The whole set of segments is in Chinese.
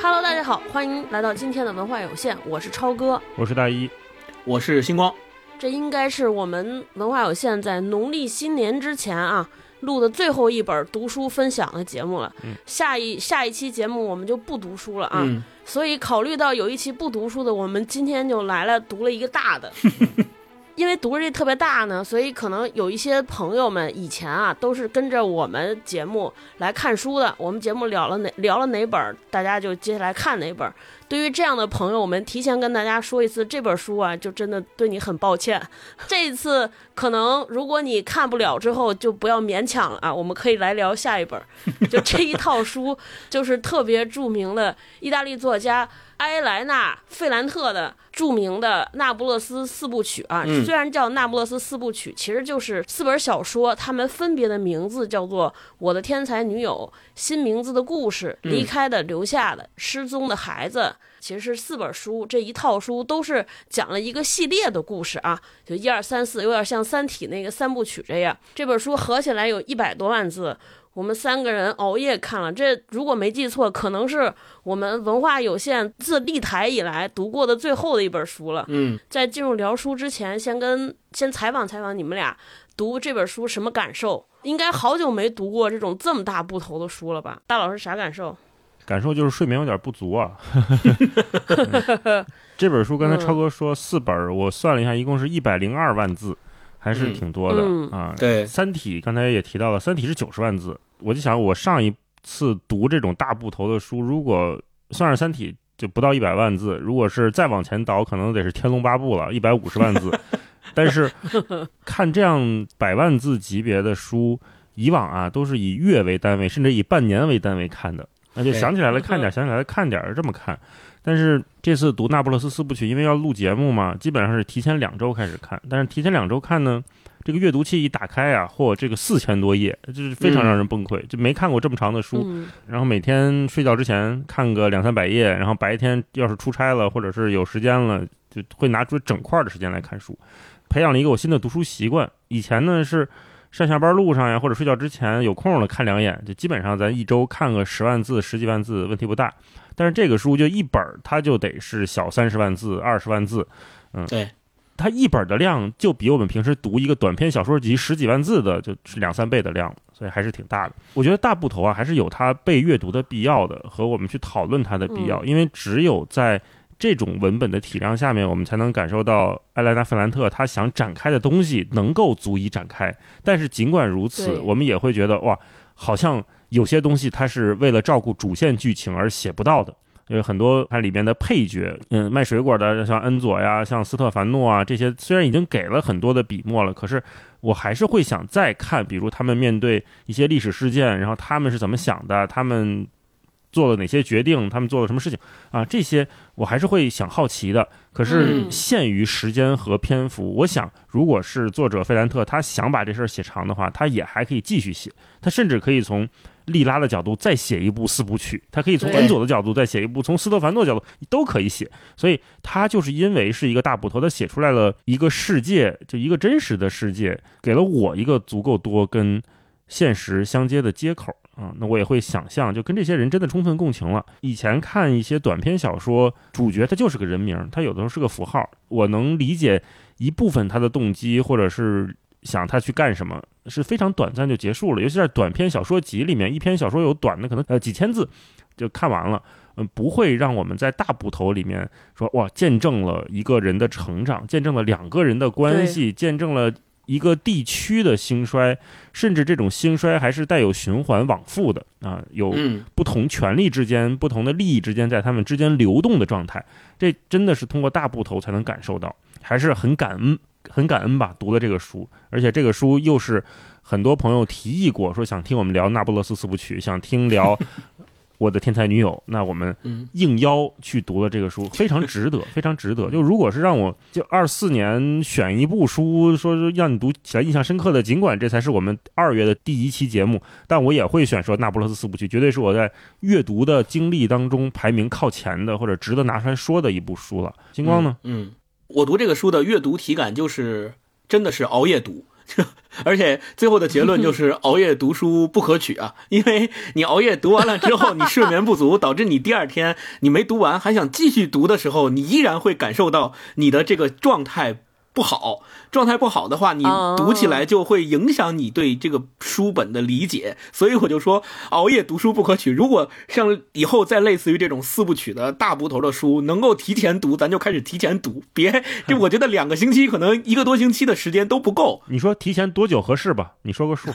Hello，大家好，欢迎来到今天的文化有限，我是超哥，我是大一，我是星光。这应该是我们文化有限在农历新年之前啊录的最后一本读书分享的节目了。嗯、下一下一期节目我们就不读书了啊，嗯、所以考虑到有一期不读书的，我们今天就来了读了一个大的。因为读这特别大呢，所以可能有一些朋友们以前啊都是跟着我们节目来看书的。我们节目聊了哪聊了哪本，大家就接下来看哪本。对于这样的朋友，我们提前跟大家说一次，这本书啊，就真的对你很抱歉。这一次可能如果你看不了之后，就不要勉强了啊。我们可以来聊下一本，就这一套书，就是特别著名的意大利作家埃莱娜·费兰特的著名的《那不勒斯四部曲》啊。嗯、虽然叫《那不勒斯四部曲》，其实就是四本小说，它们分别的名字叫做《我的天才女友》、《新名字的故事》、《离开的、留下的、失踪的孩子》。其实是四本书，这一套书都是讲了一个系列的故事啊，就一二三四，有点像《三体》那个三部曲这样。这本书合起来有一百多万字，我们三个人熬夜看了。这如果没记错，可能是我们文化有限自立台以来读过的最后的一本书了。嗯，在进入聊书之前，先跟先采访采访你们俩，读这本书什么感受？应该好久没读过这种这么大部头的书了吧？大老师啥感受？感受就是睡眠有点不足啊。嗯、这本书刚才超哥说四本，我算了一下，一共是一百零二万字，还是挺多的、嗯、啊。对，《三体》刚才也提到了，《三体》是九十万字，我就想我上一次读这种大部头的书，如果算是《三体》，就不到一百万字；如果是再往前倒，可能得是《天龙八部》了，一百五十万字。但是看这样百万字级别的书，以往啊都是以月为单位，甚至以半年为单位看的。那就想起来了看点，想起来了看点，这么看。但是这次读《那不勒斯四部曲》，因为要录节目嘛，基本上是提前两周开始看。但是提前两周看呢，这个阅读器一打开啊，嚯，这个四千多页，就是非常让人崩溃，就没看过这么长的书。嗯、然后每天睡觉之前看个两三百页，然后白天要是出差了或者是有时间了，就会拿出整块的时间来看书，培养了一个我新的读书习惯。以前呢是。上下班路上呀，或者睡觉之前有空了看两眼，就基本上咱一周看个十万字、十几万字问题不大。但是这个书就一本，它就得是小三十万字、二十万字，嗯，对，它一本的量就比我们平时读一个短篇小说集十几万字的就是两三倍的量，所以还是挺大的。我觉得大部头啊，还是有它被阅读的必要的和我们去讨论它的必要，嗯、因为只有在这种文本的体量下面，我们才能感受到艾莱娜·费兰特他想展开的东西能够足以展开。但是尽管如此，我们也会觉得哇，好像有些东西它是为了照顾主线剧情而写不到的。因为很多它里面的配角，嗯，卖水果的像恩佐呀，像斯特凡诺啊，这些虽然已经给了很多的笔墨了，可是我还是会想再看，比如他们面对一些历史事件，然后他们是怎么想的，他们。做了哪些决定？他们做了什么事情啊？这些我还是会想好奇的。可是限于时间和篇幅，我想，如果是作者费兰特他想把这事儿写长的话，他也还可以继续写。他甚至可以从利拉的角度再写一部四部曲，他可以从恩佐的角度再写一部，从斯特凡诺角度都可以写。所以他就是因为是一个大捕头，他写出来了一个世界，就一个真实的世界，给了我一个足够多跟现实相接的接口。啊、嗯，那我也会想象，就跟这些人真的充分共情了。以前看一些短篇小说，主角他就是个人名，他有的时候是个符号，我能理解一部分他的动机，或者是想他去干什么，是非常短暂就结束了。尤其在短篇小说集里面，一篇小说有短的可能呃几千字就看完了，嗯，不会让我们在大部头里面说哇，见证了一个人的成长，见证了两个人的关系，见证了。一个地区的兴衰，甚至这种兴衰还是带有循环往复的啊，有不同权力之间、不同的利益之间在他们之间流动的状态。这真的是通过大部头才能感受到，还是很感恩，很感恩吧。读了这个书，而且这个书又是很多朋友提议过，说想听我们聊《那不勒斯四部曲》，想听聊。我的天才女友，那我们应邀去读了这个书，非常值得，非常值得。就如果是让我就二四年选一部书，说让你读起来印象深刻的，尽管这才是我们二月的第一期节目，但我也会选说《那不勒斯四部曲》，绝对是我在阅读的经历当中排名靠前的，或者值得拿出来说的一部书了。星光呢？嗯，嗯我读这个书的阅读体感就是真的是熬夜读。而且最后的结论就是 熬夜读书不可取啊，因为你熬夜读完了之后，你睡眠不足，导致你第二天你没读完还想继续读的时候，你依然会感受到你的这个状态。不好，状态不好的话，你读起来就会影响你对这个书本的理解。所以我就说，熬夜读书不可取。如果像以后再类似于这种四部曲的大部头的书，能够提前读，咱就开始提前读。别，就 我觉得两个星期，可能一个多星期的时间都不够。你说提前多久合适吧？你说个数。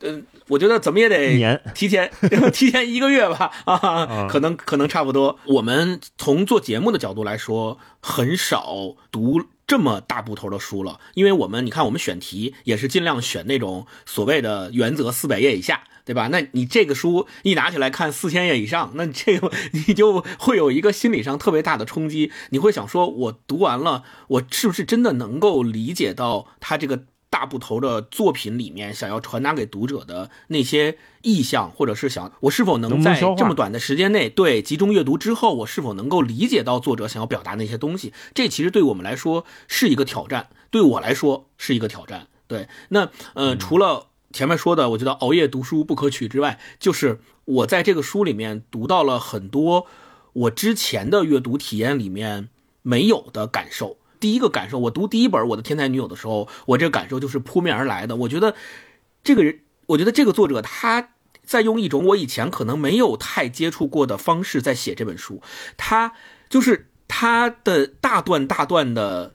嗯，我觉得怎么也得年提前 提前一个月吧啊，可能可能差不多。我们从做节目的角度来说，很少读这么大部头的书了，因为我们你看，我们选题也是尽量选那种所谓的原则四百页以下，对吧？那你这个书一拿起来看四千页以上，那这个 你就会有一个心理上特别大的冲击，你会想说，我读完了，我是不是真的能够理解到他这个？大部头的作品里面，想要传达给读者的那些意象，或者是想我是否能在这么短的时间内对集中阅读之后，我是否能够理解到作者想要表达那些东西？这其实对我们来说是一个挑战，对我来说是一个挑战。对，那呃，除了前面说的，我觉得熬夜读书不可取之外，就是我在这个书里面读到了很多我之前的阅读体验里面没有的感受。第一个感受，我读第一本《我的天才女友》的时候，我这个感受就是扑面而来的。我觉得，这个人，我觉得这个作者他在用一种我以前可能没有太接触过的方式在写这本书，他就是他的大段大段的。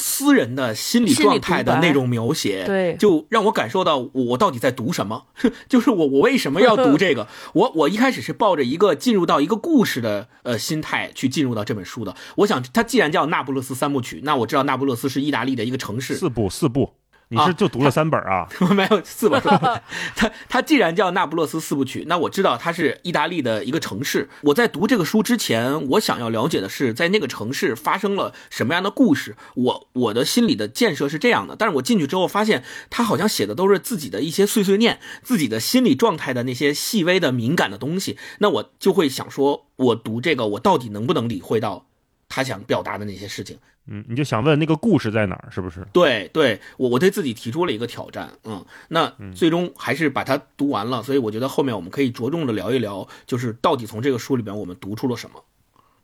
私人的心理状态的那种描写，对，就让我感受到我到底在读什么，就是我我为什么要读这个？我我一开始是抱着一个进入到一个故事的呃心态去进入到这本书的。我想，它既然叫《那不勒斯三部曲》，那我知道那不勒斯是意大利的一个城市。四部，四部。你是就读了三本啊？没有四本。他他既然叫《那不勒斯四部曲》，那我知道它是意大利的一个城市。我在读这个书之前，我想要了解的是，在那个城市发生了什么样的故事。我我的心里的建设是这样的，但是我进去之后发现，他好像写的都是自己的一些碎碎念，自己的心理状态的那些细微的敏感的东西。那我就会想说，我读这个，我到底能不能理会到他想表达的那些事情？嗯，你就想问那个故事在哪儿，是不是？对，对我我对自己提出了一个挑战，嗯，那最终还是把它读完了，所以我觉得后面我们可以着重的聊一聊，就是到底从这个书里边我们读出了什么。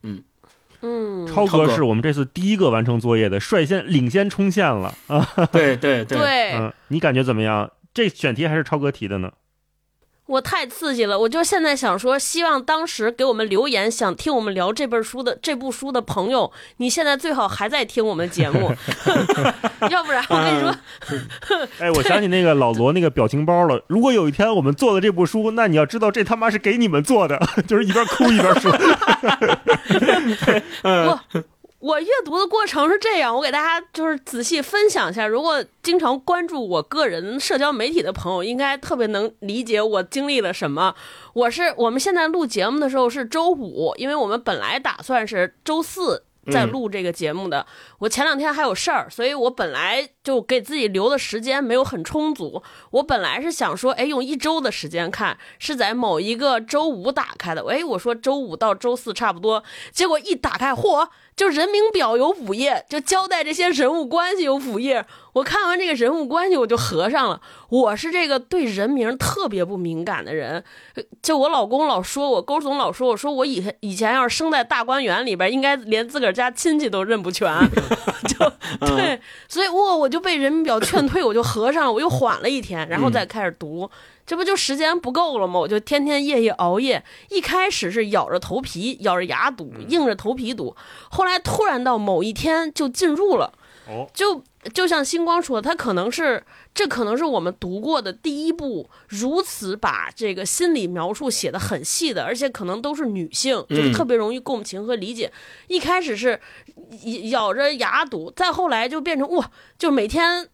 嗯嗯，超哥是我们这次第一个完成作业的，率先领先冲线了 啊！对对对，嗯，你感觉怎么样？这选题还是超哥提的呢？我太刺激了！我就现在想说，希望当时给我们留言想听我们聊这本书的这部书的朋友，你现在最好还在听我们节目，要不然我跟你说，哎，我想起那个老罗那个表情包了。如果有一天我们做了这部书，那你要知道，这他妈是给你们做的，就是一边哭一边说。不。我阅读的过程是这样，我给大家就是仔细分享一下。如果经常关注我个人社交媒体的朋友，应该特别能理解我经历了什么。我是我们现在录节目的时候是周五，因为我们本来打算是周四。在录这个节目的，我前两天还有事儿，所以我本来就给自己留的时间没有很充足。我本来是想说，哎，用一周的时间看，是在某一个周五打开的。哎，我说周五到周四差不多，结果一打开，嚯，就人名表有五页，就交代这些人物关系有五页。我看完这个人物关系，我就合上了。我是这个对人名特别不敏感的人，就我老公老说我，勾总老说我，说我以前以前要是生在大观园里边，应该连自个儿家亲戚都认不全 就对，所以我我就被人名表劝退，我就合上了，我又缓了一天，然后再开始读，这不就时间不够了吗？我就天天夜夜熬夜，一开始是咬着头皮、咬着牙读，硬着头皮读，后来突然到某一天就进入了，哦，就。就像星光说的，他可能是这可能是我们读过的第一部如此把这个心理描述写的很细的，而且可能都是女性，就是特别容易共情和理解。一开始是咬着牙读，再后来就变成哇，就每天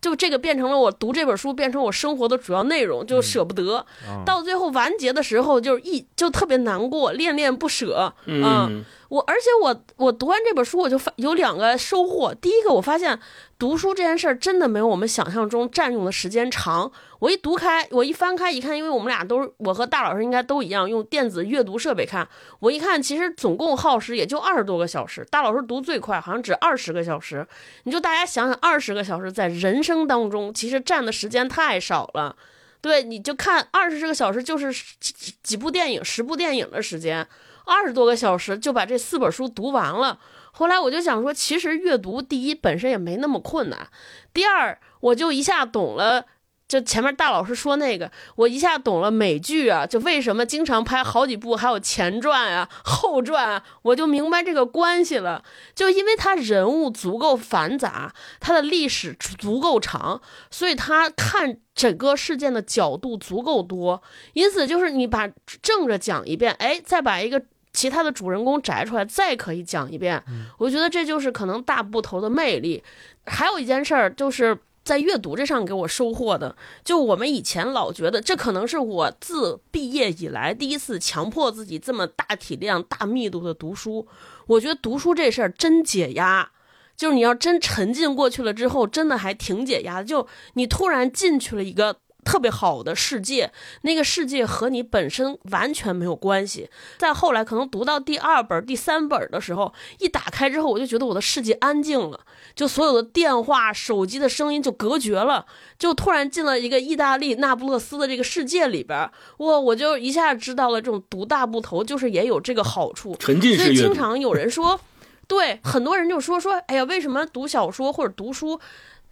就这个变成了我读这本书变成我生活的主要内容，就舍不得。到最后完结的时候，就是一就特别难过，恋恋不舍。嗯，我而且我我读完这本书，我就发有两个收获。第一个，我发现。读书这件事儿真的没有我们想象中占用的时间长。我一读开，我一翻开一看，因为我们俩都我和大老师应该都一样用电子阅读设备看。我一看，其实总共耗时也就二十多个小时。大老师读最快，好像只二十个小时。你就大家想想，二十个小时在人生当中其实占的时间太少了。对，你就看二十个小时就是几几部电影、十部电影的时间，二十多个小时就把这四本书读完了。后来我就想说，其实阅读第一本身也没那么困难，第二我就一下懂了。就前面大老师说那个，我一下懂了美剧啊，就为什么经常拍好几部，还有前传啊、后传啊，我就明白这个关系了。就因为他人物足够繁杂，他的历史足够长，所以他看整个事件的角度足够多。因此，就是你把正着讲一遍，哎，再把一个其他的主人公摘出来，再可以讲一遍。我觉得这就是可能大部头的魅力。还有一件事儿就是。在阅读这上给我收获的，就我们以前老觉得这可能是我自毕业以来第一次强迫自己这么大体量、大密度的读书。我觉得读书这事儿真解压，就是你要真沉浸过去了之后，真的还挺解压。就你突然进去了一个。特别好的世界，那个世界和你本身完全没有关系。再后来，可能读到第二本、第三本的时候，一打开之后，我就觉得我的世界安静了，就所有的电话、手机的声音就隔绝了，就突然进了一个意大利那不勒斯的这个世界里边。哇，我就一下知道了，这种读大部头就是也有这个好处。沉浸式所以经常有人说，对很多人就说说，哎呀，为什么读小说或者读书？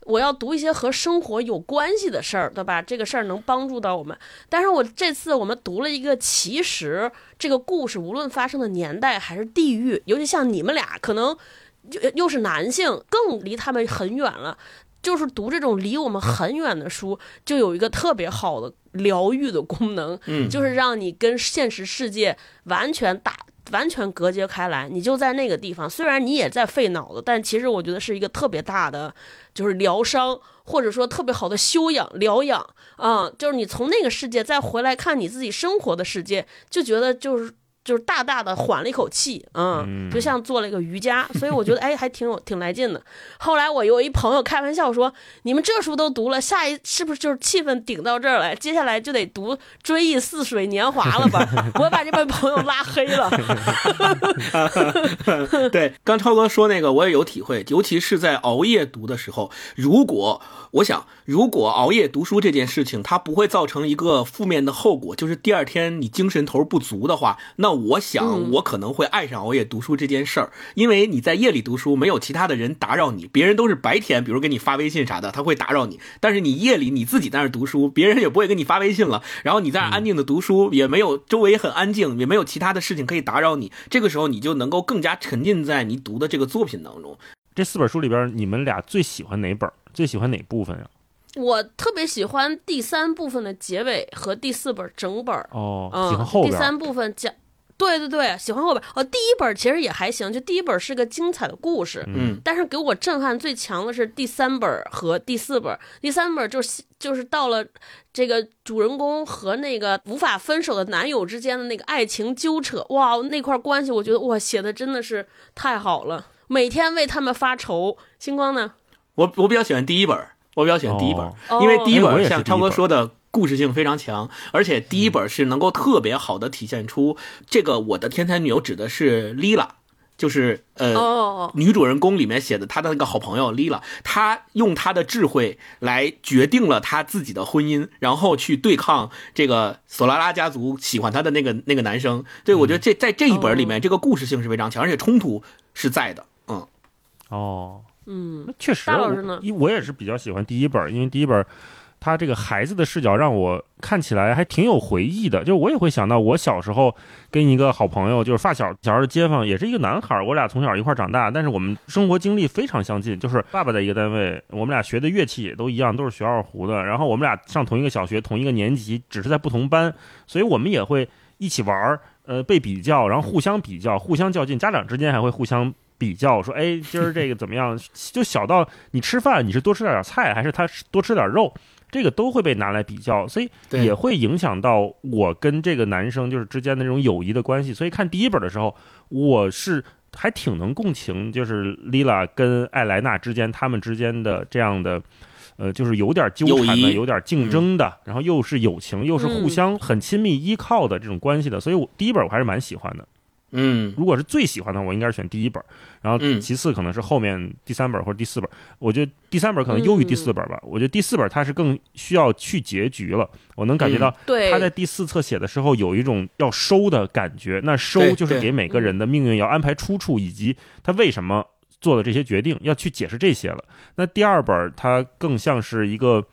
我要读一些和生活有关系的事儿，对吧？这个事儿能帮助到我们。但是我这次我们读了一个，其实这个故事无论发生的年代还是地域，尤其像你们俩，可能又又是男性，更离他们很远了。就是读这种离我们很远的书，就有一个特别好的疗愈的功能，嗯，就是让你跟现实世界完全打。完全隔绝开来，你就在那个地方。虽然你也在费脑子，但其实我觉得是一个特别大的，就是疗伤，或者说特别好的修养疗养啊。就是你从那个世界再回来看你自己生活的世界，就觉得就是。就是大大的缓了一口气，嗯，就像做了一个瑜伽，所以我觉得 哎，还挺有挺来劲的。后来我有一朋友开玩笑说：“你们这书都读了，下一是不是就是气氛顶到这儿来？接下来就得读《追忆似水年华》了吧？” 我把这位朋友拉黑了。对，刚超哥说那个我也有体会，尤其是在熬夜读的时候，如果。我想，如果熬夜读书这件事情它不会造成一个负面的后果，就是第二天你精神头不足的话，那我想我可能会爱上熬夜读书这件事儿，因为你在夜里读书，没有其他的人打扰你，别人都是白天，比如给你发微信啥的，他会打扰你，但是你夜里你自己在那读书，别人也不会给你发微信了，然后你在安静的读书，也没有周围很安静，也没有其他的事情可以打扰你，这个时候你就能够更加沉浸在你读的这个作品当中。这四本书里边，你们俩最喜欢哪本？最喜欢哪部分呀？我特别喜欢第三部分的结尾和第四本整本哦，喜欢后边。第三部分讲，对对对，喜欢后边。哦，第一本其实也还行，就第一本是个精彩的故事，嗯。但是给我震撼最强的是第三本和第四本。第三本就是就是到了这个主人公和那个无法分手的男友之间的那个爱情纠扯，哇，那块关系我觉得哇写的真的是太好了，每天为他们发愁。星光呢？我我比较喜欢第一本，我比较喜欢第一本，因为第一本像超哥说的故事性非常强，而且第一本是能够特别好的体现出这个我的天才女友指的是 Lila，就是呃女主人公里面写的她的那个好朋友 Lila，她用她的智慧来决定了她自己的婚姻，然后去对抗这个索拉拉家族喜欢她的那个那个男生。对我觉得这在这一本里面，这个故事性是非常强，而且冲突是在的。嗯，哦。嗯，那确实，大老师呢？我也是比较喜欢第一本，因为第一本，他这个孩子的视角让我看起来还挺有回忆的。就是我也会想到我小时候跟一个好朋友，就是发小，小时候的街坊，也是一个男孩，我俩从小一块长大，但是我们生活经历非常相近。就是爸爸在一个单位，我们俩学的乐器也都一样，都是学二胡的。然后我们俩上同一个小学，同一个年级，只是在不同班，所以我们也会一起玩儿，呃，被比较，然后互相比较，互相较劲，家长之间还会互相。比较说，哎，今儿这个怎么样？就小到你吃饭，你是多吃点菜，还是他多吃点肉，这个都会被拿来比较，所以也会影响到我跟这个男生就是之间的这种友谊的关系。所以看第一本的时候，我是还挺能共情，就是丽拉跟艾莱娜之间他们之间的这样的。呃，就是有点纠缠的，有点竞争的，然后又是友情，又是互相很亲密依靠的这种关系的，所以我第一本我还是蛮喜欢的。嗯，如果是最喜欢的，我应该是选第一本，然后其次可能是后面第三本或者第四本。我觉得第三本可能优于第四本吧。我觉得第四本它是更需要去结局了，我能感觉到他在第四册写的时候有一种要收的感觉。那收就是给每个人的命运要安排出处，以及他为什么。做的这些决定要去解释这些了。那第二本它更像是一个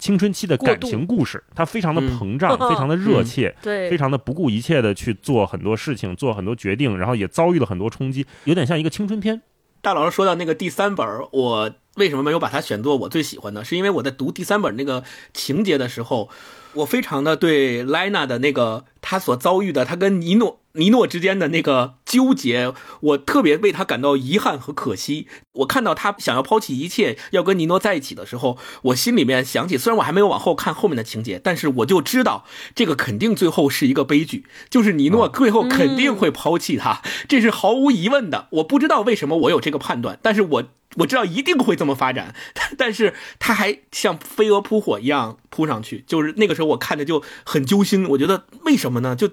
青春期的感情故事，它非常的膨胀，非常的热切，对，非常的不顾一切的去做很多事情，做很多决定，然后也遭遇了很多冲击，有点像一个青春片。大老师说到那个第三本，我为什么没有把它选作我最喜欢呢？是因为我在读第三本那个情节的时候。我非常的对莱娜的那个她所遭遇的，她跟尼诺尼诺之间的那个纠结，我特别为他感到遗憾和可惜。我看到他想要抛弃一切，要跟尼诺在一起的时候，我心里面想起，虽然我还没有往后看后面的情节，但是我就知道这个肯定最后是一个悲剧，就是尼诺最后肯定会抛弃他，这是毫无疑问的。我不知道为什么我有这个判断，但是我。我知道一定会这么发展，但是他还像飞蛾扑火一样扑上去，就是那个时候我看着就很揪心。我觉得为什么呢？就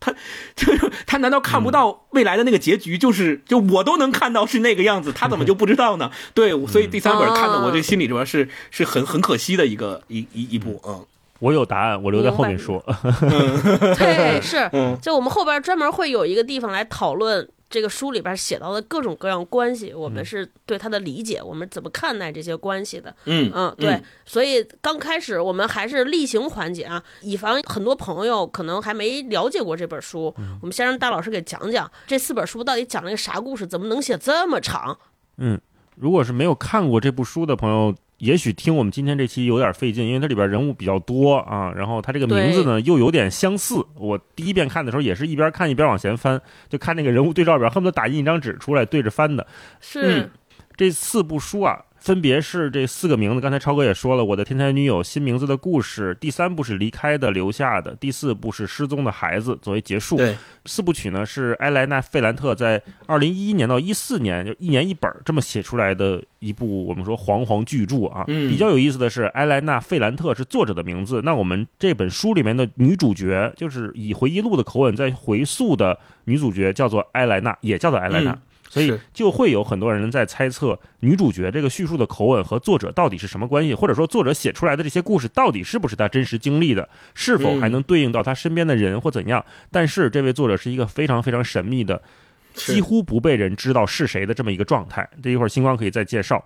他，就是他难道看不到未来的那个结局？就是就我都能看到是那个样子，他怎么就不知道呢？对，所以第三本看的我这心里边是是很很可惜的一个一一一部。嗯，我有答案，我留在后面说。对，是，就我们后边专门会有一个地方来讨论。这个书里边写到的各种各样关系，我们是对他的理解，我们怎么看待这些关系的？嗯嗯，对。所以刚开始我们还是例行环节啊，以防很多朋友可能还没了解过这本书，我们先让大老师给讲讲这四本书到底讲了一个啥故事，怎么能写这么长？嗯，如果是没有看过这部书的朋友。也许听我们今天这期有点费劲，因为它里边人物比较多啊，然后它这个名字呢又有点相似。我第一遍看的时候也是一边看一边往前翻，就看那个人物对照表，恨不得打印一张纸出来对着翻的。是这四部书啊。分别是这四个名字，刚才超哥也说了，《我的天才女友》新名字的故事，第三部是离开的留下的，第四部是失踪的孩子作为结束。对，四部曲呢是埃莱娜·费兰特在二零一一年到一四年就一年一本这么写出来的一部我们说煌煌巨著啊。嗯，比较有意思的是，埃莱娜·费兰特是作者的名字，那我们这本书里面的女主角就是以回忆录的口吻在回溯的女主角叫做埃莱娜，也叫做埃莱娜。所以就会有很多人在猜测女主角这个叙述的口吻和作者到底是什么关系，或者说作者写出来的这些故事到底是不是他真实经历的，是否还能对应到他身边的人或怎样？但是这位作者是一个非常非常神秘的，几乎不被人知道是谁的这么一个状态。这一会儿星光可以再介绍《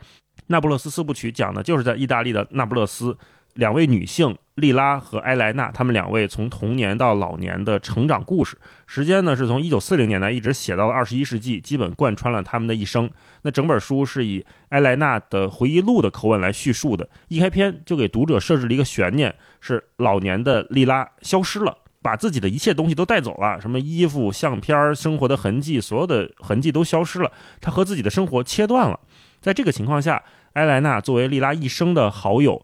那不勒斯四部曲》，讲的就是在意大利的那不勒斯。两位女性莉拉和埃莱娜，她们两位从童年到老年的成长故事，时间呢是从一九四零年代一直写到了二十一世纪，基本贯穿了他们的一生。那整本书是以埃莱娜的回忆录的口吻来叙述的，一开篇就给读者设置了一个悬念：是老年的莉拉消失了，把自己的一切东西都带走了，什么衣服、相片、生活的痕迹，所有的痕迹都消失了，她和自己的生活切断了。在这个情况下，埃莱娜作为莉拉一生的好友。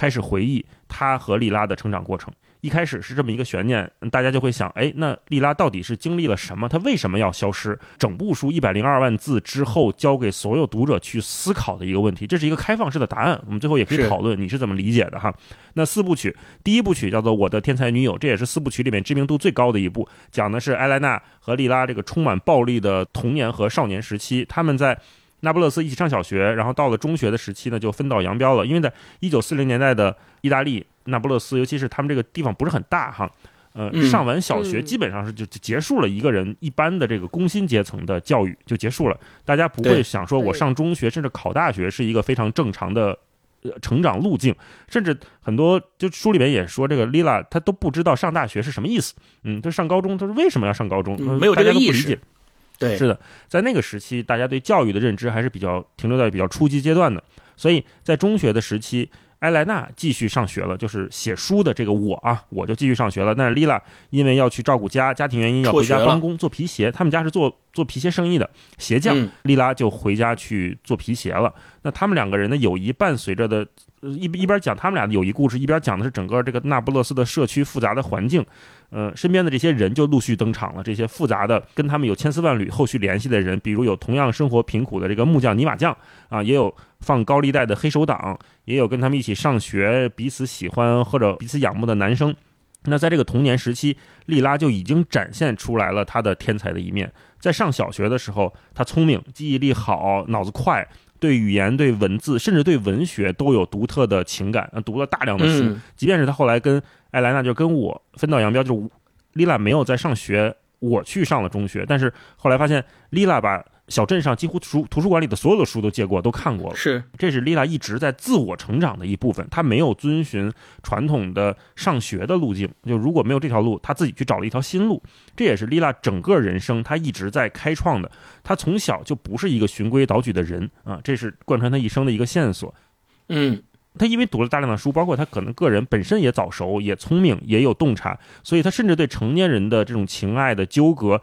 开始回忆他和莉拉的成长过程。一开始是这么一个悬念，大家就会想：哎，那莉拉到底是经历了什么？她为什么要消失？整部书一百零二万字之后，交给所有读者去思考的一个问题。这是一个开放式的答案，我们最后也可以讨论你是怎么理解的哈。那四部曲，第一部曲叫做《我的天才女友》，这也是四部曲里面知名度最高的一部，讲的是埃莱娜和莉拉这个充满暴力的童年和少年时期，他们在。那不勒斯一起上小学，然后到了中学的时期呢，就分道扬镳了。因为在一九四零年代的意大利，那不勒斯，尤其是他们这个地方不是很大哈，呃，上完小学基本上是就结束了一个人一般的这个工薪阶层的教育就结束了。大家不会想说我上中学甚至考大学是一个非常正常的呃成长路径，甚至很多就书里面也说这个丽拉她都不知道上大学是什么意思。嗯，她上高中，她说为什么要上高中？没有这个意识。对，是的，在那个时期，大家对教育的认知还是比较停留在比较初级阶段的。所以在中学的时期，埃莱娜继续上学了，就是写书的这个我啊，我就继续上学了。但是丽拉因为要去照顾家，家庭原因要回家帮工做皮鞋，他们家是做做皮鞋生意的鞋匠莉拉就回家去做皮鞋了。那他们两个人的友谊伴随着的，一一边讲他们俩的友谊故事，一边讲的是整个这个那不勒斯的社区复杂的环境。呃，身边的这些人就陆续登场了，这些复杂的跟他们有千丝万缕后续联系的人，比如有同样生活贫苦的这个木匠泥瓦匠啊，也有放高利贷的黑手党，也有跟他们一起上学、彼此喜欢或者彼此仰慕的男生。那在这个童年时期，莉拉就已经展现出来了她的天才的一面。在上小学的时候，她聪明、记忆力好、脑子快，对语言、对文字，甚至对文学都有独特的情感，读了大量的书。即便是他后来跟艾莱娜就跟我分道扬镳，就是丽娜没有在上学，我去上了中学，但是后来发现丽娜把小镇上几乎书图书馆里的所有的书都借过，都看过了。是，这是丽娜一直在自我成长的一部分，她没有遵循传统的上学的路径，就如果没有这条路，她自己去找了一条新路。这也是丽娜整个人生她一直在开创的。她从小就不是一个循规蹈矩的人啊，这是贯穿她一生的一个线索。嗯。他因为读了大量的书，包括他可能个人本身也早熟，也聪明，也有洞察，所以他甚至对成年人的这种情爱的纠葛，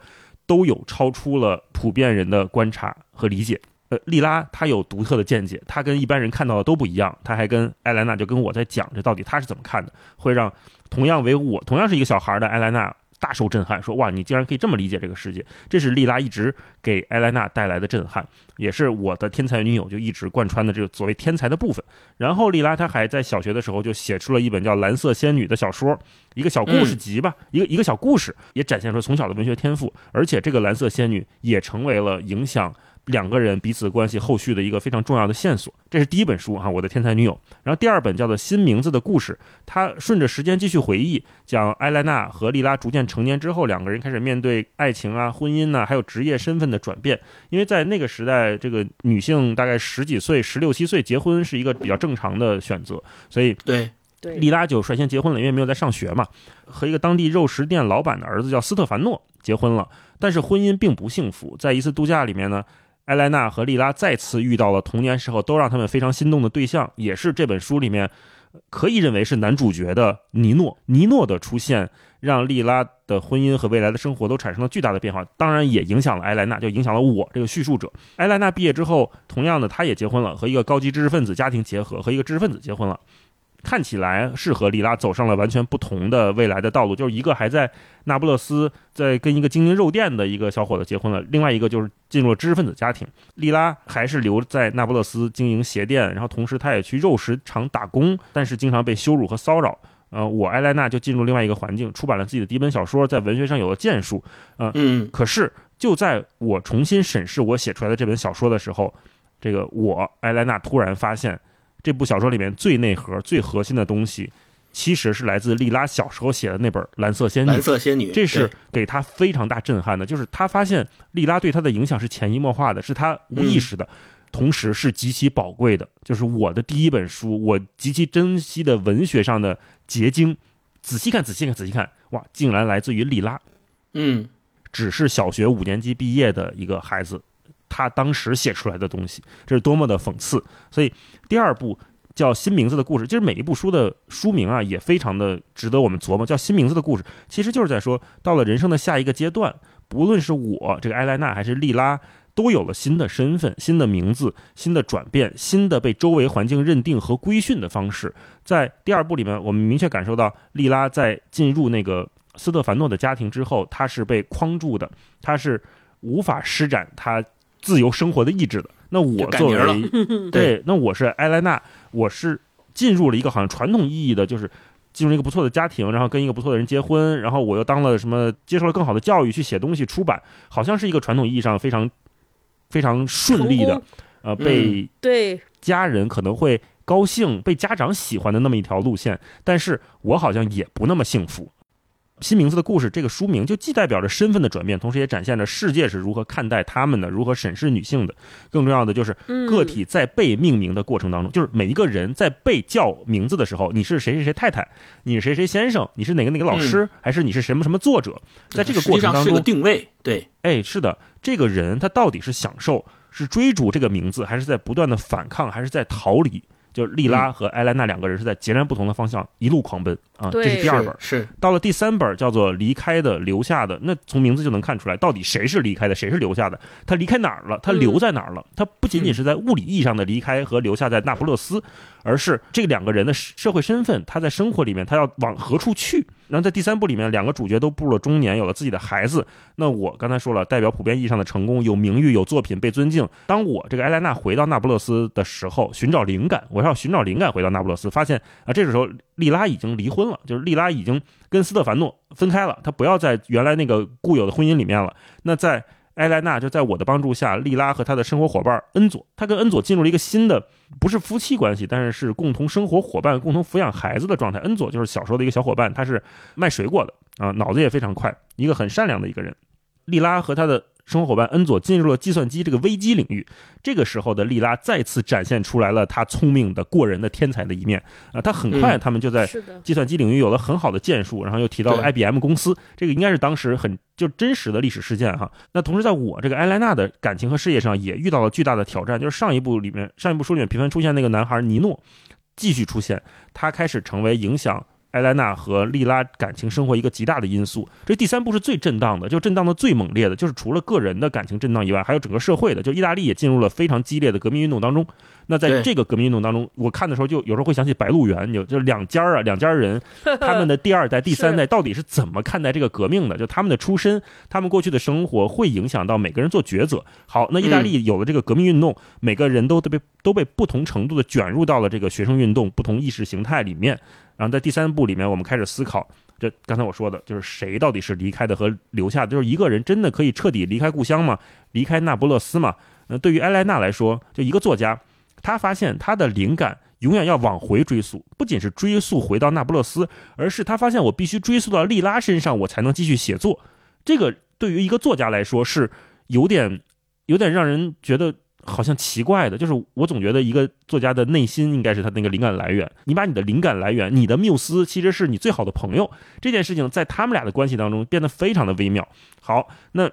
都有超出了普遍人的观察和理解。呃，莉拉她有独特的见解，她跟一般人看到的都不一样。她还跟艾莱娜就跟我在讲，这到底她是怎么看的，会让同样为我同样是一个小孩的艾莱娜。大受震撼，说哇，你竟然可以这么理解这个世界，这是莉拉一直给艾莱娜带来的震撼，也是我的天才女友就一直贯穿的这个所谓天才的部分。然后莉拉她还在小学的时候就写出了一本叫《蓝色仙女》的小说，一个小故事集吧，一个一个小故事，也展现出从小的文学天赋，而且这个蓝色仙女也成为了影响。两个人彼此关系后续的一个非常重要的线索，这是第一本书哈，我的天才女友。然后第二本叫做《新名字的故事》，它顺着时间继续回忆，讲艾莱娜和莉拉逐渐成年之后，两个人开始面对爱情啊、婚姻呐，还有职业身份的转变。因为在那个时代，这个女性大概十几岁、十六七岁结婚是一个比较正常的选择，所以对对，莉拉就率先结婚了，因为没有在上学嘛，和一个当地肉食店老板的儿子叫斯特凡诺结婚了，但是婚姻并不幸福，在一次度假里面呢。艾莱娜和莉拉再次遇到了童年时候都让他们非常心动的对象，也是这本书里面可以认为是男主角的尼诺。尼诺的出现让莉拉的婚姻和未来的生活都产生了巨大的变化，当然也影响了艾莱娜，就影响了我这个叙述者。艾莱娜毕业之后，同样的，她也结婚了，和一个高级知识分子家庭结合，和一个知识分子结婚了。看起来是和莉拉走上了完全不同的未来的道路，就是一个还在那不勒斯在跟一个经营肉店的一个小伙子结婚了，另外一个就是进入了知识分子家庭。莉拉还是留在那不勒斯经营鞋店，然后同时她也去肉食厂打工，但是经常被羞辱和骚扰。呃，我艾莱娜就进入另外一个环境，出版了自己的第一本小说，在文学上有了建树。呃、嗯，可是就在我重新审视我写出来的这本小说的时候，这个我艾莱娜突然发现。这部小说里面最内核、最核心的东西，其实是来自莉拉小时候写的那本《蓝色仙女》。蓝色仙女，这是给他非常大震撼的。就是他发现莉拉对他的影响是潜移默化的，是他无意识的，同时是极其宝贵的。就是我的第一本书，我极其珍惜的文学上的结晶。仔细看，仔细看，仔细看，哇，竟然来自于莉拉。嗯，只是小学五年级毕业的一个孩子。他当时写出来的东西，这是多么的讽刺！所以第二部叫《新名字的故事》，其实每一部书的书名啊，也非常的值得我们琢磨。叫《新名字的故事》，其实就是在说，到了人生的下一个阶段，不论是我这个艾莱娜还是莉拉，都有了新的身份、新的名字、新的转变、新的被周围环境认定和规训的方式。在第二部里面，我们明确感受到，莉拉在进入那个斯特凡诺的家庭之后，她是被框住的，她是无法施展她。自由生活的意志的，那我作为 对，那我是埃莱娜，我是进入了一个好像传统意义的，就是进入一个不错的家庭，然后跟一个不错的人结婚，然后我又当了什么，接受了更好的教育，去写东西出版，好像是一个传统意义上非常非常顺利的，呃，被对。家人可能会高兴，被家长喜欢的那么一条路线，但是我好像也不那么幸福。新名字的故事，这个书名就既代表着身份的转变，同时也展现着世界是如何看待他们的，如何审视女性的。更重要的就是，个体在被命名的过程当中，就是每一个人在被叫名字的时候，你是谁谁谁太太，你是谁谁先生，你是哪个哪个老师，还是你是什么什么作者？在这个过程当中，定位对，哎，是的，这个人他到底是享受，是追逐这个名字，还是在不断的反抗，还是在逃离？就莉拉和艾莱娜两个人是在截然不同的方向一路狂奔啊，这是第二本。是到了第三本叫做《离开的留下的》，那从名字就能看出来，到底谁是离开的，谁是留下的？他离开哪儿了？他留在哪儿了？他不仅仅是在物理意义上的离开和留下在那不勒斯，而是这两个人的社会身份，他在生活里面他要往何处去？然后在第三部里面，两个主角都步入了中年，有了自己的孩子。那我刚才说了，代表普遍意义上的成功，有名誉，有作品，被尊敬。当我这个艾莱娜回到那不勒斯的时候，寻找灵感，我要寻找灵感，回到那不勒斯，发现啊，这个时候莉拉已经离婚了，就是莉拉已经跟斯特凡诺分开了，他不要在原来那个固有的婚姻里面了。那在艾莱娜就在我的帮助下，莉拉和她的生活伙伴恩佐，他跟恩佐进入了一个新的，不是夫妻关系，但是是共同生活伙伴、共同抚养孩子的状态。恩佐就是小时候的一个小伙伴，他是卖水果的啊，脑子也非常快，一个很善良的一个人。莉拉和她的。生活伙伴恩佐进入了计算机这个危机领域，这个时候的莉拉再次展现出来了他聪明的过人的天才的一面啊！他很快他们就在计算机领域有了很好的建树，然后又提到了 IBM 公司，这个应该是当时很就真实的历史事件哈。那同时在我这个艾莱娜的感情和事业上也遇到了巨大的挑战，就是上一部里面上一部书里面频繁出现那个男孩尼诺继续出现，他开始成为影响。艾莱娜和莉拉感情生活一个极大的因素，这第三部是最震荡的，就震荡的最猛烈的，就是除了个人的感情震荡以外，还有整个社会的，就意大利也进入了非常激烈的革命运动当中。那在这个革命运动当中，我看的时候就有时候会想起《白鹿原》，就就两家啊，两家人，他们的第二代、第三代到底是怎么看待这个革命的？就他们的出身，他们过去的生活会影响到每个人做抉择。好，那意大利有了这个革命运动，每个人都都被都被不同程度的卷入到了这个学生运动、不同意识形态里面。然后在第三部里面，我们开始思考，这刚才我说的就是谁到底是离开的和留下的？就是一个人真的可以彻底离开故乡吗？离开那不勒斯吗？那对于埃莱娜来说，就一个作家。他发现他的灵感永远要往回追溯，不仅是追溯回到那不勒斯，而是他发现我必须追溯到利拉身上，我才能继续写作。这个对于一个作家来说是有点有点让人觉得好像奇怪的，就是我总觉得一个作家的内心应该是他那个灵感来源。你把你的灵感来源，你的缪斯其实是你最好的朋友，这件事情在他们俩的关系当中变得非常的微妙。好，那。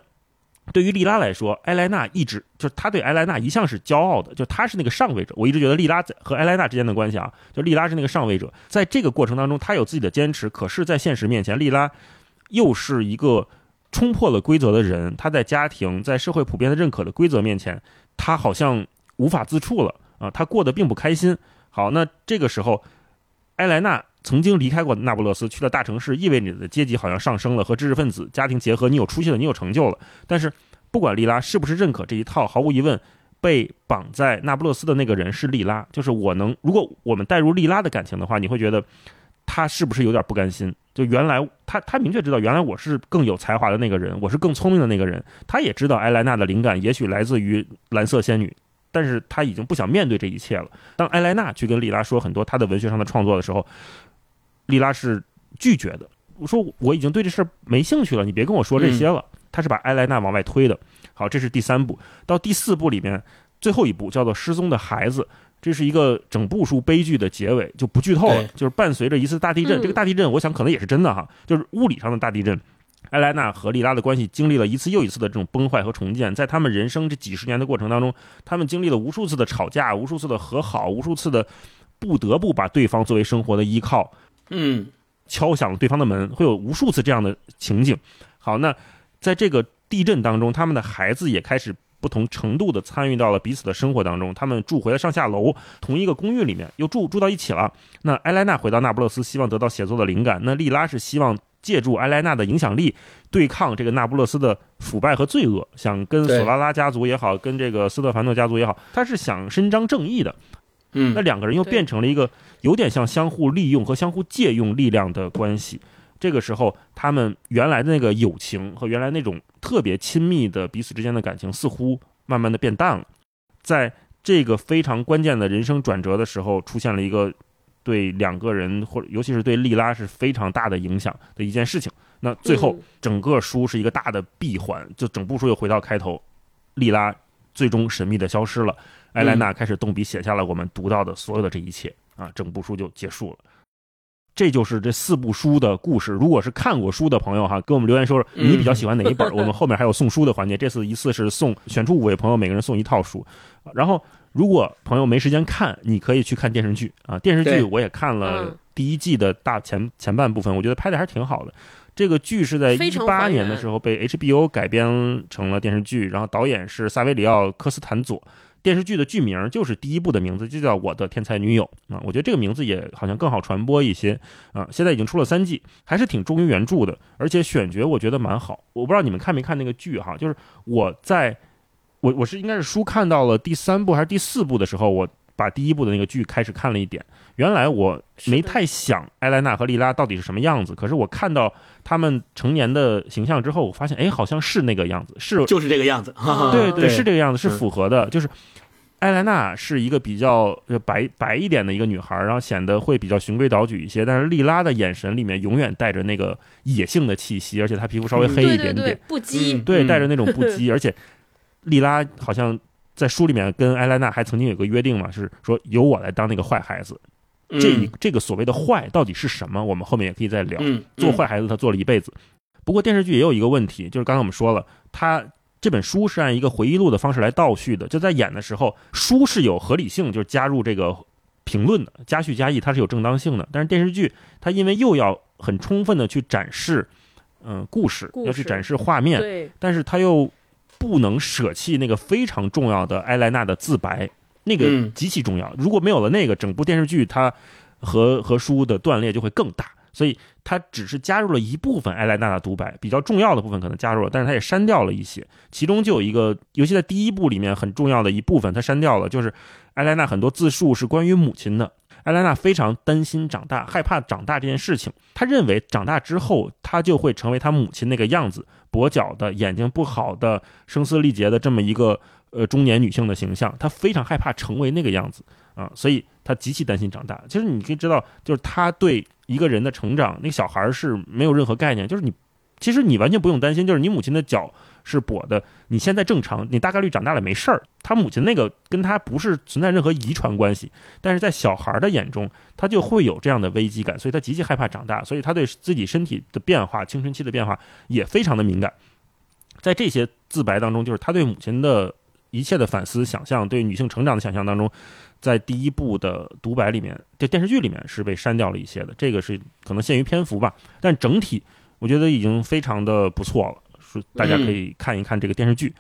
对于莉拉来说，埃莱娜一直就是他对埃莱娜一向是骄傲的，就他是那个上位者。我一直觉得莉拉在和埃莱娜之间的关系啊，就莉拉是那个上位者，在这个过程当中，他有自己的坚持。可是，在现实面前，莉拉又是一个冲破了规则的人。他在家庭、在社会普遍的认可的规则面前，他好像无法自处了啊，他过得并不开心。好，那这个时候，埃莱娜。曾经离开过那不勒斯，去了大城市，意味着你的阶级好像上升了，和知识分子家庭结合，你有出息了，你有成就了。但是，不管莉拉是不是认可这一套，毫无疑问，被绑在那不勒斯的那个人是莉拉。就是我能，如果我们带入莉拉的感情的话，你会觉得他是不是有点不甘心？就原来他他明确知道，原来我是更有才华的那个人，我是更聪明的那个人。他也知道埃莱娜的灵感也许来自于蓝色仙女，但是他已经不想面对这一切了。当埃莱娜去跟莉拉说很多他的文学上的创作的时候。莉拉是拒绝的。我说我已经对这事儿没兴趣了，你别跟我说这些了。他是把埃莱娜往外推的。好，这是第三部。到第四部里面最后一部叫做《失踪的孩子》，这是一个整部书悲剧的结尾，就不剧透了。就是伴随着一次大地震，这个大地震我想可能也是真的哈，就是物理上的大地震。埃莱娜和莉拉的关系经历了一次又一次的这种崩坏和重建，在他们人生这几十年的过程当中，他们经历了无数次的吵架，无数次的和好，无数次的不得不把对方作为生活的依靠。嗯，敲响了对方的门，会有无数次这样的情景。好，那在这个地震当中，他们的孩子也开始不同程度的参与到了彼此的生活当中。他们住回了上下楼，同一个公寓里面又住住到一起了。那埃莱娜回到那不勒斯，希望得到写作的灵感。那莉拉是希望借助埃莱娜的影响力，对抗这个那不勒斯的腐败和罪恶，想跟索拉拉家族也好，跟这个斯特凡诺家族也好，他是想伸张正义的。嗯，那两个人又变成了一个有点像相互利用和相互借用力量的关系。这个时候，他们原来的那个友情和原来那种特别亲密的彼此之间的感情，似乎慢慢的变淡了。在这个非常关键的人生转折的时候，出现了一个对两个人或者尤其是对莉拉是非常大的影响的一件事情。那最后，整个书是一个大的闭环，就整部书又回到开头，莉拉最终神秘的消失了。艾莱娜开始动笔写下了我们读到的所有的这一切啊，整部书就结束了。这就是这四部书的故事。如果是看过书的朋友哈，给我们留言说说你比较喜欢哪一本。我们后面还有送书的环节，这次一次是送选出五位朋友，每个人送一套书。然后如果朋友没时间看，你可以去看电视剧啊。电视剧我也看了第一季的大前前半部分，我觉得拍的还是挺好的。这个剧是在一八年的时候被 HBO 改编成了电视剧，然后导演是萨维里奥·科斯坦佐。电视剧的剧名就是第一部的名字，就叫《我的天才女友》啊。我觉得这个名字也好像更好传播一些啊。现在已经出了三季，还是挺忠于原著的，而且选角我觉得蛮好。我不知道你们看没看那个剧哈？就是我在我我是应该是书看到了第三部还是第四部的时候，我把第一部的那个剧开始看了一点。原来我没太想艾莱娜和莉拉到底是什么样子，可是我看到他们成年的形象之后，我发现哎，好像是那个样子，是就是这个样子，对对，是这个样子，是符合的。就是艾莱娜是一个比较白白一点的一个女孩，然后显得会比较循规蹈矩一些，但是莉拉的眼神里面永远带着那个野性的气息，而且她皮肤稍微黑一点点，不羁，对，带着那种不羁，而且莉拉好像在书里面跟艾莱娜还曾经有个约定嘛，是说由我来当那个坏孩子。这这个所谓的坏到底是什么？我们后面也可以再聊。做坏孩子，他做了一辈子。不过电视剧也有一个问题，就是刚才我们说了，他这本书是按一个回忆录的方式来倒叙的。就在演的时候，书是有合理性，就是加入这个评论的，加叙加议，它是有正当性的。但是电视剧，它因为又要很充分的去展示，嗯，故事，要去展示画面，但是他又不能舍弃那个非常重要的埃莱娜的自白。那个极其重要，如果没有了那个，整部电视剧它和和书的断裂就会更大。所以它只是加入了一部分艾莱娜的独白，比较重要的部分可能加入了，但是它也删掉了一些。其中就有一个，尤其在第一部里面很重要的一部分，它删掉了，就是艾莱娜很多自述是关于母亲的。艾莱娜非常担心长大，害怕长大这件事情。她认为长大之后，她就会成为她母亲那个样子，跛脚的，眼睛不好的，声嘶力竭的这么一个。呃，中年女性的形象，她非常害怕成为那个样子啊，所以她极其担心长大。其实你可以知道，就是她对一个人的成长，那个小孩是没有任何概念。就是你，其实你完全不用担心，就是你母亲的脚是跛的，你现在正常，你大概率长大了没事儿。他母亲那个跟他不是存在任何遗传关系，但是在小孩儿的眼中，他就会有这样的危机感，所以他极其害怕长大，所以他对自己身体的变化、青春期的变化也非常的敏感。在这些自白当中，就是他对母亲的。一切的反思、想象，对女性成长的想象当中，在第一部的独白里面，在电视剧里面是被删掉了一些的。这个是可能限于篇幅吧，但整体我觉得已经非常的不错了。说大家可以看一看这个电视剧。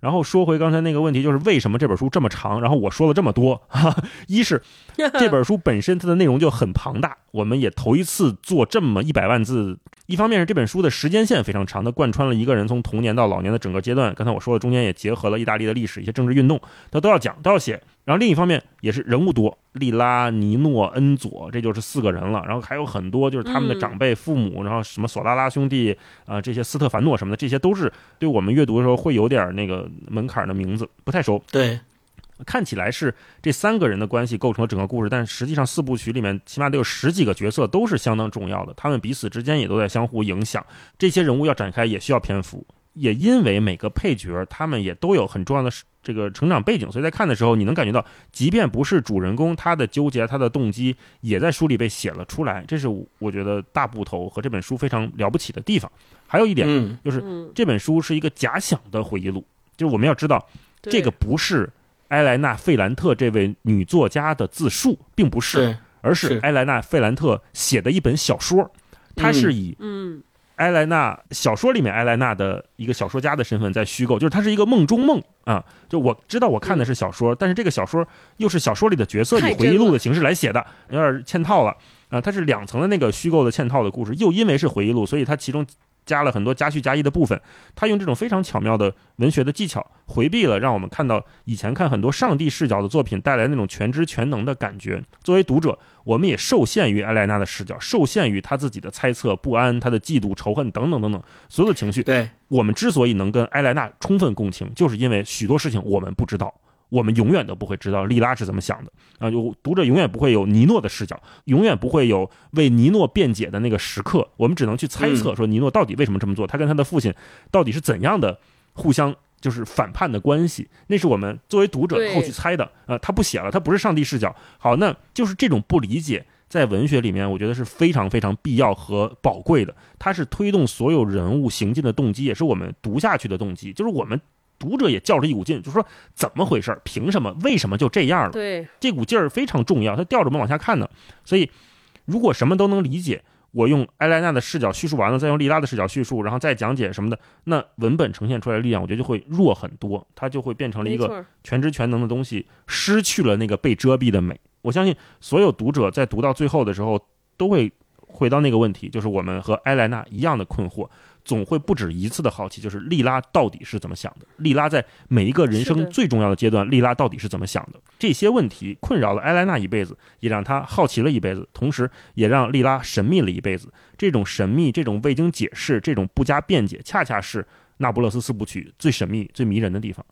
然后说回刚才那个问题，就是为什么这本书这么长？然后我说了这么多，一是这本书本身它的内容就很庞大，我们也头一次做这么一百万字。一方面是这本书的时间线非常长，它贯穿了一个人从童年到老年的整个阶段。刚才我说的中间也结合了意大利的历史、一些政治运动，它都要讲，都要写。然后另一方面也是人物多，利拉、尼诺、恩佐，这就是四个人了。然后还有很多就是他们的长辈、父母，然后什么索拉拉兄弟啊，这些斯特凡诺什么的，这些都是对我们阅读的时候会有点那个门槛的名字，不太熟。对。看起来是这三个人的关系构成了整个故事，但实际上四部曲里面起码得有十几个角色都是相当重要的，他们彼此之间也都在相互影响。这些人物要展开也需要篇幅，也因为每个配角他们也都有很重要的这个成长背景，所以在看的时候你能感觉到，即便不是主人公，他的纠结、他的动机也在书里被写了出来。这是我觉得大部头和这本书非常了不起的地方。还有一点就是这本书是一个假想的回忆录，就是我们要知道这个不是。埃莱娜·费兰特这位女作家的自述并不是，而是埃莱娜·费兰特写的一本小说。它是以嗯，埃莱娜小说里面埃莱娜的一个小说家的身份在虚构，就是她是一个梦中梦啊。就我知道我看的是小说，但是这个小说又是小说里的角色以回忆录的形式来写的，有点嵌套了啊。它是两层的那个虚构的嵌套的故事，又因为是回忆录，所以它其中。加了很多加叙加意的部分，他用这种非常巧妙的文学的技巧，回避了让我们看到以前看很多上帝视角的作品带来那种全知全能的感觉。作为读者，我们也受限于艾莱娜的视角，受限于他自己的猜测、不安、他的嫉妒、仇恨等等等等所有的情绪。对我们之所以能跟艾莱娜充分共情，就是因为许多事情我们不知道。我们永远都不会知道利拉是怎么想的啊！有读者永远不会有尼诺的视角，永远不会有为尼诺辩解的那个时刻。我们只能去猜测，说尼诺到底为什么这么做，他跟他的父亲到底是怎样的互相就是反叛的关系。那是我们作为读者后去猜的啊！他不写了，他不是上帝视角。好，那就是这种不理解，在文学里面，我觉得是非常非常必要和宝贵的。它是推动所有人物行进的动机，也是我们读下去的动机。就是我们。读者也较着一股劲，就说怎么回事？凭什么？为什么就这样了？对，这股劲儿非常重要，他吊着我们往下看呢。所以，如果什么都能理解，我用埃莱娜的视角叙述完了，再用莉拉的视角叙述，然后再讲解什么的，那文本呈现出来的力量，我觉得就会弱很多，它就会变成了一个全知全能的东西，失去了那个被遮蔽的美。我相信所有读者在读到最后的时候，都会回到那个问题，就是我们和埃莱娜一样的困惑。总会不止一次的好奇，就是莉拉到底是怎么想的？莉拉在每一个人生最重要的阶段，莉拉到底是怎么想的？这些问题困扰了埃莱娜一辈子，也让她好奇了一辈子，同时也让莉拉神秘了一辈子。这种神秘，这种未经解释，这种不加辩解，恰恰是那不勒斯四部曲最神秘、最迷人的地方。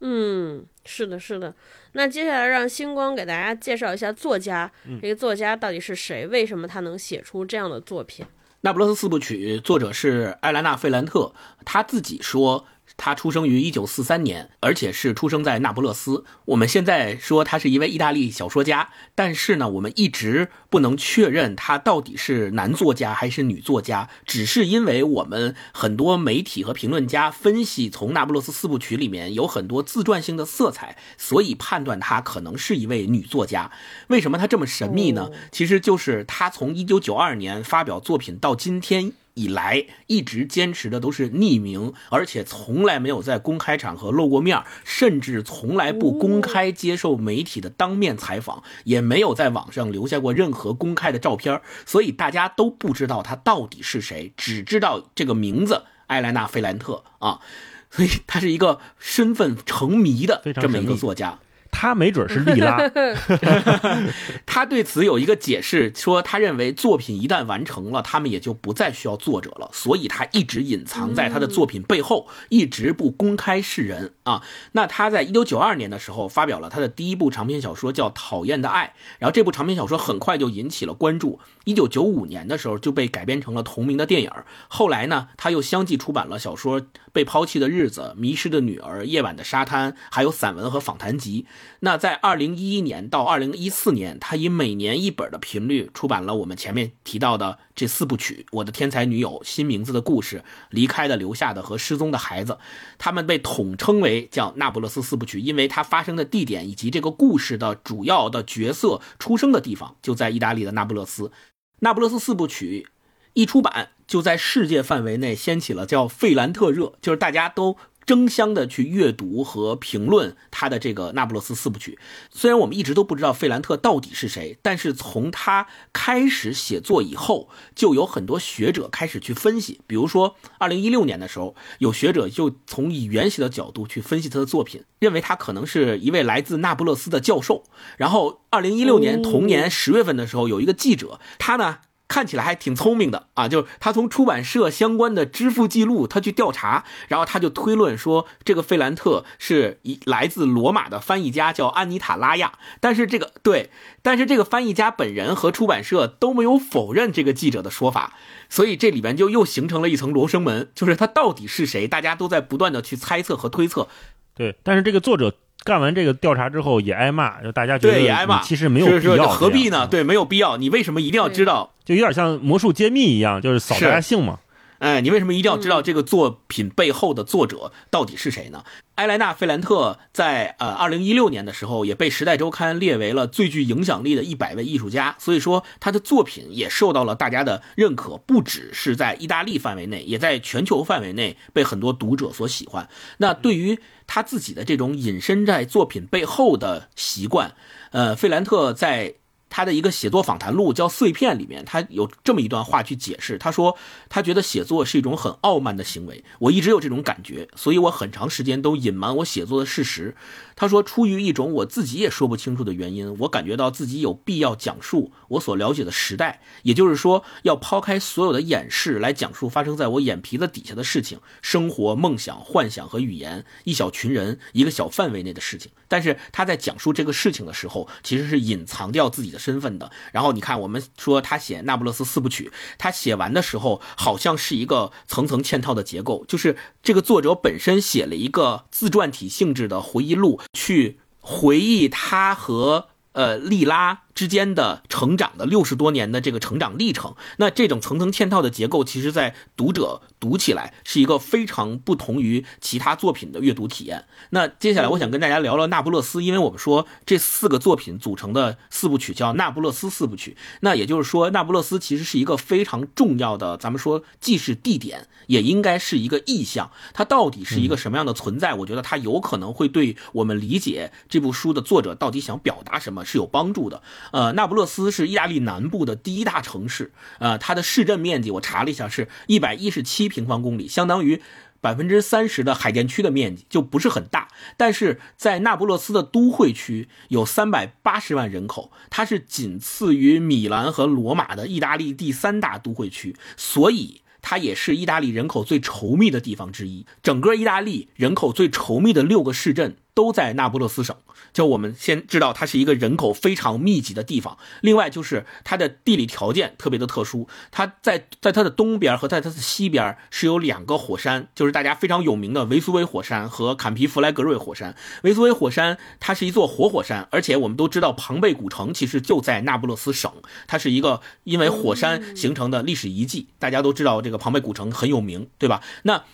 嗯，是的，是的。那接下来让星光给大家介绍一下作家，这个作家到底是谁？为什么他能写出这样的作品？那不勒斯四部曲作者是艾兰娜·费兰特，他自己说。他出生于一九四三年，而且是出生在那不勒斯。我们现在说他是一位意大利小说家，但是呢，我们一直不能确认他到底是男作家还是女作家，只是因为我们很多媒体和评论家分析，从那不勒斯四部曲里面有很多自传性的色彩，所以判断他可能是一位女作家。为什么他这么神秘呢？其实就是他从一九九二年发表作品到今天。以来一直坚持的都是匿名，而且从来没有在公开场合露过面，甚至从来不公开接受媒体的当面采访，也没有在网上留下过任何公开的照片，所以大家都不知道他到底是谁，只知道这个名字艾莱娜·费兰特啊，所以他是一个身份成谜的这么一个作家。他没准是利拉，他对此有一个解释，说他认为作品一旦完成了，他们也就不再需要作者了，所以他一直隐藏在他的作品背后，一直不公开示人啊。那他在一九九二年的时候发表了他的第一部长篇小说，叫《讨厌的爱》，然后这部长篇小说很快就引起了关注。一九九五年的时候就被改编成了同名的电影，后来呢，他又相继出版了小说《被抛弃的日子》《迷失的女儿》《夜晚的沙滩》，还有散文和访谈集。那在二零一一年到二零一四年，他以每年一本的频率出版了我们前面提到的这四部曲：《我的天才女友》、《新名字的故事》、《离开的、留下的和失踪的孩子》。他们被统称为叫《那不勒斯四部曲》，因为它发生的地点以及这个故事的主要的角色出生的地方就在意大利的那不勒斯。《那不勒斯四部曲》一出版，就在世界范围内掀起了叫“费兰特热”，就是大家都。争相的去阅读和评论他的这个《那不勒斯四部曲》，虽然我们一直都不知道费兰特到底是谁，但是从他开始写作以后，就有很多学者开始去分析。比如说，二零一六年的时候，有学者就从语言学的角度去分析他的作品，认为他可能是一位来自那不勒斯的教授。然后，二零一六年同年十月份的时候，有一个记者，他呢。看起来还挺聪明的啊，就是他从出版社相关的支付记录，他去调查，然后他就推论说，这个费兰特是一来自罗马的翻译家，叫安妮塔拉亚。但是这个对，但是这个翻译家本人和出版社都没有否认这个记者的说法，所以这里边就又形成了一层罗生门，就是他到底是谁，大家都在不断的去猜测和推测。对，但是这个作者。干完这个调查之后也挨骂，就大家觉得也挨骂，其实没有必要，何必呢？对，没有必要。你为什么一定要知道？就有点像魔术揭秘一样，就是扫大家兴嘛。哎，你为什么一定要知道这个作品背后的作者到底是谁呢？埃莱娜·费兰特在呃二零一六年的时候也被《时代周刊》列为了最具影响力的一百位艺术家，所以说他的作品也受到了大家的认可，不只是在意大利范围内，也在全球范围内被很多读者所喜欢。那对于他自己的这种隐身在作品背后的习惯，呃，费兰特在。他的一个写作访谈录叫《碎片》里面，他有这么一段话去解释。他说，他觉得写作是一种很傲慢的行为。我一直有这种感觉，所以我很长时间都隐瞒我写作的事实。他说，出于一种我自己也说不清楚的原因，我感觉到自己有必要讲述我所了解的时代，也就是说，要抛开所有的掩饰来讲述发生在我眼皮子底下的事情：生活、梦想、幻想和语言，一小群人一个小范围内的事情。但是他在讲述这个事情的时候，其实是隐藏掉自己的。身份的，然后你看，我们说他写《那不勒斯四部曲》，他写完的时候好像是一个层层嵌套的结构，就是这个作者本身写了一个自传体性质的回忆录，去回忆他和呃莉拉之间的成长的六十多年的这个成长历程。那这种层层嵌套的结构，其实在读者读起来是一个非常不同于其他作品的阅读体验。那接下来我想跟大家聊聊《那不勒斯》，因为我们说这四个作品组成的四部曲叫《那不勒斯四部曲》，那也就是说，《那不勒斯》其实是一个非常重要的，咱们说既是地点，也应该是一个意象。它到底是一个什么样的存在？我觉得它有可能会对我们理解这部书的作者到底想表达什么是有帮助的。呃，那不勒斯是意大利南部的第一大城市，呃，它的市镇面积我查了一下是一百一十七平方公里，相当于百分之三十的海淀区的面积，就不是很大。但是在那不勒斯的都会区有三百八十万人口，它是仅次于米兰和罗马的意大利第三大都会区，所以。它也是意大利人口最稠密的地方之一。整个意大利人口最稠密的六个市镇都在那不勒斯省。就我们先知道，它是一个人口非常密集的地方。另外就是它的地理条件特别的特殊，它在在它的东边和在它的西边是有两个火山，就是大家非常有名的维苏威火山和坎皮弗莱格瑞火山。维苏威火山它是一座活火山，而且我们都知道庞贝古城其实就在那不勒斯省，它是一个因为火山形成的历史遗迹。大家都知道这个庞贝古城很有名，对吧？那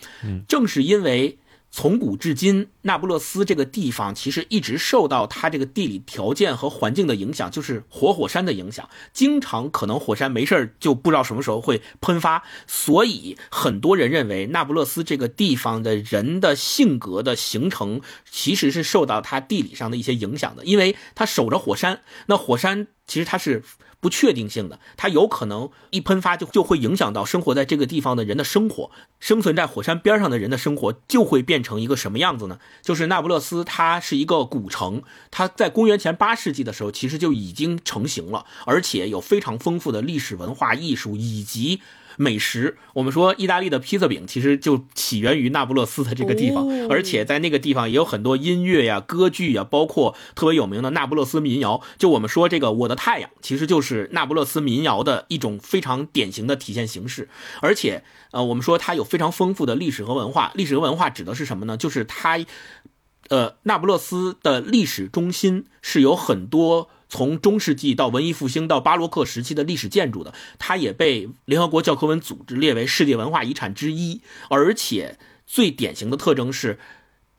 正是因为。从古至今，那不勒斯这个地方其实一直受到它这个地理条件和环境的影响，就是活火山的影响。经常可能火山没事就不知道什么时候会喷发，所以很多人认为那不勒斯这个地方的人的性格的形成其实是受到它地理上的一些影响的，因为它守着火山，那火山其实它是。不确定性的，它有可能一喷发就就会影响到生活在这个地方的人的生活，生存在火山边上的人的生活就会变成一个什么样子呢？就是那不勒斯，它是一个古城，它在公元前八世纪的时候其实就已经成型了，而且有非常丰富的历史文化艺术以及。美食，我们说意大利的披萨饼其实就起源于那不勒斯的这个地方，而且在那个地方也有很多音乐呀、歌剧呀，包括特别有名的那不勒斯民谣。就我们说这个《我的太阳》，其实就是那不勒斯民谣的一种非常典型的体现形式。而且，呃，我们说它有非常丰富的历史和文化。历史和文化指的是什么呢？就是它，呃，那不勒斯的历史中心是有很多。从中世纪到文艺复兴到巴洛克时期的历史建筑的，它也被联合国教科文组织列为世界文化遗产之一。而且最典型的特征是，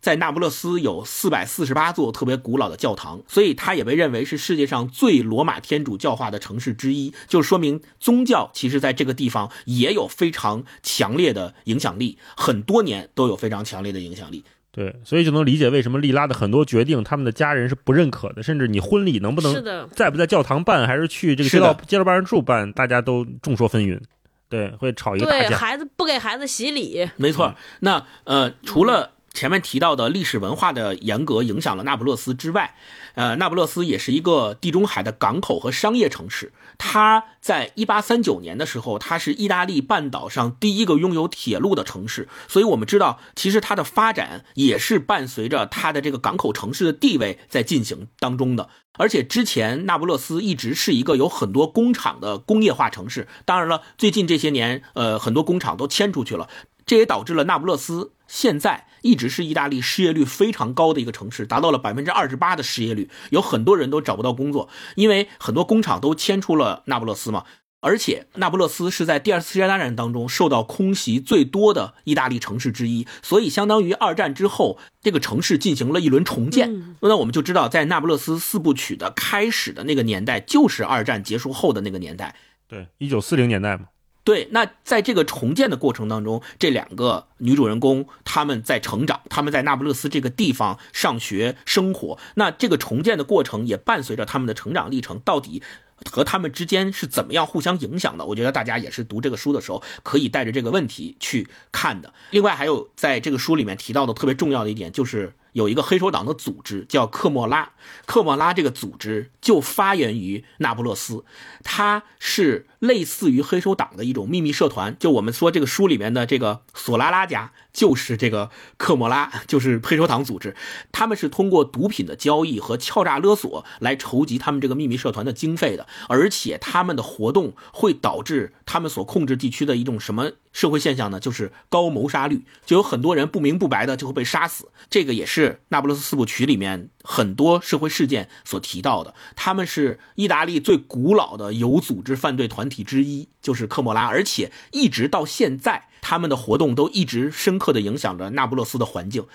在那不勒斯有四百四十八座特别古老的教堂，所以它也被认为是世界上最罗马天主教化的城市之一。就说明宗教其实在这个地方也有非常强烈的影响力，很多年都有非常强烈的影响力。对，所以就能理解为什么利拉的很多决定，他们的家人是不认可的，甚至你婚礼能不能在不在教堂办，还是去这个街道街道办事处办，大家都众说纷纭，对，会吵一个大架。对孩子不给孩子洗礼，没错。那呃，除了前面提到的历史文化的严格影响了那不勒斯之外，呃，那不勒斯也是一个地中海的港口和商业城市。它在一八三九年的时候，它是意大利半岛上第一个拥有铁路的城市。所以，我们知道，其实它的发展也是伴随着它的这个港口城市的地位在进行当中的。而且，之前那不勒斯一直是一个有很多工厂的工业化城市。当然了，最近这些年，呃，很多工厂都迁出去了，这也导致了那不勒斯现在。一直是意大利失业率非常高的一个城市，达到了百分之二十八的失业率，有很多人都找不到工作，因为很多工厂都迁出了那不勒斯嘛。而且，那不勒斯是在第二次世界大战当中受到空袭最多的意大利城市之一，所以相当于二战之后，这个城市进行了一轮重建。那我们就知道，在那不勒斯四部曲的开始的那个年代，就是二战结束后的那个年代，对，一九四零年代嘛。对，那在这个重建的过程当中，这两个女主人公他们在成长，他们在那不勒斯这个地方上学生活，那这个重建的过程也伴随着他们的成长历程，到底和他们之间是怎么样互相影响的？我觉得大家也是读这个书的时候，可以带着这个问题去看的。另外，还有在这个书里面提到的特别重要的一点，就是有一个黑手党的组织叫克莫拉，克莫拉这个组织就发源于那不勒斯，它是。类似于黑手党的一种秘密社团，就我们说这个书里面的这个索拉拉家，就是这个克莫拉，就是黑手党组织。他们是通过毒品的交易和敲诈勒索来筹集他们这个秘密社团的经费的，而且他们的活动会导致他们所控制地区的一种什么社会现象呢，就是高谋杀率，就有很多人不明不白的就会被杀死。这个也是《那不勒斯四部曲》里面很多社会事件所提到的。他们是意大利最古老的有组织犯罪团体之一，就是科莫拉，而且一直到现在，他们的活动都一直深刻的影响着那不勒斯的环境。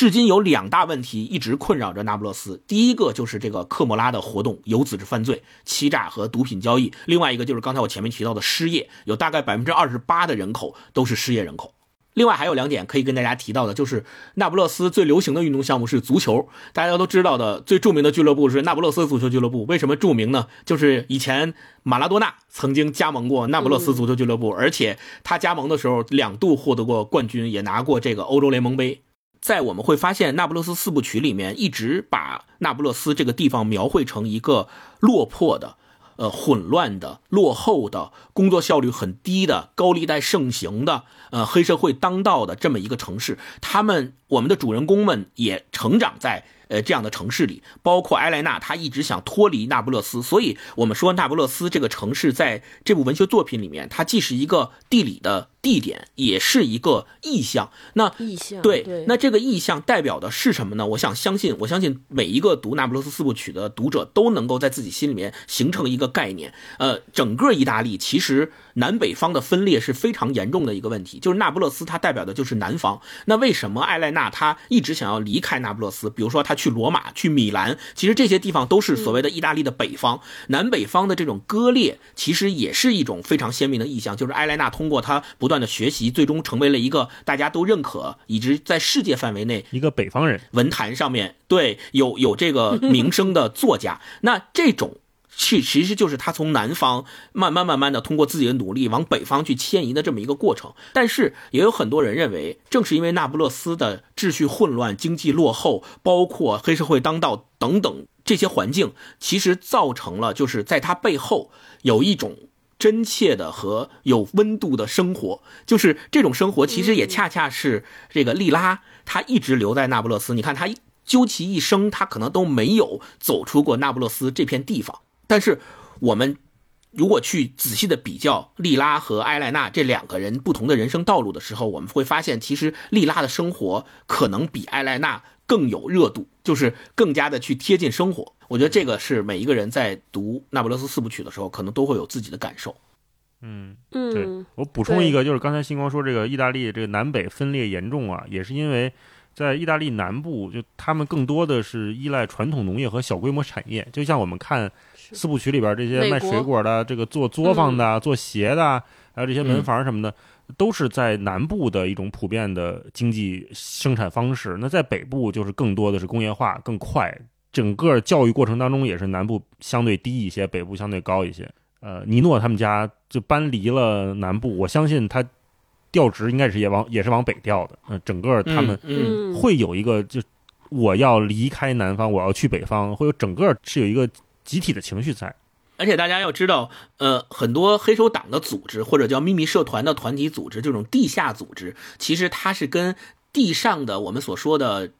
至今有两大问题一直困扰着那不勒斯，第一个就是这个科莫拉的活动有组织犯罪、欺诈和毒品交易；另外一个就是刚才我前面提到的失业，有大概百分之二十八的人口都是失业人口。另外还有两点可以跟大家提到的，就是那不勒斯最流行的运动项目是足球，大家都知道的最著名的俱乐部是那不勒斯足球俱乐部。为什么著名呢？就是以前马拉多纳曾经加盟过那不勒斯足球俱乐部，而且他加盟的时候两度获得过冠军，也拿过这个欧洲联盟杯。在我们会发现，《那不勒斯四部曲》里面一直把那不勒斯这个地方描绘成一个落魄的、呃混乱的、落后的、工作效率很低的、高利贷盛行的、呃黑社会当道的这么一个城市。他们，我们的主人公们也成长在。呃，这样的城市里，包括埃莱娜，她一直想脱离那不勒斯，所以我们说那不勒斯这个城市在这部文学作品里面，它既是一个地理的地点，也是一个意象。那意象对，那这个意象代表的是什么呢？我想相信，我相信每一个读那不勒斯四部曲的读者都能够在自己心里面形成一个概念。呃，整个意大利其实南北方的分裂是非常严重的一个问题，就是那不勒斯它代表的就是南方。那为什么艾莱娜她一直想要离开那不勒斯？比如说她。去罗马，去米兰，其实这些地方都是所谓的意大利的北方。南北方的这种割裂，其实也是一种非常鲜明的意象。就是艾莱娜通过她不断的学习，最终成为了一个大家都认可，以及在世界范围内一个北方人，文坛上面对有有这个名声的作家。那这种。去，其实就是他从南方慢慢慢慢的通过自己的努力往北方去迁移的这么一个过程。但是也有很多人认为，正是因为那不勒斯的秩序混乱、经济落后，包括黑社会当道等等这些环境，其实造成了就是在他背后有一种真切的和有温度的生活。就是这种生活，其实也恰恰是这个利拉他一直留在那不勒斯。你看他究其一生，他可能都没有走出过那不勒斯这片地方。但是，我们如果去仔细的比较莉拉和埃莱娜这两个人不同的人生道路的时候，我们会发现，其实莉拉的生活可能比埃莱娜更有热度，就是更加的去贴近生活。我觉得这个是每一个人在读《那不勒斯四部曲》的时候，可能都会有自己的感受。嗯嗯，对我补充一个，就是刚才星光说这个意大利这个南北分裂严重啊，也是因为。在意大利南部，就他们更多的是依赖传统农业和小规模产业，就像我们看四部曲里边这些卖水果的、这个做作坊的、做鞋的，还有这些门房什么的，都是在南部的一种普遍的经济生产方式。那在北部，就是更多的是工业化更快，整个教育过程当中也是南部相对低一些，北部相对高一些。呃，尼诺他们家就搬离了南部，我相信他。调职应该是也往也是往北调的，嗯，整个他们会有一个，就我要离开南方，我要去北方，会有整个是有一个集体的情绪在。而且大家要知道，呃，很多黑手党的组织或者叫秘密社团的团体组织，这种地下组织，其实它是跟地上的我们所说的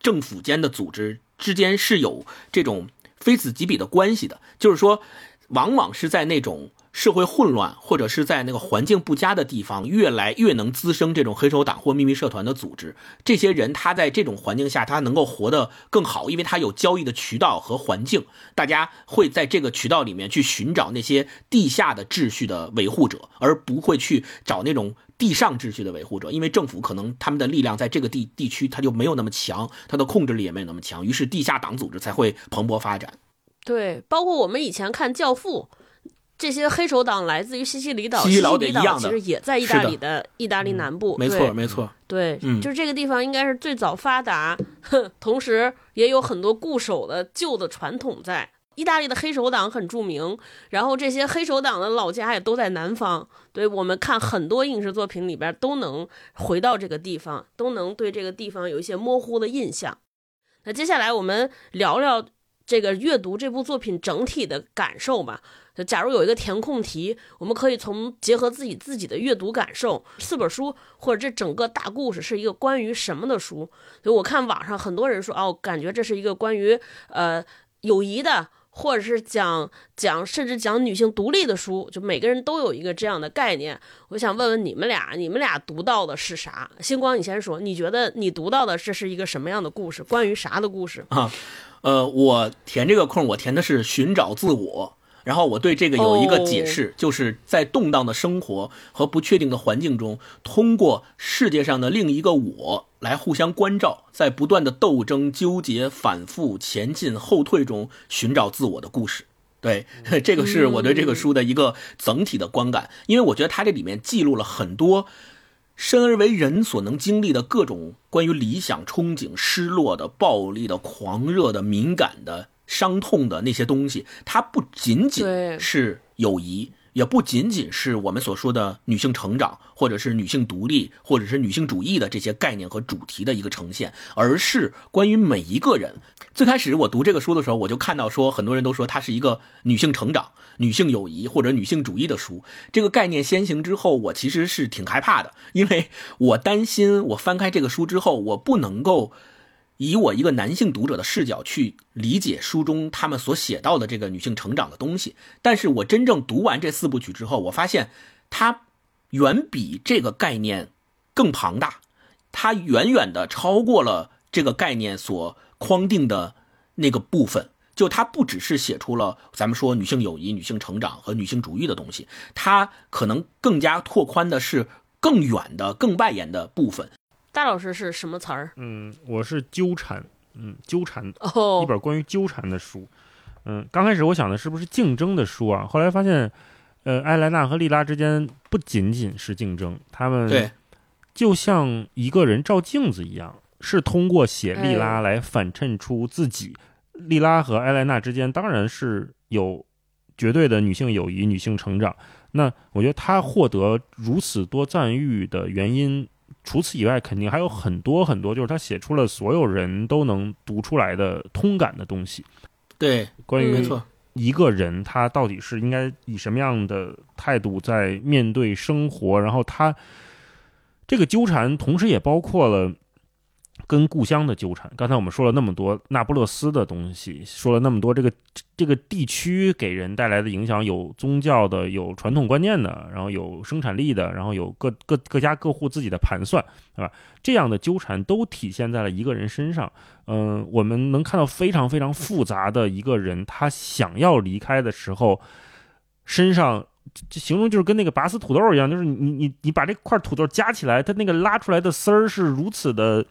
政府间的组织之间是有这种非此即彼的关系的，就是说，往往是在那种。社会混乱，或者是在那个环境不佳的地方，越来越能滋生这种黑手党或秘密社团的组织。这些人他在这种环境下，他能够活得更好，因为他有交易的渠道和环境。大家会在这个渠道里面去寻找那些地下的秩序的维护者，而不会去找那种地上秩序的维护者，因为政府可能他们的力量在这个地地区他就没有那么强，他的控制力也没有那么强，于是地下党组织才会蓬勃发展。对，包括我们以前看《教父》。这些黑手党来自于西西里岛，西西里岛其实也在意大利的意大利南部。没错，没错。对，就是这个地方应该是最早发达，同时也有很多固守的旧的传统在。意大利的黑手党很著名，然后这些黑手党的老家也都在南方。对我们看很多影视作品里边都能回到这个地方，都能对这个地方有一些模糊的印象。那接下来我们聊聊这个阅读这部作品整体的感受吧。假如有一个填空题，我们可以从结合自己自己的阅读感受，四本书或者这整个大故事是一个关于什么的书？所以我看网上很多人说，哦，感觉这是一个关于呃友谊的，或者是讲讲甚至讲女性独立的书，就每个人都有一个这样的概念。我想问问你们俩，你们俩读到的是啥？星光，你先说，你觉得你读到的这是一个什么样的故事？关于啥的故事啊？呃，我填这个空，我填的是寻找自我。然后我对这个有一个解释，就是在动荡的生活和不确定的环境中，通过世界上的另一个我来互相关照，在不断的斗争、纠结、反复、前进、后退中寻找自我的故事。对，这个是我对这个书的一个整体的观感，因为我觉得它这里面记录了很多生而为人所能经历的各种关于理想、憧憬、失落的、暴力的、狂热的、敏感的。伤痛的那些东西，它不仅仅是友谊，也不仅仅是我们所说的女性成长，或者是女性独立，或者是女性主义的这些概念和主题的一个呈现，而是关于每一个人。最开始我读这个书的时候，我就看到说，很多人都说它是一个女性成长、女性友谊或者女性主义的书。这个概念先行之后，我其实是挺害怕的，因为我担心我翻开这个书之后，我不能够。以我一个男性读者的视角去理解书中他们所写到的这个女性成长的东西，但是我真正读完这四部曲之后，我发现它远比这个概念更庞大，它远远的超过了这个概念所框定的那个部分。就它不只是写出了咱们说女性友谊、女性成长和女性主义的东西，它可能更加拓宽的是更远的、更外延的部分。大老师是什么词儿？嗯，我是纠缠，嗯，纠缠哦，一本关于纠缠的书。嗯，刚开始我想的是不是竞争的书啊？后来发现，呃，艾莱娜和莉拉之间不仅仅是竞争，他们对，就像一个人照镜子一样，是通过写莉拉来反衬出自己。莉拉和艾莱娜之间当然是有绝对的女性友谊、女性成长。那我觉得她获得如此多赞誉的原因。除此以外，肯定还有很多很多，就是他写出了所有人都能读出来的通感的东西。对，关于没错，一个人他到底是应该以什么样的态度在面对生活，然后他这个纠缠，同时也包括了。跟故乡的纠缠。刚才我们说了那么多那不勒斯的东西，说了那么多这个这个地区给人带来的影响，有宗教的，有传统观念的，然后有生产力的，然后有各各各家各户自己的盘算，对吧？这样的纠缠都体现在了一个人身上。嗯，我们能看到非常非常复杂的一个人，他想要离开的时候，身上这形容就是跟那个拔丝土豆一样，就是你你你把这块土豆夹起来，它那个拉出来的丝儿是如此的。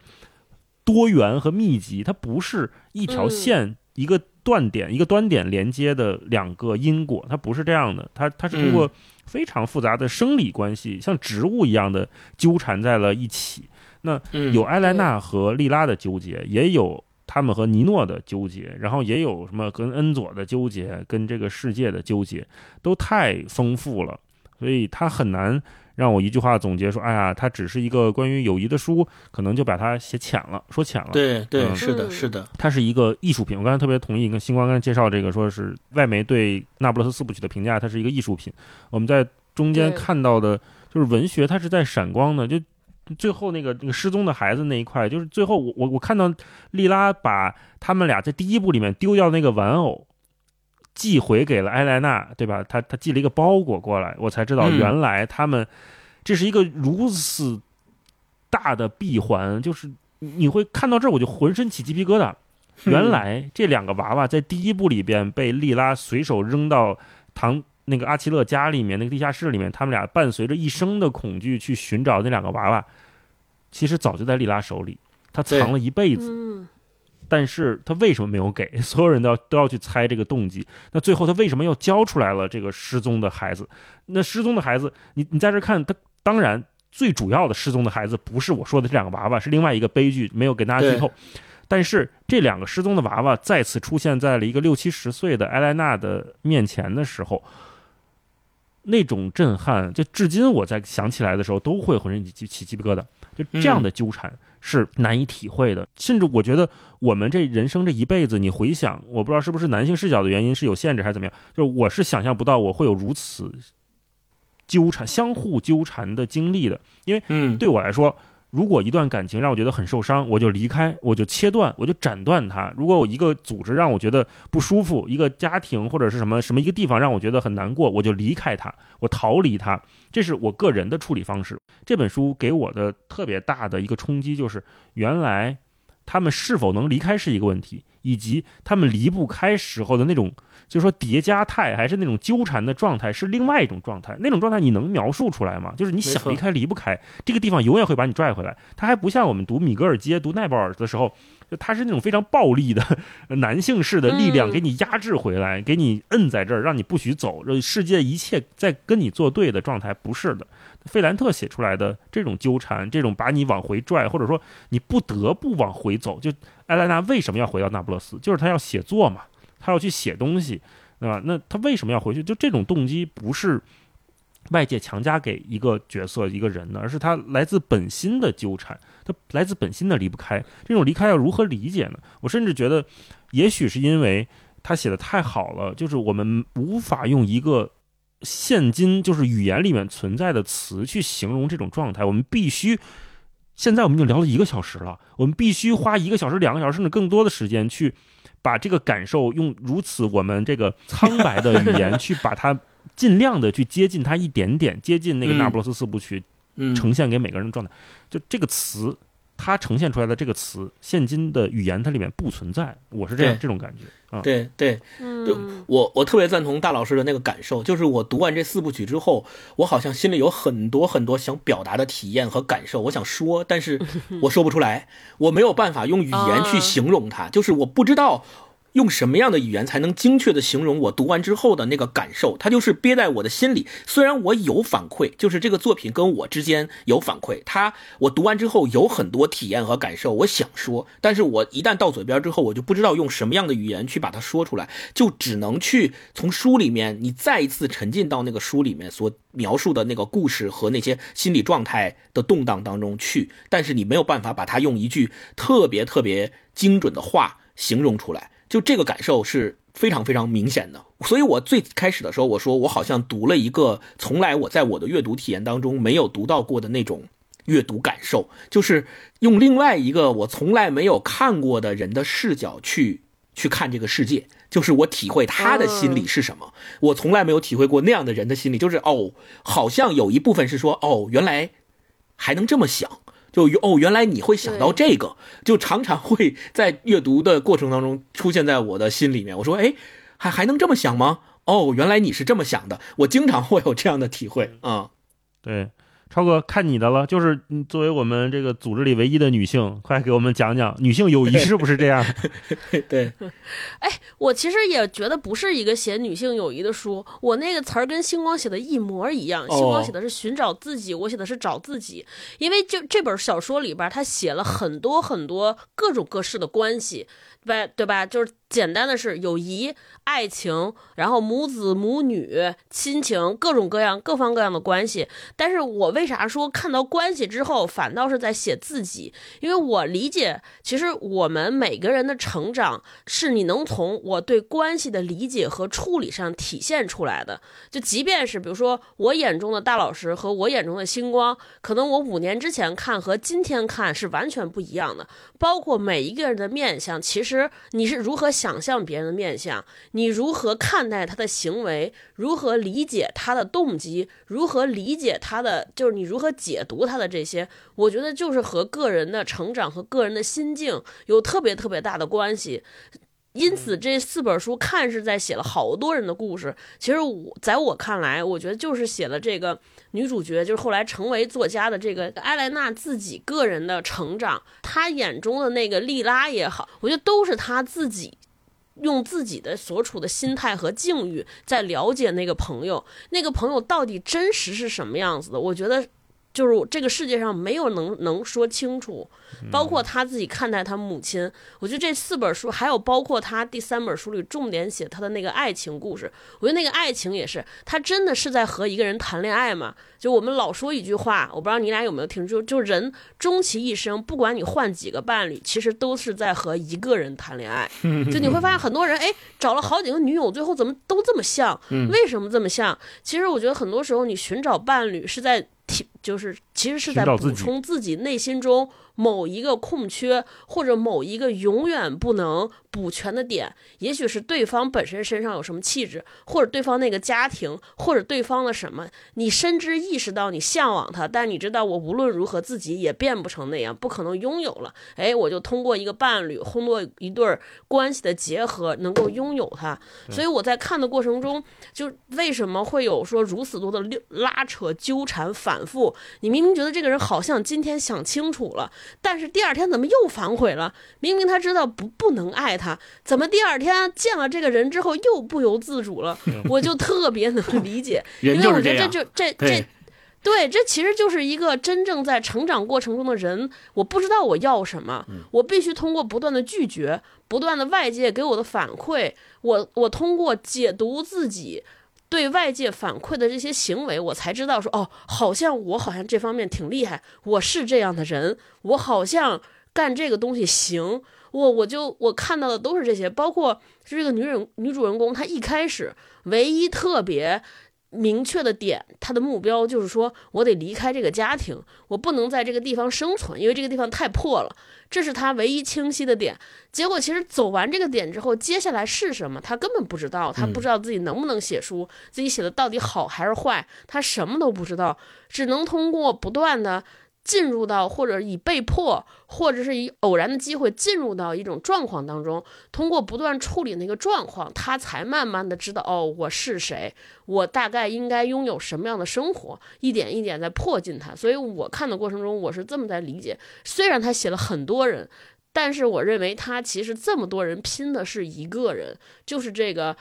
多元和密集，它不是一条线、一个断点、一个端点连接的两个因果，它不是这样的。它它是通过非常复杂的生理关系，像植物一样的纠缠在了一起。那有埃莱娜和莉拉的纠结，也有他们和尼诺的纠结，然后也有什么跟恩佐的纠结，跟这个世界的纠结，都太丰富了，所以它很难。让我一句话总结说：“哎呀，它只是一个关于友谊的书，可能就把它写浅了，说浅了。”对对，是的，是的，它是一个艺术品。我刚才特别同意跟星光刚才介绍这个，说是外媒对《那不勒斯四部曲》的评价，它是一个艺术品。我们在中间看到的就是文学，它是在闪光的。就最后那个那个失踪的孩子那一块，就是最后我我我看到莉拉把他们俩在第一部里面丢掉那个玩偶。寄回给了埃莱娜，对吧？他他寄了一个包裹过来，我才知道原来他们这是一个如此大的闭环。就是你会看到这儿，我就浑身起鸡皮疙瘩。原来这两个娃娃在第一部里边被莉拉随手扔到唐那个阿奇勒家里面那个地下室里面，他们俩伴随着一生的恐惧去寻找那两个娃娃，其实早就在莉拉手里，他藏了一辈子。但是他为什么没有给？所有人都要都要去猜这个动机。那最后他为什么又交出来了这个失踪的孩子？那失踪的孩子，你你在这看他，当然最主要的失踪的孩子不是我说的这两个娃娃，是另外一个悲剧，没有给大家剧透。但是这两个失踪的娃娃再次出现在了一个六七十岁的艾莱娜的面前的时候，那种震撼，就至今我在想起来的时候都会浑身起起鸡皮疙瘩。就这样的纠缠。是难以体会的，甚至我觉得我们这人生这一辈子，你回想，我不知道是不是男性视角的原因是有限制还是怎么样，就是我是想象不到我会有如此纠缠、相互纠缠的经历的，因为对我来说，如果一段感情让我觉得很受伤，我就离开，我就切断，我就斩断它。如果我一个组织让我觉得不舒服，一个家庭或者是什么什么一个地方让我觉得很难过，我就离开它，我逃离它。这是我个人的处理方式。这本书给我的特别大的一个冲击就是，原来他们是否能离开是一个问题，以及他们离不开时候的那种。就是说叠加态还是那种纠缠的状态，是另外一种状态。那种状态你能描述出来吗？就是你想离开离不开，这个地方永远会把你拽回来。它还不像我们读米格尔街、读奈保尔的时候，就它是那种非常暴力的 男性式的力量，给你压制回来，给你摁在这儿，让你不许走。世界一切在跟你作对的状态，不是的。费兰特写出来的这种纠缠，这种把你往回拽，或者说你不得不往回走。就艾莱娜为什么要回到那不勒斯？就是他要写作嘛。他要去写东西，对吧？那他为什么要回去？就这种动机不是外界强加给一个角色、一个人的，而是他来自本心的纠缠，他来自本心的离不开。这种离开要如何理解呢？我甚至觉得，也许是因为他写的太好了，就是我们无法用一个现今就是语言里面存在的词去形容这种状态。我们必须，现在我们已经聊了一个小时了，我们必须花一个小时、两个小时甚至更多的时间去。把这个感受用如此我们这个苍白的语言 去把它尽量的去接近它一点点，接近那个那不勒斯四部曲，呈现给每个人的状态。就这个词，它呈现出来的这个词，现今的语言它里面不存在。我是这样这种感觉啊。对对，嗯我我特别赞同大老师的那个感受，就是我读完这四部曲之后，我好像心里有很多很多想表达的体验和感受，我想说，但是我说不出来，我没有办法用语言去形容它，就是我不知道。用什么样的语言才能精确的形容我读完之后的那个感受？它就是憋在我的心里。虽然我有反馈，就是这个作品跟我之间有反馈，它我读完之后有很多体验和感受，我想说，但是我一旦到嘴边之后，我就不知道用什么样的语言去把它说出来，就只能去从书里面，你再一次沉浸到那个书里面所描述的那个故事和那些心理状态的动荡当中去，但是你没有办法把它用一句特别特别精准的话形容出来。就这个感受是非常非常明显的，所以我最开始的时候我说我好像读了一个从来我在我的阅读体验当中没有读到过的那种阅读感受，就是用另外一个我从来没有看过的人的视角去去看这个世界，就是我体会他的心理是什么，我从来没有体会过那样的人的心理，就是哦，好像有一部分是说哦，原来还能这么想。就哦，原来你会想到这个，就常常会 在阅读的过程当中出现在我的心里面。我说，哎，还还能这么想吗？哦，原来你是这么想的。我经常会有这样的体会啊，对。超哥，看你的了，就是作为我们这个组织里唯一的女性，快给我们讲讲女性友谊是不是这样？对，哎，我其实也觉得不是一个写女性友谊的书，我那个词儿跟星光写的一模一样。星光写的是寻找自己，我写的是找自己。因为就这本小说里边，他写了很多很多各种各式的关系。对对吧？就是简单的是友谊、爱情，然后母子、母女、亲情，各种各样、各方各样的关系。但是我为啥说看到关系之后，反倒是在写自己？因为我理解，其实我们每个人的成长，是你能从我对关系的理解和处理上体现出来的。就即便是比如说我眼中的大老师和我眼中的星光，可能我五年之前看和今天看是完全不一样的。包括每一个人的面相，其实。你是如何想象别人的面相？你如何看待他的行为？如何理解他的动机？如何理解他的？就是你如何解读他的这些？我觉得就是和个人的成长和个人的心境有特别特别大的关系。因此，这四本书看是在写了好多人的故事。其实我在我看来，我觉得就是写了这个。女主角就是后来成为作家的这个艾莱娜自己个人的成长，她眼中的那个莉拉也好，我觉得都是她自己用自己的所处的心态和境遇在了解那个朋友，那个朋友到底真实是什么样子的，我觉得。就是这个世界上没有能能说清楚，包括他自己看待他母亲。我觉得这四本书，还有包括他第三本书里重点写他的那个爱情故事。我觉得那个爱情也是，他真的是在和一个人谈恋爱吗？就我们老说一句话，我不知道你俩有没有听，就就人终其一生，不管你换几个伴侣，其实都是在和一个人谈恋爱。就你会发现很多人，哎，找了好几个女友，最后怎么都这么像？为什么这么像？其实我觉得很多时候你寻找伴侣是在。就是其实是在补充自己内心中某一个空缺，或者某一个永远不能补全的点。也许是对方本身身上有什么气质，或者对方那个家庭，或者对方的什么，你深知意识到你向往他，但你知道我无论如何自己也变不成那样，不可能拥有了。哎，我就通过一个伴侣，通过一对关系的结合，能够拥有他。所以我在看的过程中，就为什么会有说如此多的拉扯、纠缠、反复？你明明觉得这个人好像今天想清楚了，但是第二天怎么又反悔了？明明他知道不不能爱他，怎么第二天见了这个人之后又不由自主了？我就特别能理解，因为我觉得这就这这，对，这其实就是一个真正在成长过程中的人。我不知道我要什么，我必须通过不断的拒绝，不断的外界给我的反馈，我我通过解读自己。对外界反馈的这些行为，我才知道说哦，好像我好像这方面挺厉害，我是这样的人，我好像干这个东西行，我我就我看到的都是这些，包括这个女人女主人公，她一开始唯一特别。明确的点，他的目标就是说，我得离开这个家庭，我不能在这个地方生存，因为这个地方太破了。这是他唯一清晰的点。结果其实走完这个点之后，接下来是什么，他根本不知道，他不知道自己能不能写书，自己写的到底好还是坏，他什么都不知道，只能通过不断的。进入到或者以被迫，或者是以偶然的机会进入到一种状况当中，通过不断处理那个状况，他才慢慢的知道哦，我是谁，我大概应该拥有什么样的生活，一点一点在迫近他。所以我看的过程中，我是这么在理解。虽然他写了很多人，但是我认为他其实这么多人拼的是一个人，就是这个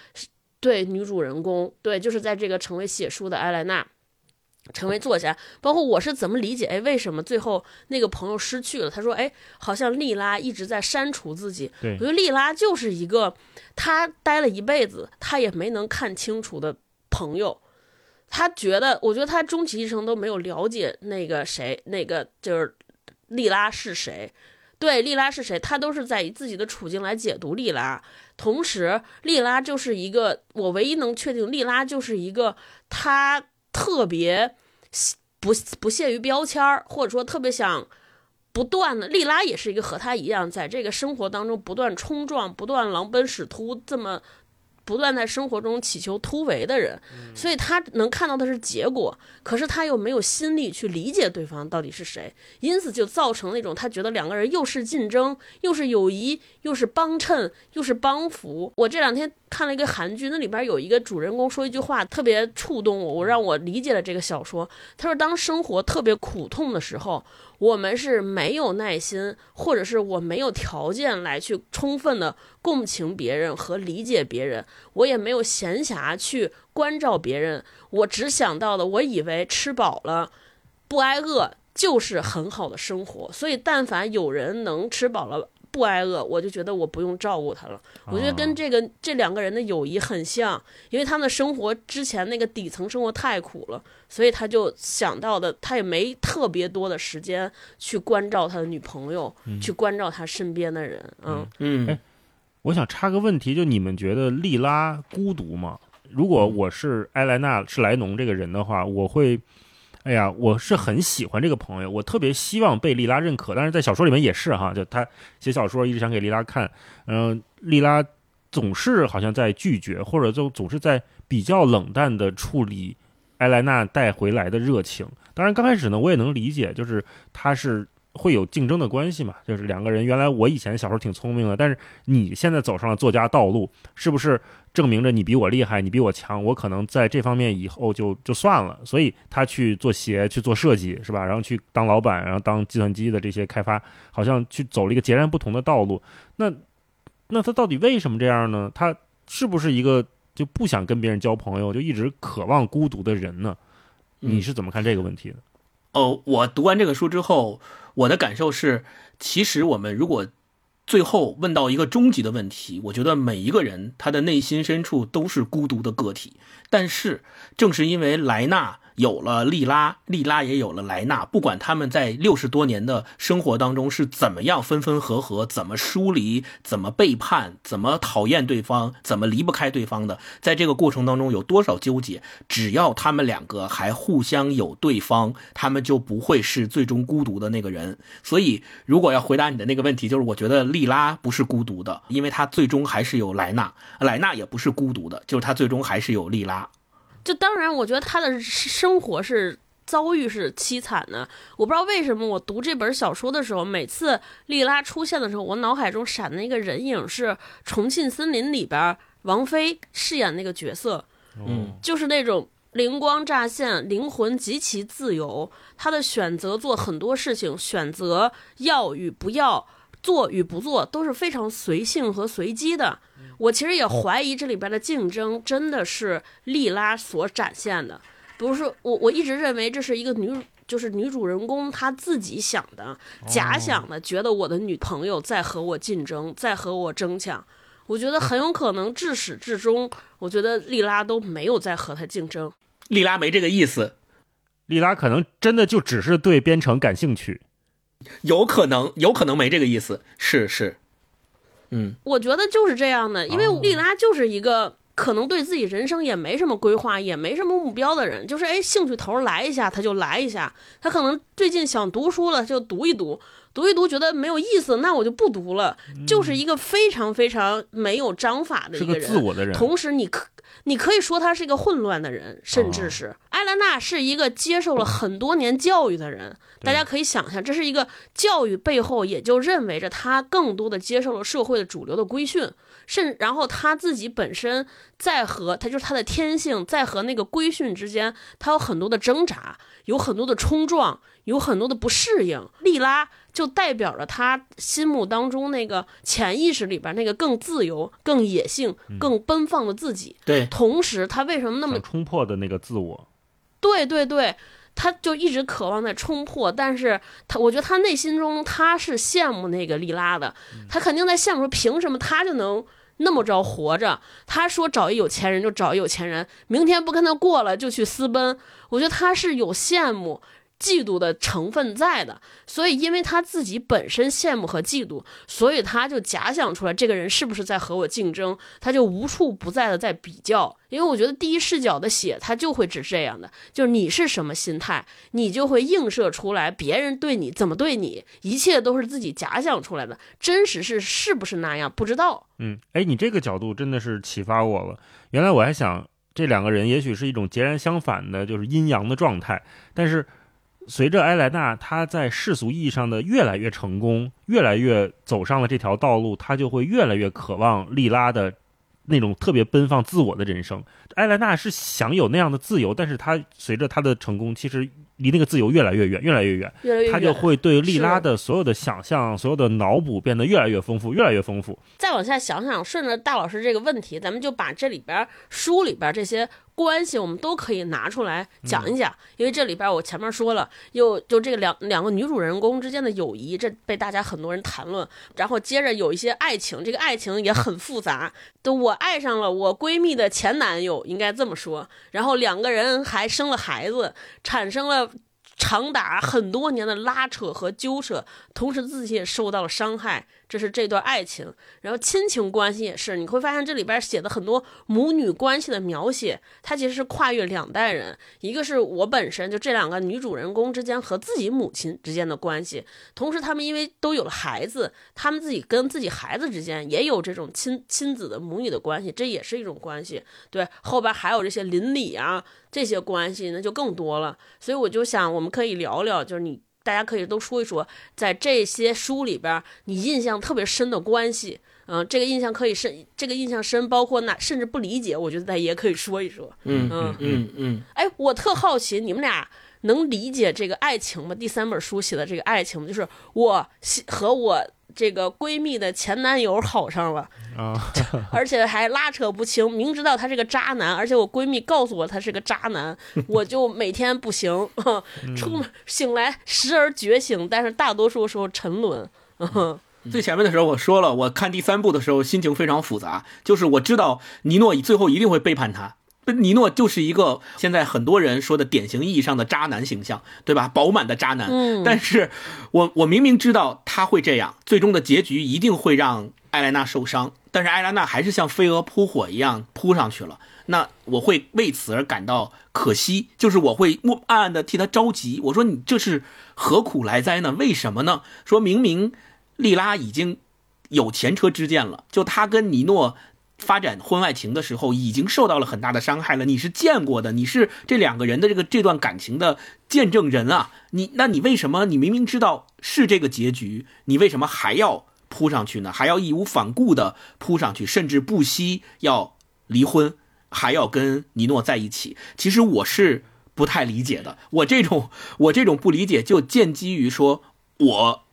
对女主人公，对，就是在这个成为写书的艾莱娜。成为作家，包括我是怎么理解？哎，为什么最后那个朋友失去了？他说：“哎，好像莉拉一直在删除自己。”我觉得莉拉就是一个他待了一辈子，他也没能看清楚的朋友。他觉得，我觉得他终其一生都没有了解那个谁，那个就是莉拉是谁。对，莉拉是谁？他都是在以自己的处境来解读莉拉。同时，莉拉就是一个我唯一能确定，莉拉就是一个他。特别不不屑于标签儿，或者说特别想不断的，莉拉也是一个和他一样，在这个生活当中不断冲撞、不断狼奔使突这么。不断在生活中祈求突围的人，所以他能看到的是结果，可是他又没有心力去理解对方到底是谁，因此就造成那种他觉得两个人又是竞争，又是友谊，又是帮衬，又是帮扶。我这两天看了一个韩剧，那里边有一个主人公说一句话特别触动我，我让我理解了这个小说。他说：“当生活特别苦痛的时候。”我们是没有耐心，或者是我没有条件来去充分的共情别人和理解别人，我也没有闲暇去关照别人，我只想到的，我以为吃饱了，不挨饿就是很好的生活，所以但凡有人能吃饱了。不挨饿，我就觉得我不用照顾他了。我觉得跟这个这两个人的友谊很像，因为他们的生活之前那个底层生活太苦了，所以他就想到的，他也没特别多的时间去关照他的女朋友，去关照他身边的人。嗯嗯。我想插个问题，就你们觉得莉拉孤独吗？如果我是埃莱娜是莱农这个人的话，我会。哎呀，我是很喜欢这个朋友，我特别希望被莉拉认可。但是在小说里面也是哈，就他写小说一直想给莉拉看，嗯，莉拉总是好像在拒绝，或者就总是在比较冷淡的处理埃莱娜带回来的热情。当然刚开始呢，我也能理解，就是他是。会有竞争的关系嘛？就是两个人，原来我以前小时候挺聪明的，但是你现在走上了作家道路，是不是证明着你比我厉害，你比我强？我可能在这方面以后就就算了。所以他去做鞋，去做设计，是吧？然后去当老板，然后当计算机的这些开发，好像去走了一个截然不同的道路。那那他到底为什么这样呢？他是不是一个就不想跟别人交朋友，就一直渴望孤独的人呢？你是怎么看这个问题的？哦，我读完这个书之后。我的感受是，其实我们如果最后问到一个终极的问题，我觉得每一个人他的内心深处都是孤独的个体。但是正是因为莱纳有了莉拉，莉拉也有了莱纳。不管他们在六十多年的生活当中是怎么样分分合合，怎么疏离，怎么背叛，怎么讨厌对方，怎么离不开对方的，在这个过程当中有多少纠结，只要他们两个还互相有对方，他们就不会是最终孤独的那个人。所以，如果要回答你的那个问题，就是我觉得莉拉不是孤独的，因为她最终还是有莱纳，莱纳也不是孤独的，就是他最终还是有莉拉。就当然，我觉得他的生活是遭遇是凄惨的。我不知道为什么，我读这本小说的时候，每次莉拉出现的时候，我脑海中闪的那个人影是《重庆森林》里边王菲饰演那个角色，嗯，就是那种灵光乍现、灵魂极其自由，他的选择做很多事情，选择要与不要。做与不做都是非常随性和随机的。我其实也怀疑这里边的竞争真的是莉拉所展现的，不是我我一直认为这是一个女，就是女主人公她自己想的、假想的，觉得我的女朋友在和我竞争，在和我争抢。我觉得很有可能至始至终，我觉得莉拉都没有在和她竞争。莉拉没这个意思，莉拉可能真的就只是对编程感兴趣。有可能，有可能没这个意思，是是，嗯，我觉得就是这样的，因为莉拉就是一个可能对自己人生也没什么规划，也没什么目标的人，就是哎，兴趣头来一下他就来一下，他可能最近想读书了就读一读，读一读觉得没有意思，那我就不读了，就是一个非常非常没有章法的一个人，自我的人，同时你可。你可以说他是一个混乱的人，甚至是。艾兰娜是一个接受了很多年教育的人。大家可以想象，这是一个教育背后，也就认为着他更多的接受了社会的主流的规训，甚然后他自己本身在和他就是他的天性在和那个规训之间，他有很多的挣扎，有很多的冲撞，有很多的不适应。莉拉。就代表着他心目当中那个潜意识里边那个更自由、更野性、更奔放的自己。对，同时他为什么那么冲破的那个自我？对对对，他就一直渴望在冲破，但是他我觉得他内心中他是羡慕那个莉拉的，他肯定在羡慕说凭什么他就能那么着活着？他说找一有钱人就找一有钱人，明天不跟他过了就去私奔。我觉得他是有羡慕。嫉妒的成分在的，所以因为他自己本身羡慕和嫉妒，所以他就假想出来这个人是不是在和我竞争，他就无处不在的在比较。因为我觉得第一视角的写他就会只是这样的，就是你是什么心态，你就会映射出来别人对你怎么对你，一切都是自己假想出来的，真实是是不是那样不知道。嗯，哎，你这个角度真的是启发我了。原来我还想这两个人也许是一种截然相反的，就是阴阳的状态，但是。随着埃莱娜她在世俗意义上的越来越成功，越来越走上了这条道路，她就会越来越渴望莉拉的那种特别奔放自我的人生。埃莱娜是想有那样的自由，但是她随着她的成功，其实。离那个自由越来越远，越来越远，她就会对莉拉的所有的想象、所有的脑补变得越来越丰富，越来越丰富。再往下想想，顺着大老师这个问题，咱们就把这里边书里边这些关系，我们都可以拿出来讲一讲。因为这里边我前面说了，又就这个两两个女主人公之间的友谊，这被大家很多人谈论。然后接着有一些爱情，这个爱情也很复杂。都我爱上了我闺蜜的前男友，应该这么说。然后两个人还生了孩子，产生了。长达很多年的拉扯和纠扯，同时自己也受到了伤害。这是这段爱情，然后亲情关系也是，你会发现这里边写的很多母女关系的描写，它其实是跨越两代人。一个是我本身就这两个女主人公之间和自己母亲之间的关系，同时他们因为都有了孩子，他们自己跟自己孩子之间也有这种亲亲子的母女的关系，这也是一种关系。对，后边还有这些邻里啊这些关系，那就更多了。所以我就想，我们可以聊聊，就是你。大家可以都说一说，在这些书里边，你印象特别深的关系，嗯，这个印象可以深，这个印象深，包括那甚至不理解，我觉得大家也可以说一说。嗯嗯嗯嗯。哎，我特好奇，你们俩能理解这个爱情吗？第三本书写的这个爱情，就是我和我。这个闺蜜的前男友好上了啊，而且还拉扯不清，明知道他是个渣男，而且我闺蜜告诉我他是个渣男，我就每天不行，出门醒来时而觉醒，但是大多数时候沉沦。最前面的时候我说了，我看第三部的时候心情非常复杂，就是我知道尼诺最后一定会背叛他。尼诺就是一个现在很多人说的典型意义上的渣男形象，对吧？饱满的渣男。嗯，但是我我明明知道他会这样，最终的结局一定会让艾莱娜受伤，但是艾莱娜还是像飞蛾扑火一样扑上去了。那我会为此而感到可惜，就是我会默暗暗的替他着急。我说你这是何苦来哉呢？为什么呢？说明明莉拉已经有前车之鉴了，就他跟尼诺。发展婚外情的时候，已经受到了很大的伤害了。你是见过的，你是这两个人的这个这段感情的见证人啊！你那你为什么你明明知道是这个结局，你为什么还要扑上去呢？还要义无反顾的扑上去，甚至不惜要离婚，还要跟尼诺在一起？其实我是不太理解的。我这种 我这种不理解，就建基于说我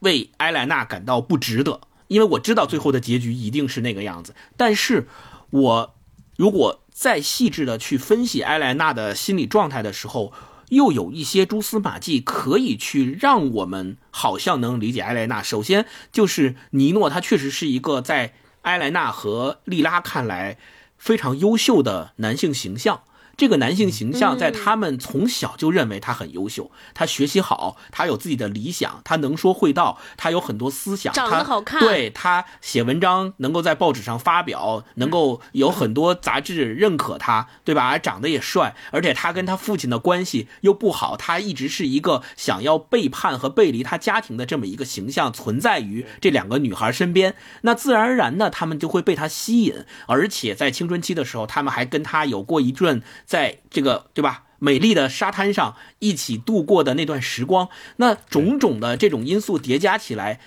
为埃莱娜感到不值得。因为我知道最后的结局一定是那个样子，但是，我如果再细致的去分析埃莱娜的心理状态的时候，又有一些蛛丝马迹可以去让我们好像能理解埃莱娜。首先就是尼诺，他确实是一个在埃莱娜和莉拉看来非常优秀的男性形象。这个男性形象在他们从小就认为他很优秀，他学习好，他有自己的理想，他能说会道，他有很多思想，长得好看，对他写文章能够在报纸上发表，能够有很多杂志认可他，对吧？长得也帅，而且他跟他父亲的关系又不好，他一直是一个想要背叛和背离他家庭的这么一个形象存在于这两个女孩身边，那自然而然的他们就会被他吸引，而且在青春期的时候，他们还跟他有过一阵。在这个对吧，美丽的沙滩上一起度过的那段时光，那种种的这种因素叠加起来，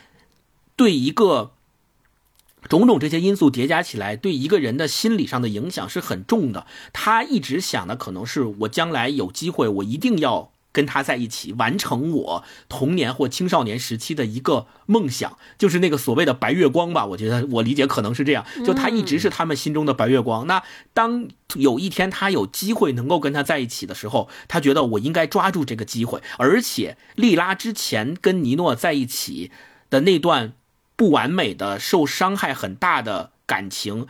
对一个种种这些因素叠加起来，对一个人的心理上的影响是很重的。他一直想的可能是，我将来有机会，我一定要。跟他在一起，完成我童年或青少年时期的一个梦想，就是那个所谓的白月光吧。我觉得我理解可能是这样，就他一直是他们心中的白月光。那当有一天他有机会能够跟他在一起的时候，他觉得我应该抓住这个机会。而且莉拉之前跟尼诺在一起的那段不完美的、受伤害很大的感情，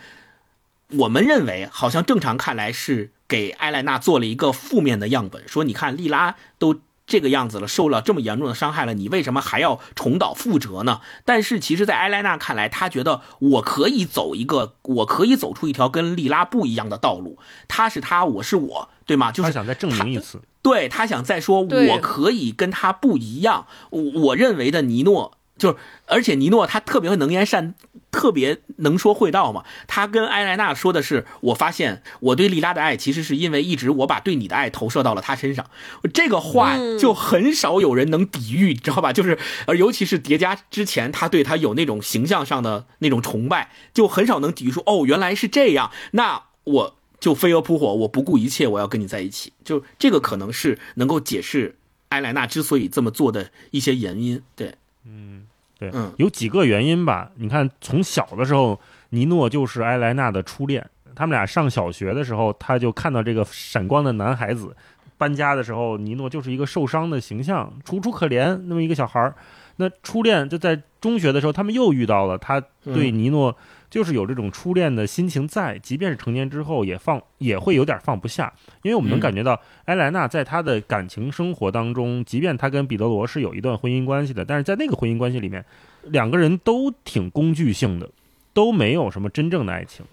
我们认为好像正常看来是。给艾莱娜做了一个负面的样本，说：“你看，莉拉都这个样子了，受了这么严重的伤害了，你为什么还要重蹈覆辙呢？”但是，其实，在艾莱娜看来，她觉得我可以走一个，我可以走出一条跟莉拉不一样的道路。她是她，我是我，对吗？就是想再证明一次，对他想再说，我可以跟他不一样。我我认为的尼诺。就是，而且尼诺他特别能言善，特别能说会道嘛。他跟埃莱娜说的是：“我发现我对莉拉的爱，其实是因为一直我把对你的爱投射到了她身上。”这个话就很少有人能抵御，你知道吧？就是，而尤其是叠加之前，他对他有那种形象上的那种崇拜，就很少能抵御。说：“哦，原来是这样，那我就飞蛾扑火，我不顾一切，我要跟你在一起。”就这个可能是能够解释埃莱娜之所以这么做的一些原因。对。嗯，对，有几个原因吧。你看，从小的时候，尼诺就是埃莱娜的初恋。他们俩上小学的时候，他就看到这个闪光的男孩子。搬家的时候，尼诺就是一个受伤的形象，楚楚可怜那么一个小孩儿。那初恋就在中学的时候，他们又遇到了，他对尼诺。就是有这种初恋的心情在，即便是成年之后也放也会有点放不下，因为我们能感觉到埃莱娜在她的感情生活当中，即便她跟彼得罗是有一段婚姻关系的，但是在那个婚姻关系里面，两个人都挺工具性的，都没有什么真正的爱情，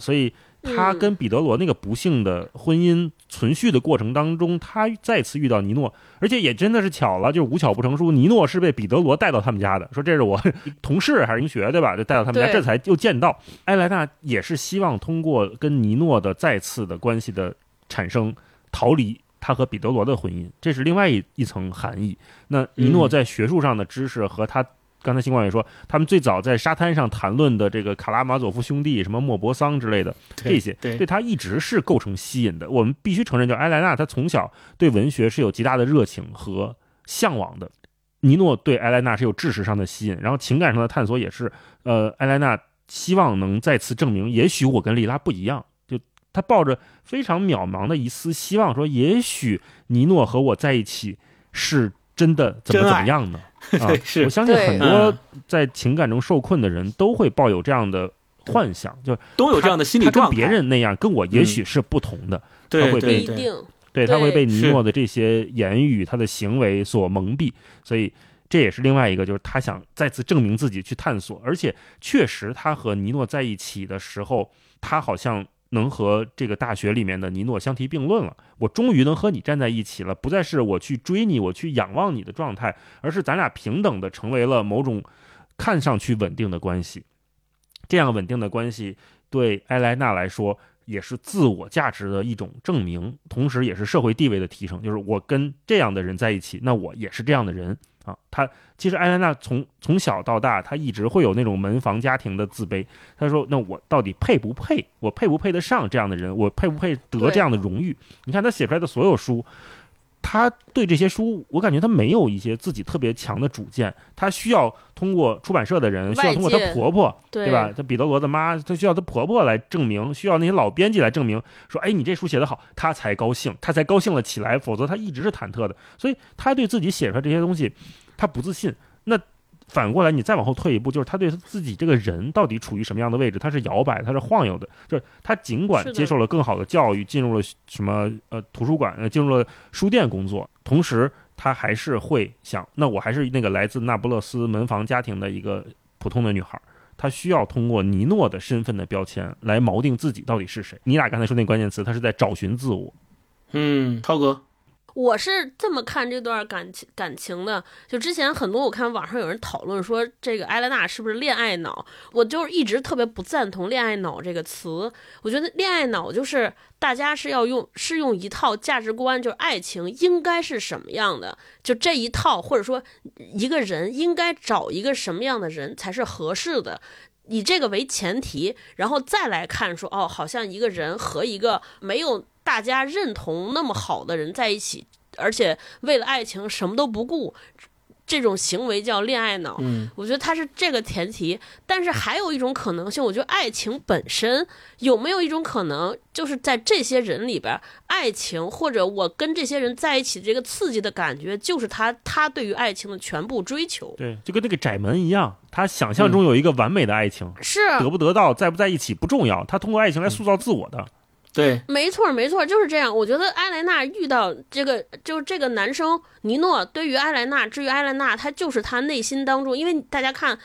所以。他跟彼得罗那个不幸的婚姻存续的过程当中，他再次遇到尼诺，而且也真的是巧了，就是无巧不成书。尼诺是被彼得罗带到他们家的，说这是我 同事还是同学，对吧？就带到他们家，这才又见到埃莱娜，也是希望通过跟尼诺的再次的关系的产生，逃离他和彼得罗的婚姻，这是另外一一层含义。那尼诺在学术上的知识和他。刚才星光也说，他们最早在沙滩上谈论的这个卡拉马佐夫兄弟，什么莫泊桑之类的这些，对他一直是构成吸引的。我们必须承认，就埃莱娜，她从小对文学是有极大的热情和向往的。尼诺对埃莱娜是有知识上的吸引，然后情感上的探索也是。呃，埃莱娜希望能再次证明，也许我跟莉拉不一样。就他抱着非常渺茫的一丝希望，说也许尼诺和我在一起是真的怎么怎么样呢？啊，我相信很多在情感中受困的人都会抱有这样的幻想，就都有这样的心理状态。别人那样，跟我也许是不同的，他会被对他会被尼诺的这些言语、他的行为所蒙蔽，所以这也是另外一个，就是他想再次证明自己去探索。而且确实，他和尼诺在一起的时候，他好像。能和这个大学里面的尼诺相提并论了，我终于能和你站在一起了，不再是我去追你，我去仰望你的状态，而是咱俩平等的成为了某种看上去稳定的关系。这样稳定的关系对埃莱娜来说也是自我价值的一种证明，同时也是社会地位的提升。就是我跟这样的人在一起，那我也是这样的人。啊，他其实艾莲娜从从小到大，她一直会有那种门房家庭的自卑。她说：“那我到底配不配？我配不配得上这样的人？我配不配得这样的荣誉？”你看她写出来的所有书，他对这些书，我感觉他没有一些自己特别强的主见。他需要通过出版社的人，需要通过他婆婆，对吧？他彼得罗的妈，他需要他婆婆来证明，需要那些老编辑来证明，说：“哎，你这书写得好，他才高兴，他才高兴了起来。否则他一直是忐忑的。”所以他对自己写出来这些东西。他不自信，那反过来你再往后退一步，就是他对他自己这个人到底处于什么样的位置？他是摇摆，他是晃悠的。就是他尽管接受了更好的教育，进入了什么呃图书馆，呃进入了书店工作，同时他还是会想，那我还是那个来自那不勒斯门房家庭的一个普通的女孩。他需要通过尼诺的身份的标签来锚定自己到底是谁。你俩刚才说那关键词，他是在找寻自我。嗯，涛哥。我是这么看这段感情感情的，就之前很多我看网上有人讨论说这个艾莲娜是不是恋爱脑，我就是一直特别不赞同“恋爱脑”这个词。我觉得恋爱脑就是大家是要用是用一套价值观，就是爱情应该是什么样的，就这一套，或者说一个人应该找一个什么样的人才是合适的，以这个为前提，然后再来看说哦，好像一个人和一个没有。大家认同那么好的人在一起，而且为了爱情什么都不顾，这种行为叫恋爱脑。嗯，我觉得他是这个前提，但是还有一种可能性，我觉得爱情本身有没有一种可能，就是在这些人里边，爱情或者我跟这些人在一起这个刺激的感觉，就是他他对于爱情的全部追求。对，就跟那个窄门一样，他想象中有一个完美的爱情，是得不得到，在不在一起不重要，他通过爱情来塑造自我的。对，没错，没错，就是这样。我觉得艾莱娜遇到这个，就是这个男生尼诺，对于艾莱娜，至于艾莱娜，他就是他内心当中，因为大家看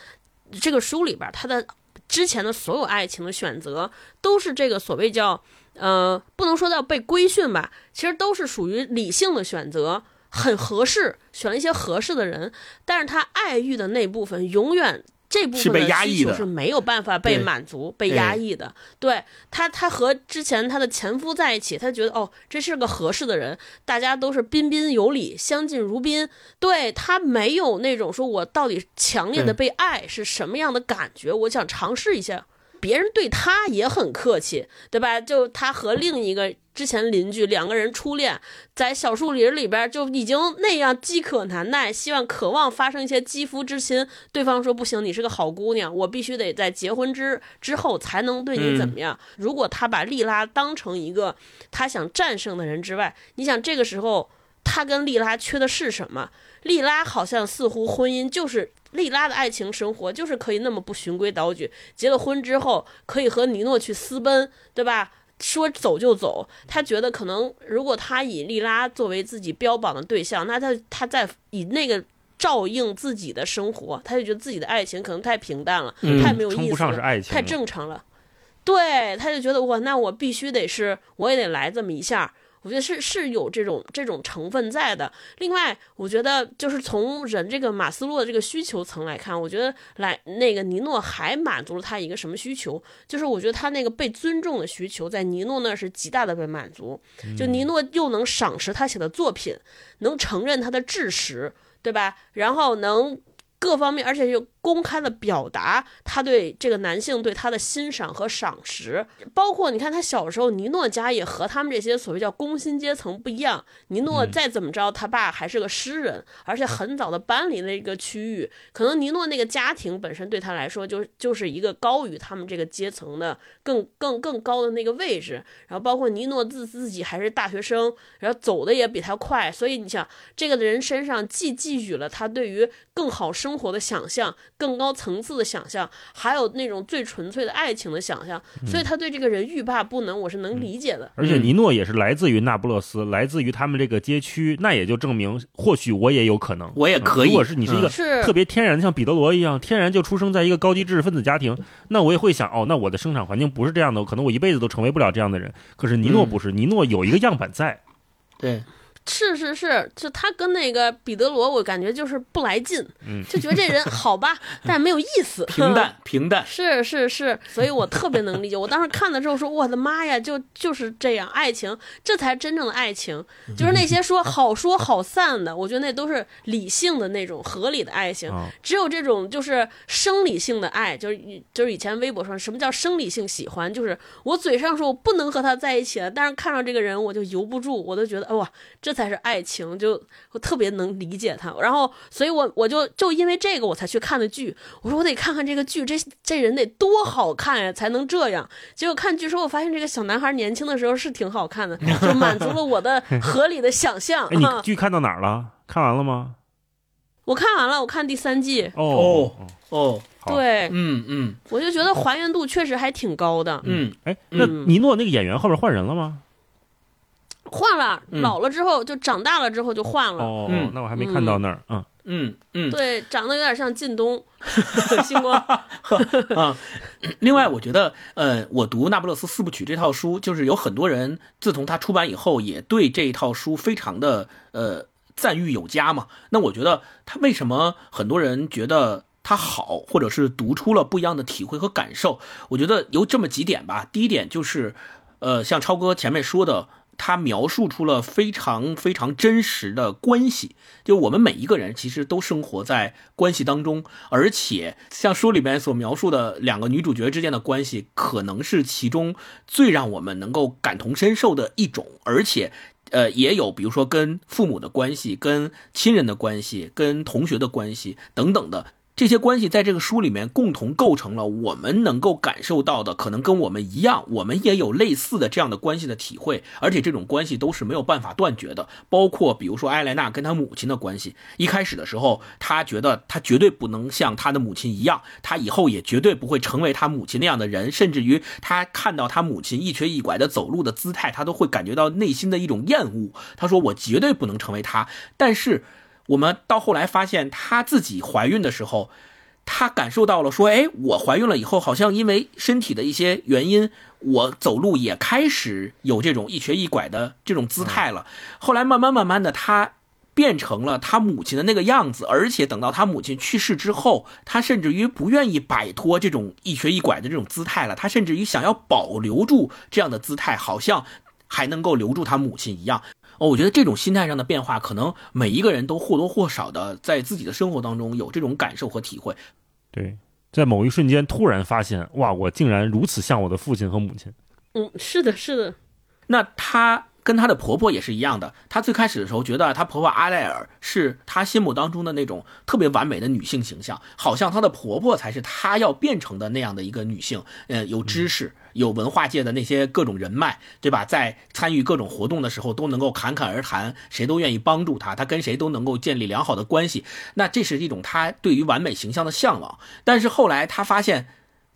这个书里边，他的之前的所有爱情的选择，都是这个所谓叫，呃，不能说叫被规训吧，其实都是属于理性的选择，很合适，选了一些合适的人，但是他爱欲的那部分永远。这部分的需求是没有办法被满足、被压抑的。对他，他和之前他的前夫在一起，他觉得哦，这是个合适的人，大家都是彬彬有礼、相敬如宾。对他没有那种说我到底强烈的被爱是什么样的感觉，我想尝试一下。别人对他也很客气，对吧？就他和另一个之前邻居两个人初恋，在小树林里边就已经那样饥渴难耐，希望渴望发生一些肌肤之亲。对方说不行，你是个好姑娘，我必须得在结婚之之后才能对你怎么样。如果他把莉拉当成一个他想战胜的人之外，你想这个时候他跟莉拉缺的是什么？莉拉好像似乎婚姻就是。莉拉的爱情生活就是可以那么不循规蹈矩，结了婚之后可以和尼诺去私奔，对吧？说走就走。他觉得可能如果他以莉拉作为自己标榜的对象，那他他在以那个照应自己的生活，他就觉得自己的爱情可能太平淡了，太没有意思了，太正常了。对，他就觉得哇，那我必须得是，我也得来这么一下。我觉得是是有这种这种成分在的。另外，我觉得就是从人这个马斯洛的这个需求层来看，我觉得来那个尼诺还满足了他一个什么需求？就是我觉得他那个被尊重的需求，在尼诺那是极大的被满足。就尼诺又能赏识他写的作品，能承认他的知识，对吧？然后能。各方面，而且又公开的表达他对这个男性对他的欣赏和赏识，包括你看他小时候，尼诺家也和他们这些所谓叫工薪阶层不一样。尼诺再怎么着，他爸还是个诗人，而且很早的搬离了一个区域，可能尼诺那个家庭本身对他来说就就是一个高于他们这个阶层的更更更高的那个位置。然后包括尼诺自自己还是大学生，然后走的也比他快，所以你想这个人身上既寄予了他对于更好生生活的想象、更高层次的想象，还有那种最纯粹的爱情的想象，所以他对这个人欲罢不能，我是能理解的。而且尼诺也是来自于那不勒斯，来自于他们这个街区，那也就证明，或许我也有可能，我也可以。如果是你是一个特别天然的，像彼得罗一样，天然就出生在一个高级知识分子家庭，那我也会想，哦，那我的生产环境不是这样的，可能我一辈子都成为不了这样的人。可是尼诺不是，尼诺有一个样板在，对。是是是，就他跟那个彼得罗，我感觉就是不来劲，嗯，就觉得这人 好吧，但没有意思，平淡平淡。是是是，所以我特别能理解。我当时看了之后说，我的妈呀，就就是这样，爱情这才真正的爱情，就是那些说好说好散的，我觉得那都是理性的那种合理的爱情。只有这种就是生理性的爱，就是就是以前微博上什么叫生理性喜欢，就是我嘴上说我不能和他在一起了，但是看上这个人我就由不住，我都觉得哇这。才是爱情，就我特别能理解他，然后，所以我我就就因为这个我才去看的剧。我说我得看看这个剧，这这人得多好看呀，才能这样。结果看剧时候，我发现这个小男孩年轻的时候是挺好看的，就满足了我的 合理的想象。你剧看到哪儿了？看完了吗？我看完了，我看第三季。哦哦，对，嗯嗯，我就觉得还原度确实还挺高的。嗯，哎，那尼诺那个演员后边换人了吗？换了，老了之后就长大了之后就换了。哦，那我还没看到那儿。嗯嗯嗯，对，长得有点像靳东，星光啊。另外，我觉得，呃，我读《那不勒斯四部曲》这套书，就是有很多人自从它出版以后，也对这一套书非常的呃赞誉有加嘛。那我觉得他为什么很多人觉得他好，或者是读出了不一样的体会和感受？我觉得有这么几点吧。第一点就是，呃，像超哥前面说的。他描述出了非常非常真实的关系，就我们每一个人其实都生活在关系当中，而且像书里面所描述的两个女主角之间的关系，可能是其中最让我们能够感同身受的一种，而且，呃，也有比如说跟父母的关系、跟亲人的关系、跟同学的关系等等的。这些关系在这个书里面共同构成了我们能够感受到的，可能跟我们一样，我们也有类似的这样的关系的体会，而且这种关系都是没有办法断绝的。包括比如说艾莱娜跟她母亲的关系，一开始的时候，她觉得她绝对不能像她的母亲一样，她以后也绝对不会成为她母亲那样的人，甚至于她看到她母亲一瘸一拐的走路的姿态，她都会感觉到内心的一种厌恶。她说：“我绝对不能成为她。”但是。我们到后来发现，她自己怀孕的时候，她感受到了说：“哎，我怀孕了以后，好像因为身体的一些原因，我走路也开始有这种一瘸一拐的这种姿态了。”后来慢慢慢慢的，她变成了她母亲的那个样子，而且等到她母亲去世之后，她甚至于不愿意摆脱这种一瘸一拐的这种姿态了，她甚至于想要保留住这样的姿态，好像还能够留住她母亲一样。哦，我觉得这种心态上的变化，可能每一个人都或多或少的在自己的生活当中有这种感受和体会。对，在某一瞬间突然发现，哇，我竟然如此像我的父亲和母亲。嗯，是的，是的。那他。跟她的婆婆也是一样的，她最开始的时候觉得她婆婆阿黛尔是她心目当中的那种特别完美的女性形象，好像她的婆婆才是她要变成的那样的一个女性，呃，有知识、有文化界的那些各种人脉，对吧？在参与各种活动的时候都能够侃侃而谈，谁都愿意帮助她，她跟谁都能够建立良好的关系。那这是一种她对于完美形象的向往。但是后来她发现，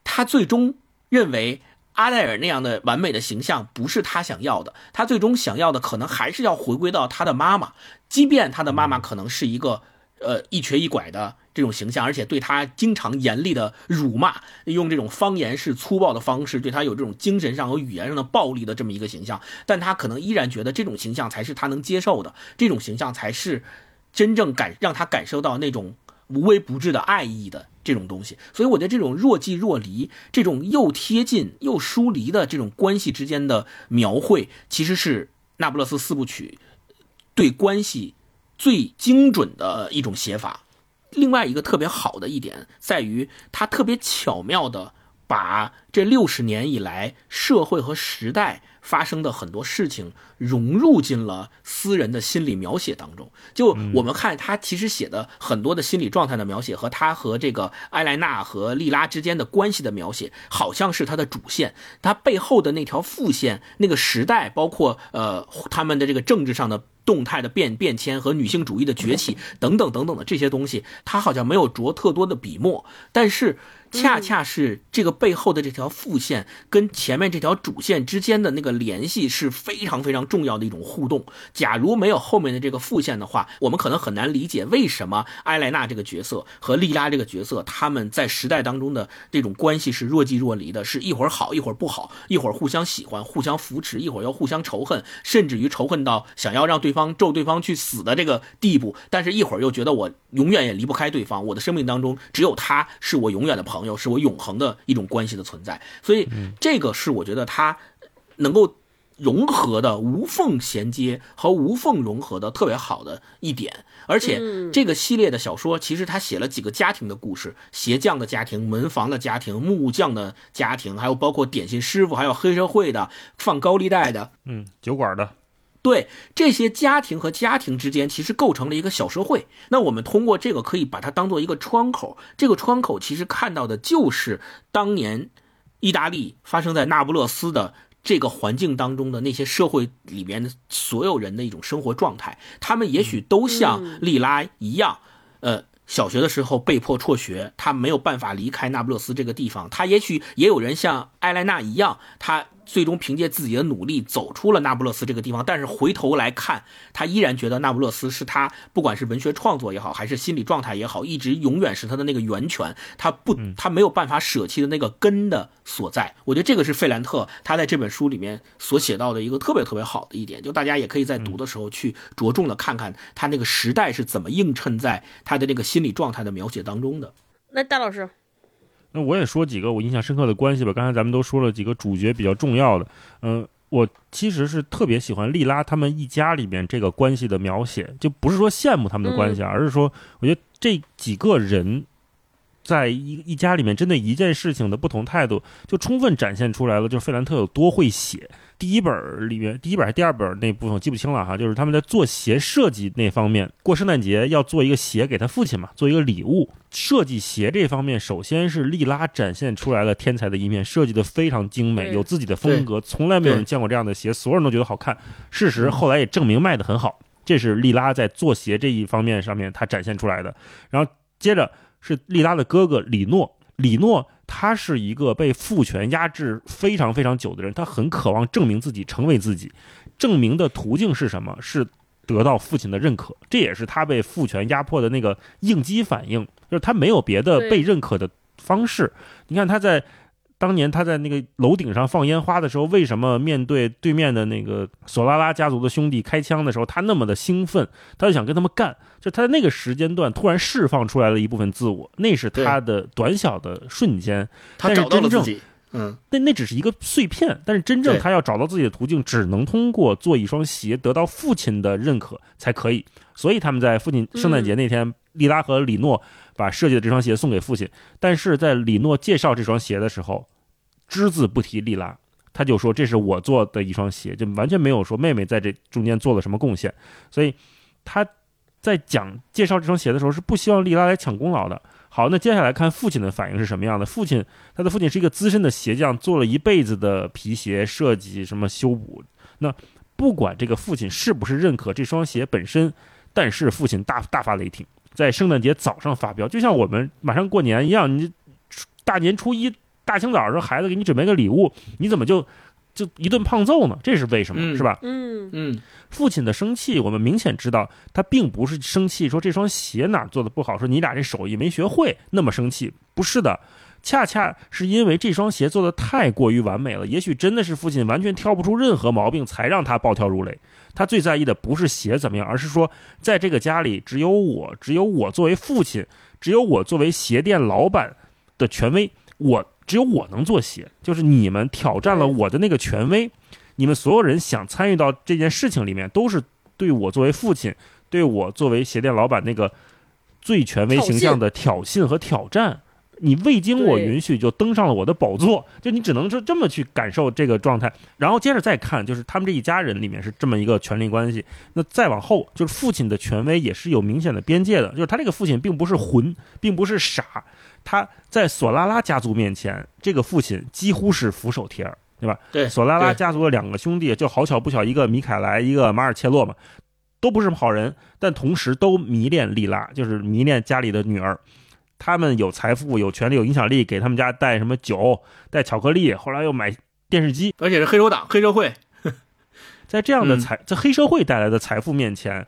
她最终认为。阿黛尔那样的完美的形象不是他想要的，他最终想要的可能还是要回归到他的妈妈，即便他的妈妈可能是一个呃一瘸一拐的这种形象，而且对他经常严厉的辱骂，用这种方言式粗暴的方式对他有这种精神上和语言上的暴力的这么一个形象，但他可能依然觉得这种形象才是他能接受的，这种形象才是真正感让他感受到那种无微不至的爱意的。这种东西，所以我觉得这种若即若离、这种又贴近又疏离的这种关系之间的描绘，其实是《那不勒斯四部曲》对关系最精准的一种写法。另外一个特别好的一点在于，它特别巧妙的把这六十年以来社会和时代。发生的很多事情融入进了私人的心理描写当中。就我们看他其实写的很多的心理状态的描写，和他和这个埃莱娜和莉拉之间的关系的描写，好像是他的主线。他背后的那条副线，那个时代，包括呃他们的这个政治上的。动态的变变迁和女性主义的崛起等等等等的这些东西，他好像没有着特多的笔墨，但是。恰恰是这个背后的这条副线跟前面这条主线之间的那个联系是非常非常重要的一种互动。假如没有后面的这个副线的话，我们可能很难理解为什么埃莱娜这个角色和莉拉这个角色他们在时代当中的这种关系是若即若离的，是一会儿好一会儿不好，一会儿互相喜欢互相扶持，一会儿又互相仇恨，甚至于仇恨到想要让对方咒对方去死的这个地步。但是，一会儿又觉得我永远也离不开对方，我的生命当中只有他是我永远的朋。朋友是我永恒的一种关系的存在，所以这个是我觉得他能够融合的无缝衔接和无缝融合的特别好的一点。而且这个系列的小说其实他写了几个家庭的故事：鞋匠的家庭、门房的家庭、木匠的家庭，还有包括点心师傅，还有黑社会的、放高利贷的，嗯，酒馆的。对这些家庭和家庭之间，其实构成了一个小社会。那我们通过这个，可以把它当做一个窗口。这个窗口其实看到的就是当年意大利发生在那不勒斯的这个环境当中的那些社会里面的所有人的一种生活状态。他们也许都像利拉一样，呃，小学的时候被迫辍学，他没有办法离开那不勒斯这个地方。他也许也有人像埃莱娜一样，他。最终凭借自己的努力走出了那不勒斯这个地方，但是回头来看，他依然觉得那不勒斯是他不管是文学创作也好，还是心理状态也好，一直永远是他的那个源泉，他不，他没有办法舍弃的那个根的所在。我觉得这个是费兰特他在这本书里面所写到的一个特别特别好的一点，就大家也可以在读的时候去着重的看看他那个时代是怎么映衬在他的那个心理状态的描写当中的。那戴老师。那我也说几个我印象深刻的关系吧。刚才咱们都说了几个主角比较重要的，嗯，我其实是特别喜欢莉拉他们一家里面这个关系的描写，就不是说羡慕他们的关系，而是说我觉得这几个人在一一家里面，针对一件事情的不同态度，就充分展现出来了，就是费兰特有多会写。第一本里面，第一本还是第二本那部分我记不清了哈，就是他们在做鞋设计那方面，过圣诞节要做一个鞋给他父亲嘛，做一个礼物。设计鞋这方面，首先是利拉展现出来了天才的一面，设计的非常精美，有自己的风格，从来没有人见过这样的鞋，所有人都觉得好看。事实后来也证明卖的很好，这是利拉在做鞋这一方面上面他展现出来的。然后接着是利拉的哥哥李诺，李诺。他是一个被父权压制非常非常久的人，他很渴望证明自己，成为自己。证明的途径是什么？是得到父亲的认可。这也是他被父权压迫的那个应激反应，就是他没有别的被认可的方式。你看他在。当年他在那个楼顶上放烟花的时候，为什么面对对面的那个索拉拉家族的兄弟开枪的时候，他那么的兴奋？他就想跟他们干。就他在那个时间段突然释放出来了一部分自我，那是他的短小的瞬间。他找到了自己。嗯，那那只是一个碎片，但是真正他要找到自己的途径，只能通过做一双鞋得到父亲的认可才可以。所以他们在父亲圣诞节那天，利拉和李诺。把设计的这双鞋送给父亲，但是在李诺介绍这双鞋的时候，只字不提利拉，他就说这是我做的一双鞋，就完全没有说妹妹在这中间做了什么贡献。所以他在讲介绍这双鞋的时候，是不希望利拉来抢功劳的。好，那接下来看父亲的反应是什么样的？父亲，他的父亲是一个资深的鞋匠，做了一辈子的皮鞋设计，什么修补。那不管这个父亲是不是认可这双鞋本身，但是父亲大大发雷霆。在圣诞节早上发飙，就像我们马上过年一样。你大年初一大清早上孩子给你准备个礼物，你怎么就就一顿胖揍呢？这是为什么？是吧？嗯嗯。父亲的生气，我们明显知道他并不是生气说这双鞋哪做的不好，说你俩这手艺没学会那么生气，不是的。恰恰是因为这双鞋做的太过于完美了，也许真的是父亲完全挑不出任何毛病，才让他暴跳如雷。他最在意的不是鞋怎么样，而是说，在这个家里只有我，只有我作为父亲，只有我作为鞋店老板的权威，我只有我能做鞋。就是你们挑战了我的那个权威，你们所有人想参与到这件事情里面，都是对我作为父亲，对我作为鞋店老板那个最权威形象的挑衅和挑战。你未经我允许就登上了我的宝座，就你只能说这么去感受这个状态，然后接着再看，就是他们这一家人里面是这么一个权力关系。那再往后，就是父亲的权威也是有明显的边界的，就是他这个父亲并不是混，并不是傻，他在索拉拉家族面前，这个父亲几乎是俯首帖耳，对吧？对，索拉拉家族的两个兄弟，就好巧不巧，一个米凯莱，一个马尔切洛嘛。都不是什么好人，但同时都迷恋莉拉，就是迷恋家里的女儿。他们有财富、有权利、有影响力，给他们家带什么酒、带巧克力，后来又买电视机，而且是黑手党、黑社会。在这样的财，在黑社会带来的财富面前，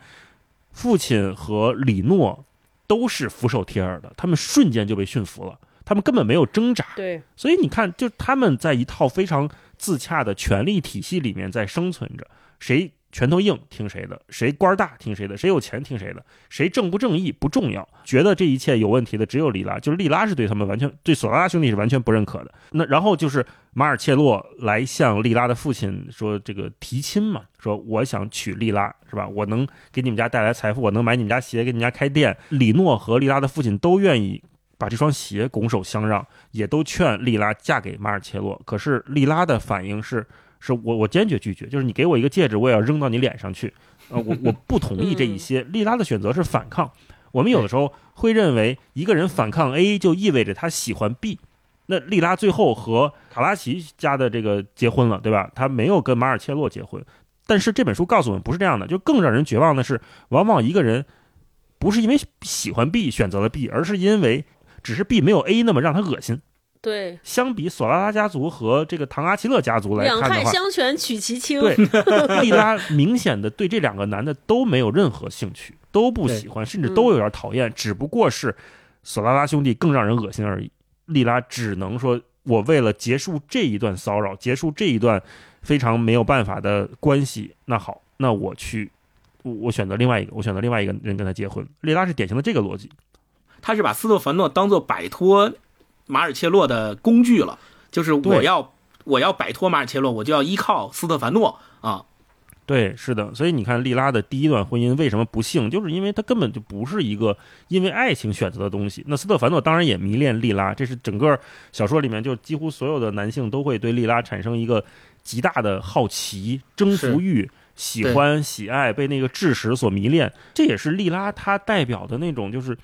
父亲和李诺都是俯首帖耳的，他们瞬间就被驯服了，他们根本没有挣扎。对，所以你看，就他们在一套非常自洽的权力体系里面在生存着，谁？拳头硬听谁的，谁官儿大听谁的，谁有钱听谁的，谁正不正义不重要。觉得这一切有问题的只有利拉，就是利拉是对他们完全对索拉拉兄弟是完全不认可的。那然后就是马尔切洛来向利拉的父亲说这个提亲嘛，说我想娶利拉是吧？我能给你们家带来财富，我能买你们家鞋，给你们家开店。李诺和利拉的父亲都愿意把这双鞋拱手相让，也都劝莉拉嫁给马尔切洛。可是莉拉的反应是。是我，我坚决拒绝。就是你给我一个戒指，我也要扔到你脸上去。呃，我我不同意这一些。莉拉的选择是反抗。我们有的时候会认为，一个人反抗 A 就意味着他喜欢 B。那莉拉最后和卡拉奇家的这个结婚了，对吧？他没有跟马尔切洛结婚。但是这本书告诉我们，不是这样的。就更让人绝望的是，往往一个人不是因为喜欢 B 选择了 B，而是因为只是 B 没有 A 那么让他恶心。对，相比索拉拉家族和这个唐阿奇勒家族来看的话，两害相权取其轻。对，莉拉明显的对这两个男的都没有任何兴趣，都不喜欢，甚至都有点讨厌。只不过是索拉拉兄弟更让人恶心而已。莉拉只能说，我为了结束这一段骚扰，结束这一段非常没有办法的关系，那好，那我去，我选择另外一个，我选择另外一个人跟他结婚。莉拉是典型的这个逻辑，他是把斯特凡诺当做摆脱。马尔切洛的工具了，就是我要我要摆脱马尔切洛，我就要依靠斯特凡诺啊。对，是的，所以你看，利拉的第一段婚姻为什么不幸，就是因为他根本就不是一个因为爱情选择的东西。那斯特凡诺当然也迷恋利拉，这是整个小说里面就几乎所有的男性都会对利拉产生一个极大的好奇、征服欲、喜欢、喜爱，被那个智识所迷恋。这也是利拉她代表的那种就是。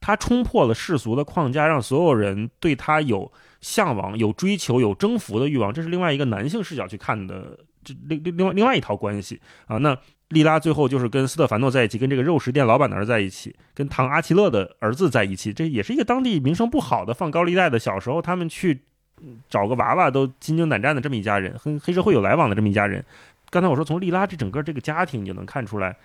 他冲破了世俗的框架，让所有人对他有向往、有追求、有征服的欲望。这是另外一个男性视角去看的，这另另另外另外一套关系啊。那莉拉最后就是跟斯特凡诺在一起，跟这个肉食店老板的儿子在一起，跟唐阿奇勒的儿子在一起。这也是一个当地名声不好的放高利贷的，小时候他们去找个娃娃都心惊胆战的这么一家人，跟黑社会有来往的这么一家人。刚才我说从莉拉这整个这个家庭，你就能看出来。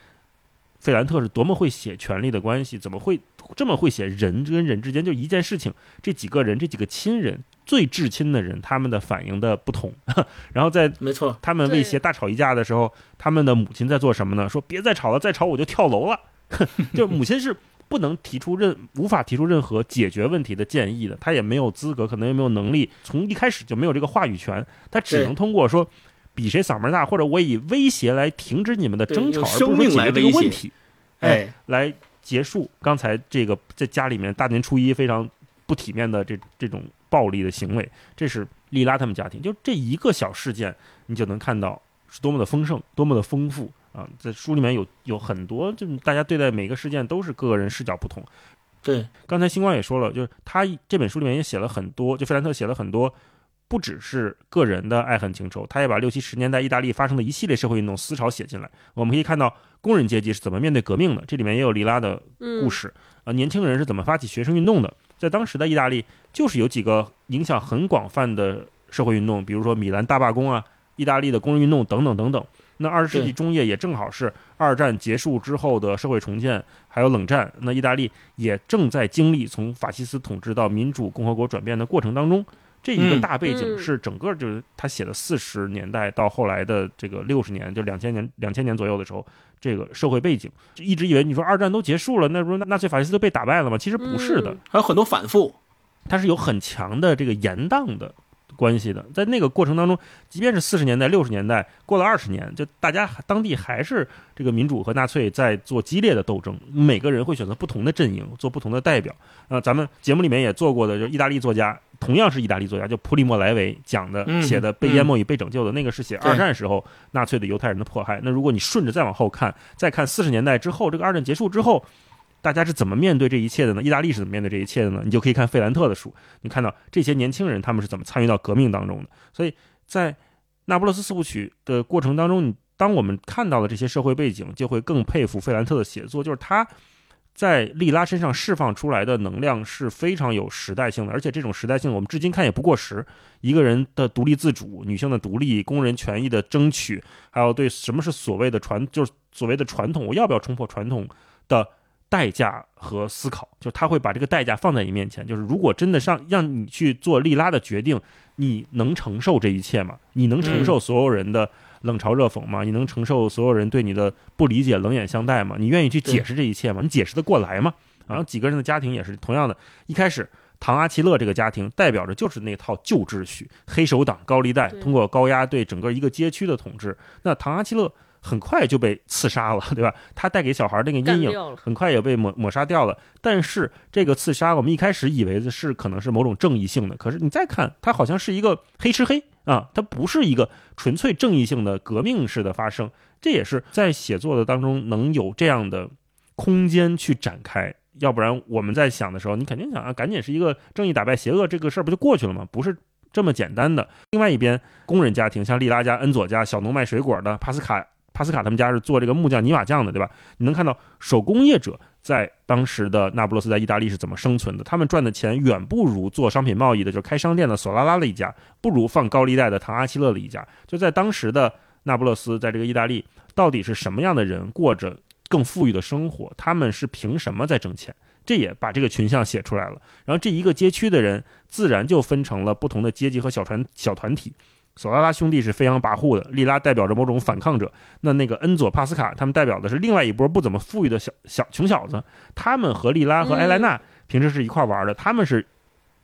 费兰特是多么会写权力的关系，怎么会这么会写人跟人之间就一件事情，这几个人这几个亲人最至亲的人，他们的反应的不同。然后在没错，他们威胁大吵一架的时候，他们的母亲在做什么呢？说别再吵了，再吵我就跳楼了。就母亲是不能提出任无法提出任何解决问题的建议的，他也没有资格，可能也没有能力，从一开始就没有这个话语权，他只能通过说。比谁嗓门大，或者我以威胁来停止你们的争吵，而不是解决这个问题，哎，来结束刚才这个在家里面大年初一非常不体面的这这种暴力的行为。这是利拉他们家庭，就这一个小事件，你就能看到是多么的丰盛，多么的丰富啊！在书里面有有很多，就大家对待每个事件都是个人视角不同。对，刚才星光也说了，就是他这本书里面也写了很多，就费兰特写了很多。不只是个人的爱恨情仇，他也把六七十年代意大利发生的一系列社会运动思潮写进来。我们可以看到工人阶级是怎么面对革命的，这里面也有里拉的故事啊。年轻人是怎么发起学生运动的？在当时的意大利，就是有几个影响很广泛的社会运动，比如说米兰大罢工啊，意大利的工人运动等等等等。那二十世纪中叶也正好是二战结束之后的社会重建，还有冷战。那意大利也正在经历从法西斯统治到民主共和国转变的过程当中。这一个大背景是整个就是他写的四十年代到后来的这个六十年，就两千年两千年左右的时候，这个社会背景，就一直以为你说二战都结束了，那不是纳粹法西斯都被打败了吗？其实不是的，还有很多反复，它是有很强的这个延宕的。关系的，在那个过程当中，即便是四十年代、六十年代，过了二十年，就大家当地还是这个民主和纳粹在做激烈的斗争，每个人会选择不同的阵营，做不同的代表。呃，咱们节目里面也做过的，就意大利作家，同样是意大利作家，就普里莫莱维讲的，写的《被淹没与被拯救》的那个是写二战时候纳粹对犹太人的迫害。那如果你顺着再往后看，再看四十年代之后，这个二战结束之后。大家是怎么面对这一切的呢？意大利是怎么面对这一切的呢？你就可以看费兰特的书，你看到这些年轻人他们是怎么参与到革命当中的。所以在《那不勒斯四部曲》的过程当中，你当我们看到了这些社会背景，就会更佩服费兰特的写作，就是他。在利拉身上释放出来的能量是非常有时代性的，而且这种时代性我们至今看也不过时。一个人的独立自主、女性的独立、工人权益的争取，还有对什么是所谓的传，就是所谓的传统，我要不要冲破传统的代价和思考，就他会把这个代价放在你面前。就是如果真的让让你去做利拉的决定，你能承受这一切吗？你能承受所有人的？冷嘲热讽吗？你能承受所有人对你的不理解、冷眼相待吗？你愿意去解释这一切吗？你解释得过来吗？然后几个人的家庭也是同样的。一开始，唐阿奇勒这个家庭代表着就是那套旧秩序，黑手党、高利贷通过高压对整个一个街区的统治。那唐阿奇勒很快就被刺杀了，对吧？他带给小孩那个阴影很快也被抹抹杀掉了。但是这个刺杀，我们一开始以为的是可能是某种正义性的，可是你再看，它好像是一个黑吃黑。啊，它不是一个纯粹正义性的革命式的发生，这也是在写作的当中能有这样的空间去展开。要不然我们在想的时候，你肯定想啊，赶紧是一个正义打败邪恶这个事儿不就过去了吗？不是这么简单的。另外一边，工人家庭像利拉家、恩佐家，小农卖水果的，帕斯卡帕斯卡他们家是做这个木匠、泥瓦匠的，对吧？你能看到手工业者。在当时的那不勒斯，在意大利是怎么生存的？他们赚的钱远不如做商品贸易的，就是开商店的索拉拉的一家，不如放高利贷的唐阿奇勒的一家。就在当时的那不勒斯，在这个意大利，到底是什么样的人过着更富裕的生活？他们是凭什么在挣钱？这也把这个群像写出来了。然后这一个街区的人，自然就分成了不同的阶级和小团小团体。索拉拉兄弟是飞扬跋扈的，利拉代表着某种反抗者。那那个恩佐帕斯卡他们代表的是另外一波不怎么富裕的小小穷小子。他们和利拉和埃莱娜平时是一块玩的，他们是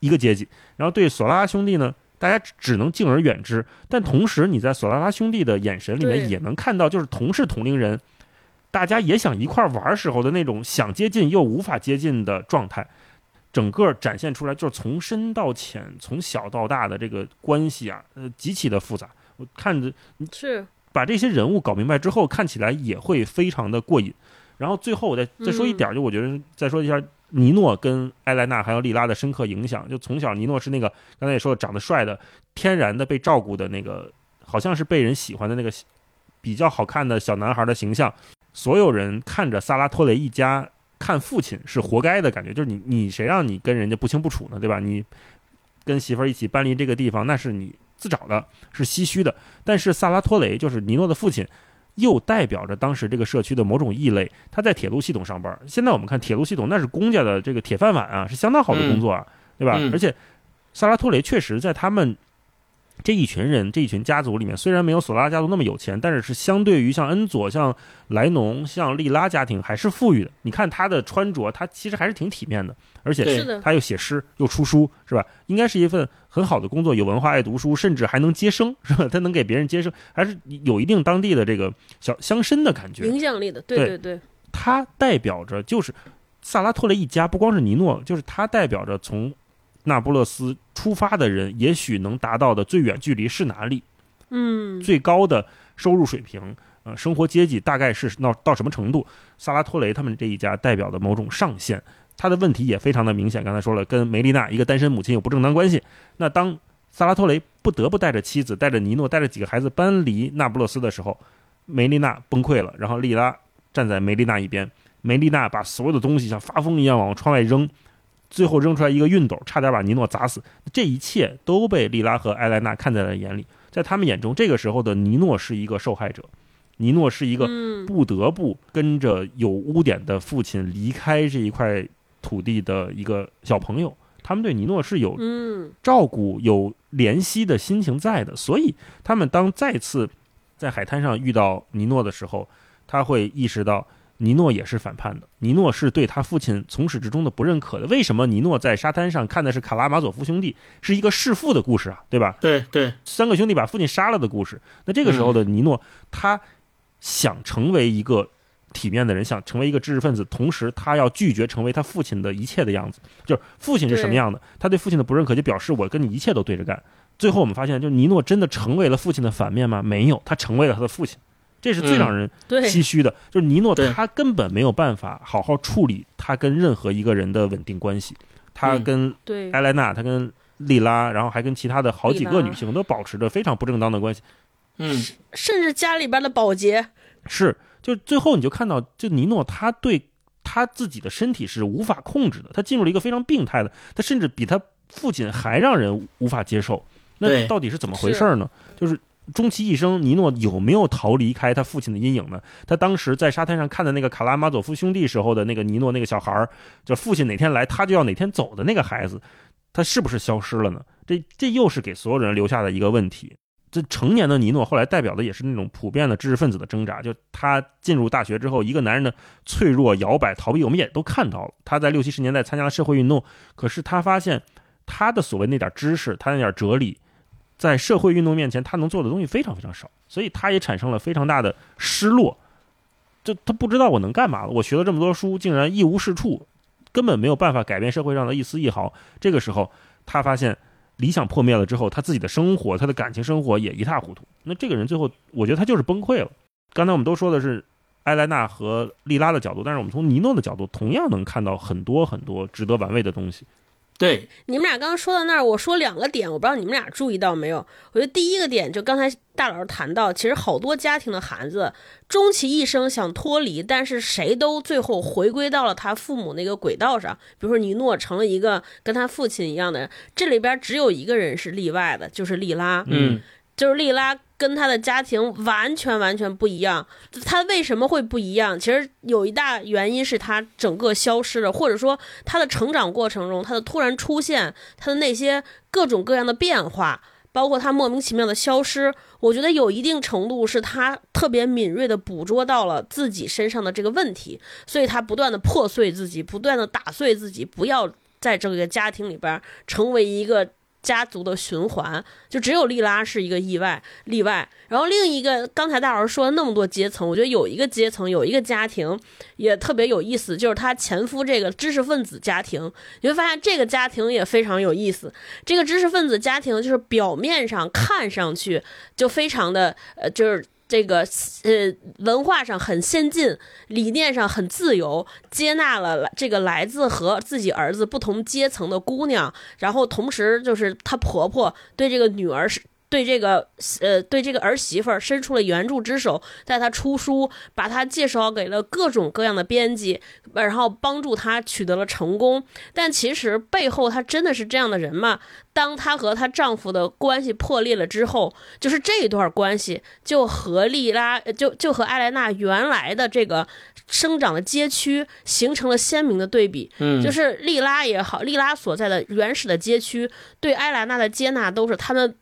一个阶级。然后对索拉拉兄弟呢，大家只能敬而远之。但同时你在索拉拉兄弟的眼神里面也能看到，就是同是同龄人，大家也想一块玩时候的那种想接近又无法接近的状态。整个展现出来就是从深到浅，从小到大的这个关系啊，呃，极其的复杂。我看着是把这些人物搞明白之后，看起来也会非常的过瘾。然后最后我再再说一点，就我觉得再说一下尼诺跟埃莱娜还有莉拉的深刻影响。就从小尼诺是那个刚才也说的长得帅的，天然的被照顾的那个，好像是被人喜欢的那个比较好看的小男孩的形象。所有人看着萨拉托雷一家。看父亲是活该的感觉，就是你你谁让你跟人家不清不楚呢，对吧？你跟媳妇儿一起搬离这个地方，那是你自找的，是唏嘘的。但是萨拉托雷就是尼诺的父亲，又代表着当时这个社区的某种异类。他在铁路系统上班，现在我们看铁路系统那是公家的这个铁饭碗啊，是相当好的工作啊，对吧？而且萨拉托雷确实在他们。这一群人，这一群家族里面，虽然没有索拉家族那么有钱，但是是相对于像恩佐、像莱农、像利拉家庭还是富裕的。你看他的穿着，他其实还是挺体面的，而且他又写诗又出书，是吧？应该是一份很好的工作，有文化、爱读书，甚至还能接生，是吧？他能给别人接生，还是有一定当地的这个小乡绅的感觉，影响力的。对对对，他代表着就是萨拉托雷一家，不光是尼诺，就是他代表着从。那不勒斯出发的人，也许能达到的最远距离是哪里？嗯，最高的收入水平，呃，生活阶级大概是到到什么程度？萨拉托雷他们这一家代表的某种上限，他的问题也非常的明显。刚才说了，跟梅丽娜一个单身母亲有不正当关系。那当萨拉托雷不得不带着妻子、带着尼诺、带着几个孩子搬离那不勒斯的时候，梅丽娜崩溃了，然后莉拉站在梅丽娜一边，梅丽娜把所有的东西像发疯一样往窗外扔。最后扔出来一个熨斗，差点把尼诺砸死。这一切都被莉拉和埃莱娜看在了眼里，在他们眼中，这个时候的尼诺是一个受害者，尼诺是一个不得不跟着有污点的父亲离开这一块土地的一个小朋友。他们对尼诺是有照顾、有怜惜的心情在的，所以他们当再次在海滩上遇到尼诺的时候，他会意识到。尼诺也是反叛的，尼诺是对他父亲从始至终的不认可的。为什么尼诺在沙滩上看的是卡拉马佐夫兄弟，是一个弑父的故事啊，对吧？对对，三个兄弟把父亲杀了的故事。那这个时候的尼诺，他想成为一个体面的人，想成为一个知识分子，同时他要拒绝成为他父亲的一切的样子。就是父亲是什么样的，他对父亲的不认可，就表示我跟你一切都对着干。最后我们发现，就尼诺真的成为了父亲的反面吗？没有，他成为了他的父亲。这是最让人唏嘘的，就是尼诺他根本没有办法好好处理他跟任何一个人的稳定关系，他跟埃莱娜，他跟莉拉，然后还跟其他的好几个女性都保持着非常不正当的关系。嗯，甚至家里边的保洁是，就最后你就看到，就尼诺他对他自己的身体是无法控制的，他进入了一个非常病态的，他甚至比他父亲还让人无法接受。那到底是怎么回事呢？就是终其一生，尼诺有没有逃离开他父亲的阴影呢？他当时在沙滩上看的那个卡拉马佐夫兄弟时候的那个尼诺那个小孩儿，就父亲哪天来他就要哪天走的那个孩子，他是不是消失了呢？这这又是给所有人留下的一个问题。这成年的尼诺后来代表的也是那种普遍的知识分子的挣扎。就他进入大学之后，一个男人的脆弱、摇摆、逃避，我们也都看到了。他在六七十年代参加了社会运动，可是他发现他的所谓那点知识，他那点哲理，在社会运动面前，他能做的东西非常非常少，所以他也产生了非常大的失落。就他不知道我能干嘛了。我学了这么多书，竟然一无是处，根本没有办法改变社会上的一丝一毫。这个时候，他发现。理想破灭了之后，他自己的生活，他的感情生活也一塌糊涂。那这个人最后，我觉得他就是崩溃了。刚才我们都说的是埃莱娜和莉拉的角度，但是我们从尼诺的角度，同样能看到很多很多值得玩味的东西。对，你们俩刚刚说到那儿，我说两个点，我不知道你们俩注意到没有？我觉得第一个点就刚才大老师谈到，其实好多家庭的孩子终其一生想脱离，但是谁都最后回归到了他父母那个轨道上。比如说尼诺成了一个跟他父亲一样的人，这里边只有一个人是例外的，就是莉拉。嗯。就是莉拉跟他的家庭完全完全不一样，他为什么会不一样？其实有一大原因是他整个消失了，或者说他的成长过程中，他的突然出现，他的那些各种各样的变化，包括他莫名其妙的消失，我觉得有一定程度是他特别敏锐的捕捉到了自己身上的这个问题，所以他不断的破碎自己，不断的打碎自己，不要在这个家庭里边成为一个。家族的循环，就只有利拉是一个意外例外。然后另一个，刚才大老师说了那么多阶层，我觉得有一个阶层，有一个家庭也特别有意思，就是他前夫这个知识分子家庭。你会发现这个家庭也非常有意思。这个知识分子家庭就是表面上看上去就非常的呃，就是。这个呃，文化上很先进，理念上很自由，接纳了这个来自和自己儿子不同阶层的姑娘，然后同时就是她婆婆对这个女儿是。对这个呃，对这个儿媳妇儿伸出了援助之手，带她出书，把她介绍给了各种各样的编辑，然后帮助她取得了成功。但其实背后她真的是这样的人吗？当她和她丈夫的关系破裂了之后，就是这一段关系就和莉拉就就和艾莱娜原来的这个生长的街区形成了鲜明的对比。嗯，就是莉拉也好，莉拉所在的原始的街区对艾莱娜的接纳都是他们。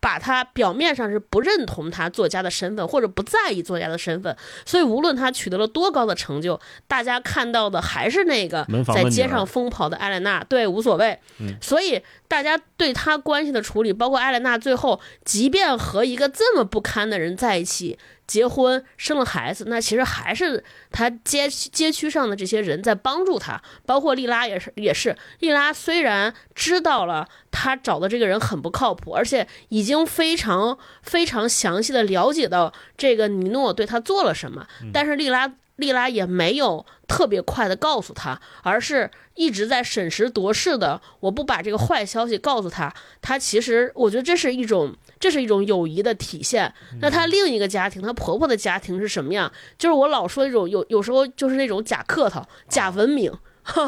把他表面上是不认同他作家的身份，或者不在意作家的身份，所以无论他取得了多高的成就，大家看到的还是那个在街上疯跑的艾莲娜，对，无所谓。所以大家对他关系的处理，包括艾莲娜最后，即便和一个这么不堪的人在一起。结婚生了孩子，那其实还是他街街区上的这些人在帮助他，包括莉拉也是也是。莉拉虽然知道了他找的这个人很不靠谱，而且已经非常非常详细的了解到这个尼诺对他做了什么，但是莉拉莉拉也没有特别快的告诉他，而是一直在审时度势的。我不把这个坏消息告诉他，他其实我觉得这是一种。这是一种友谊的体现。那她另一个家庭，她婆婆的家庭是什么样？就是我老说那种有有时候就是那种假客套、假文明，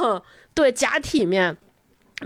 对，假体面。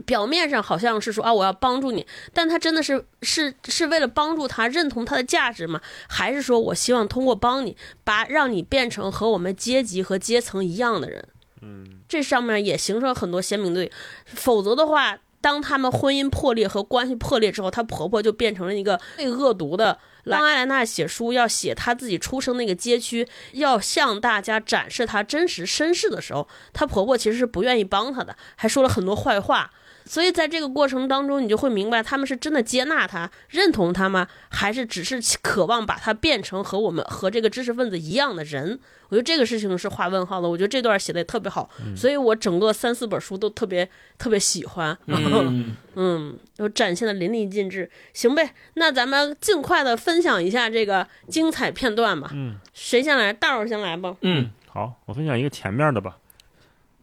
表面上好像是说啊，我要帮助你，但他真的是是是为了帮助他认同他的价值吗？还是说我希望通过帮你，把让你变成和我们阶级和阶层一样的人？嗯，这上面也形成了很多鲜明对，否则的话。当他们婚姻破裂和关系破裂之后，她婆婆就变成了一个最恶毒的。当艾莱娜写书要写她自己出生那个街区，要向大家展示她真实身世的时候，她婆婆其实是不愿意帮她的，还说了很多坏话。所以在这个过程当中，你就会明白，他们是真的接纳他、认同他吗？还是只是渴望把他变成和我们和这个知识分子一样的人？我觉得这个事情是画问号的。我觉得这段写的也特别好，所以我整个三四本书都特别特别喜欢。嗯，都展现的淋漓尽致。行呗，那咱们尽快的分享一下这个精彩片段吧。嗯，谁先来？大伙先来吧。嗯，好，我分享一个前面的吧。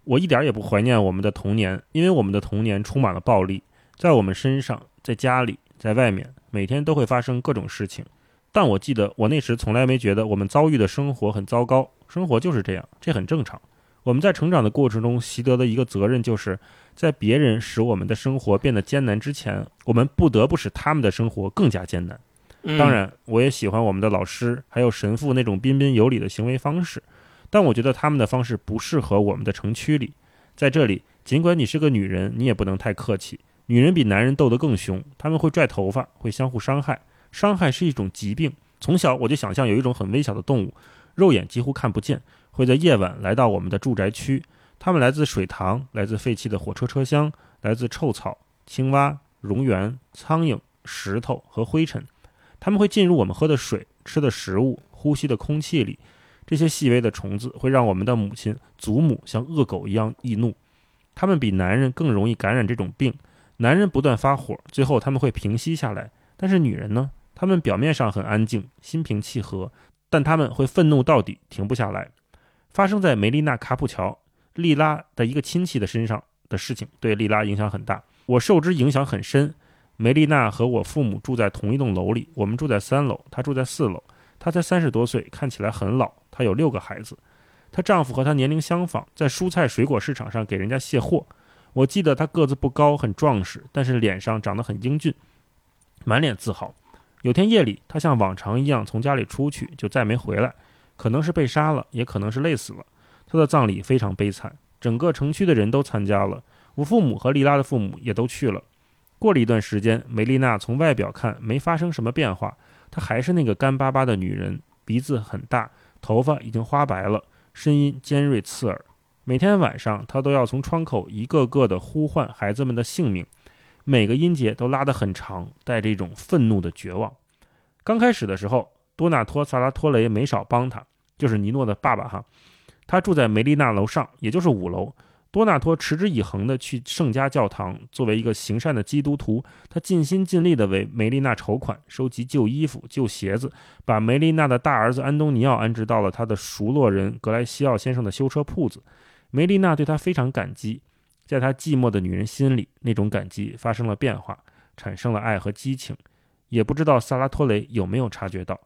我一点也不怀念我们的童年，因为我们的童年充满了暴力，在我们身上，在家里，在外面，每天都会发生各种事情。但我记得我那时从来没觉得我们遭遇的生活很糟糕，生活就是这样，这很正常。我们在成长的过程中习得的一个责任，就是在别人使我们的生活变得艰难之前，我们不得不使他们的生活更加艰难。当然，我也喜欢我们的老师还有神父那种彬彬有礼的行为方式，但我觉得他们的方式不适合我们的城区里。在这里，尽管你是个女人，你也不能太客气。女人比男人斗得更凶，他们会拽头发，会相互伤害。伤害是一种疾病。从小我就想象有一种很微小的动物，肉眼几乎看不见，会在夜晚来到我们的住宅区。它们来自水塘，来自废弃的火车车厢，来自臭草、青蛙、蝾螈、苍蝇、石头和灰尘。它们会进入我们喝的水、吃的食物、呼吸的空气里。这些细微的虫子会让我们的母亲、祖母像恶狗一样易怒。他们比男人更容易感染这种病。男人不断发火，最后他们会平息下来。但是女人呢？她们表面上很安静，心平气和，但他们会愤怒到底，停不下来。发生在梅丽娜·卡普乔利拉的一个亲戚的身上的事情，对利拉影响很大。我受之影响很深。梅丽娜和我父母住在同一栋楼里，我们住在三楼，她住在四楼。她才三十多岁，看起来很老。她有六个孩子，她丈夫和她年龄相仿，在蔬菜水果市场上给人家卸货。我记得她个子不高，很壮实，但是脸上长得很英俊，满脸自豪。有天夜里，她像往常一样从家里出去，就再没回来。可能是被杀了，也可能是累死了。她的葬礼非常悲惨，整个城区的人都参加了，我父母和丽拉的父母也都去了。过了一段时间，梅丽娜从外表看没发生什么变化，她还是那个干巴巴的女人，鼻子很大，头发已经花白了，声音尖锐刺耳。每天晚上，她都要从窗口一个个地呼唤孩子们的姓名，每个音节都拉得很长，带着一种愤怒的绝望。刚开始的时候，多纳托·萨拉托雷没少帮她，就是尼诺的爸爸哈。他住在梅丽娜楼上，也就是五楼。多纳托持之以恒地去圣家教堂，作为一个行善的基督徒，他尽心尽力地为梅丽娜筹款，收集旧衣服、旧鞋子，把梅丽娜的大儿子安东尼奥安置到了他的熟络人格莱西奥先生的修车铺子。梅丽娜对他非常感激，在他寂寞的女人心里，那种感激发生了变化，产生了爱和激情。也不知道萨拉托雷有没有察觉到，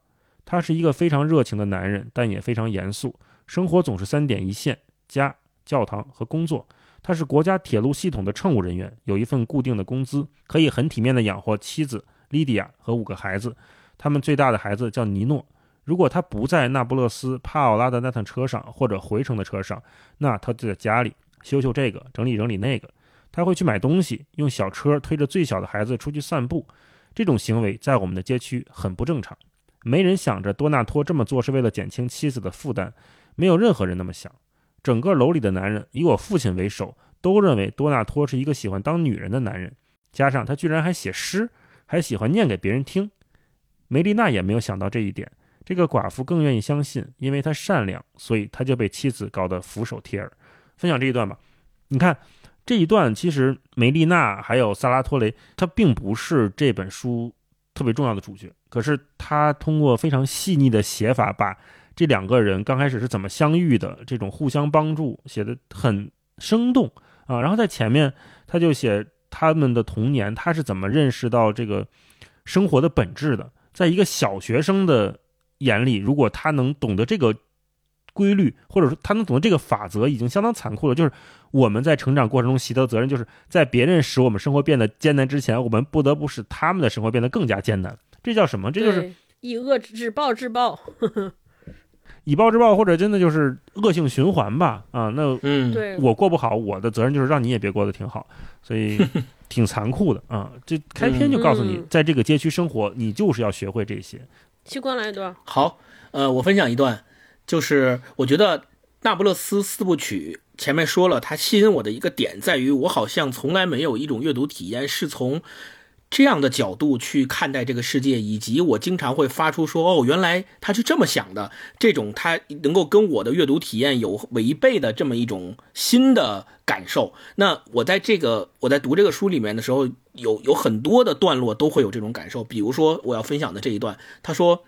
他是一个非常热情的男人，但也非常严肃，生活总是三点一线：家。教堂和工作，他是国家铁路系统的乘务人员，有一份固定的工资，可以很体面地养活妻子莉迪亚和五个孩子。他们最大的孩子叫尼诺。如果他不在那不勒斯帕奥拉的那趟车上，或者回程的车上，那他就在家里修修这个，整理整理那个。他会去买东西，用小车推着最小的孩子出去散步。这种行为在我们的街区很不正常。没人想着多纳托这么做是为了减轻妻子的负担，没有任何人那么想。整个楼里的男人，以我父亲为首，都认为多纳托是一个喜欢当女人的男人。加上他居然还写诗，还喜欢念给别人听。梅丽娜也没有想到这一点。这个寡妇更愿意相信，因为她善良，所以她就被妻子搞得俯首帖耳。分享这一段吧。你看这一段，其实梅丽娜还有萨拉托雷，他并不是这本书特别重要的主角。可是他通过非常细腻的写法，把。这两个人刚开始是怎么相遇的？这种互相帮助写的很生动啊。然后在前面他就写他们的童年，他是怎么认识到这个生活的本质的？在一个小学生的眼里，如果他能懂得这个规律，或者说他能懂得这个法则，已经相当残酷了。就是我们在成长过程中习得责任，就是在别人使我们生活变得艰难之前，我们不得不使他们的生活变得更加艰难。这叫什么？这就是以恶制暴，制暴。以暴制暴，或者真的就是恶性循环吧？啊，那嗯，对我过不好，我的责任就是让你也别过得挺好，所以 挺残酷的啊。这开篇就告诉你，在这个街区生活，你就是要学会这些。七官来一段。好，呃，我分享一段，就是我觉得《那不勒斯四部曲》前面说了，它吸引我的一个点在于，我好像从来没有一种阅读体验是从。这样的角度去看待这个世界，以及我经常会发出说：“哦，原来他是这么想的。”这种他能够跟我的阅读体验有违背的这么一种新的感受。那我在这个我在读这个书里面的时候，有有很多的段落都会有这种感受。比如说我要分享的这一段，他说：“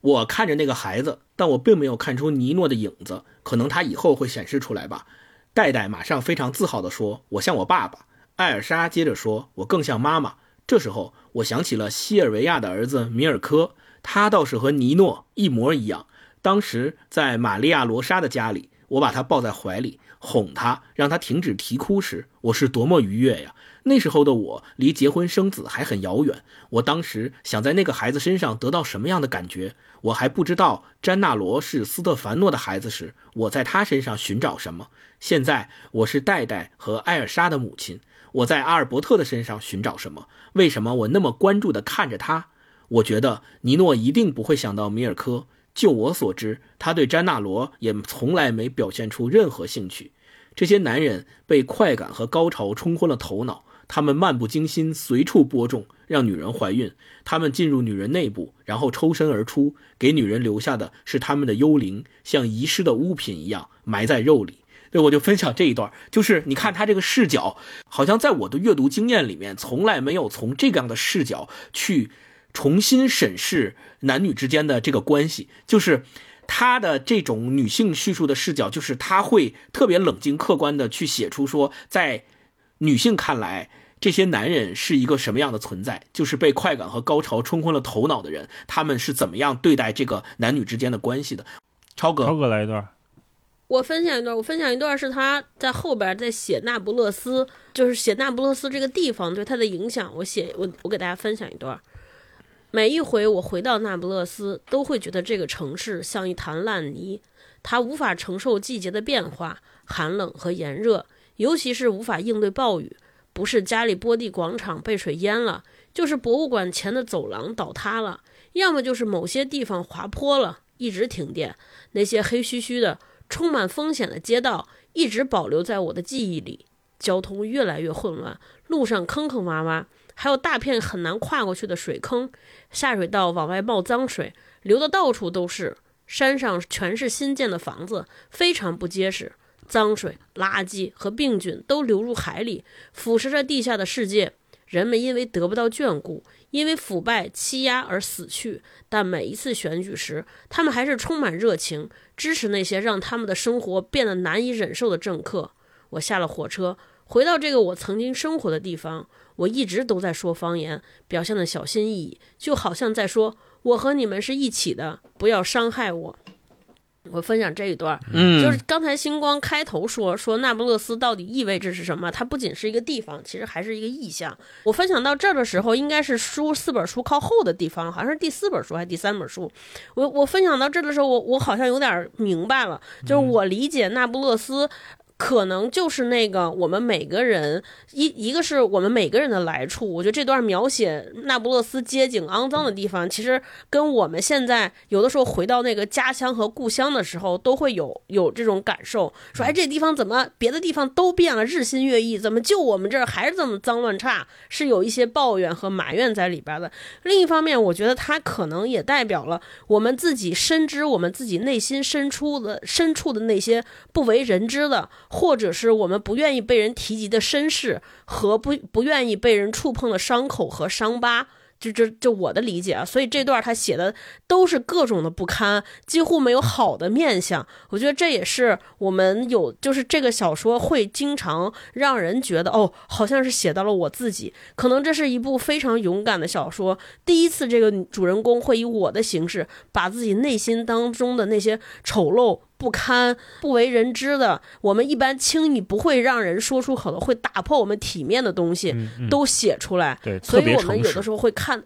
我看着那个孩子，但我并没有看出尼诺的影子，可能他以后会显示出来吧。”戴戴马上非常自豪地说：“我像我爸爸。”艾尔莎接着说：“我更像妈妈。”这时候，我想起了西尔维亚的儿子米尔科，他倒是和尼诺一模一样。当时在玛利亚罗莎的家里，我把他抱在怀里，哄他，让他停止啼哭时，我是多么愉悦呀！那时候的我离结婚生子还很遥远，我当时想在那个孩子身上得到什么样的感觉？我还不知道詹纳罗是斯特凡诺的孩子时，我在他身上寻找什么？现在我是戴戴和艾尔莎的母亲。我在阿尔伯特的身上寻找什么？为什么我那么关注地看着他？我觉得尼诺一定不会想到米尔科。就我所知，他对詹纳罗也从来没表现出任何兴趣。这些男人被快感和高潮冲昏了头脑，他们漫不经心，随处播种，让女人怀孕。他们进入女人内部，然后抽身而出，给女人留下的是他们的幽灵，像遗失的物品一样埋在肉里。对，我就分享这一段，就是你看他这个视角，好像在我的阅读经验里面，从来没有从这样的视角去重新审视男女之间的这个关系。就是他的这种女性叙述的视角，就是他会特别冷静客观的去写出说，在女性看来，这些男人是一个什么样的存在，就是被快感和高潮冲昏了头脑的人，他们是怎么样对待这个男女之间的关系的。超哥，超哥来一段。我分享一段，我分享一段是他在后边在写那不勒斯，就是写那不勒斯这个地方对他的影响。我写我我给大家分享一段。每一回我回到那不勒斯，都会觉得这个城市像一滩烂泥，它无法承受季节的变化、寒冷和炎热，尤其是无法应对暴雨。不是加利波第广场被水淹了，就是博物馆前的走廊倒塌了，要么就是某些地方滑坡了，一直停电。那些黑黢黢的。充满风险的街道一直保留在我的记忆里，交通越来越混乱，路上坑坑洼洼，还有大片很难跨过去的水坑，下水道往外冒脏水，流的到处都是。山上全是新建的房子，非常不结实，脏水、垃圾和病菌都流入海里，腐蚀着地下的世界。人们因为得不到眷顾。因为腐败欺压而死去，但每一次选举时，他们还是充满热情，支持那些让他们的生活变得难以忍受的政客。我下了火车，回到这个我曾经生活的地方。我一直都在说方言，表现的小心翼翼，就好像在说：“我和你们是一起的，不要伤害我。”我分享这一段，嗯，就是刚才星光开头说说那不勒斯到底意味着是什么？它不仅是一个地方，其实还是一个意象。我分享到这儿的时候，应该是书四本书靠后的地方，好像是第四本书还是第三本书。我我分享到这儿的时候，我我好像有点明白了，就是我理解那不勒斯。可能就是那个我们每个人一一个是我们每个人的来处，我觉得这段描写那不勒斯街景肮脏的地方，其实跟我们现在有的时候回到那个家乡和故乡的时候，都会有有这种感受，说哎这地方怎么别的地方都变了，日新月异，怎么就我们这儿还是这么脏乱差？是有一些抱怨和埋怨在里边的。另一方面，我觉得它可能也代表了我们自己深知我们自己内心深处的深处的那些不为人知的。或者是我们不愿意被人提及的身世和不不愿意被人触碰的伤口和伤疤，就就就我的理解啊。所以这段他写的都是各种的不堪，几乎没有好的面相。我觉得这也是我们有，就是这个小说会经常让人觉得哦，好像是写到了我自己。可能这是一部非常勇敢的小说，第一次这个主人公会以我的形式，把自己内心当中的那些丑陋。不堪、不为人知的，我们一般轻易不会让人说出口的，会打破我们体面的东西，都写出来。对，所以我们有的时候会看，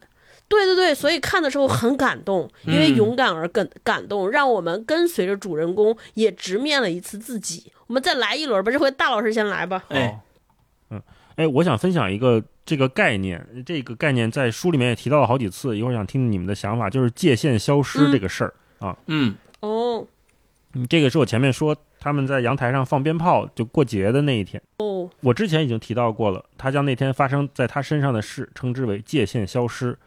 对对对，所以看的时候很感动，因为勇敢而感感动，让我们跟随着主人公也直面了一次自己。我们再来一轮吧，这回大老师先来吧。哎，嗯，哎，我想分享一个这个概念，这个概念在书里面也提到了好几次，一会儿想听你们的想法，就是界限消失这个事儿啊。嗯，哦。嗯，这个是我前面说他们在阳台上放鞭炮就过节的那一天。哦，我之前已经提到过了，他将那天发生在他身上的事称之为界限消失。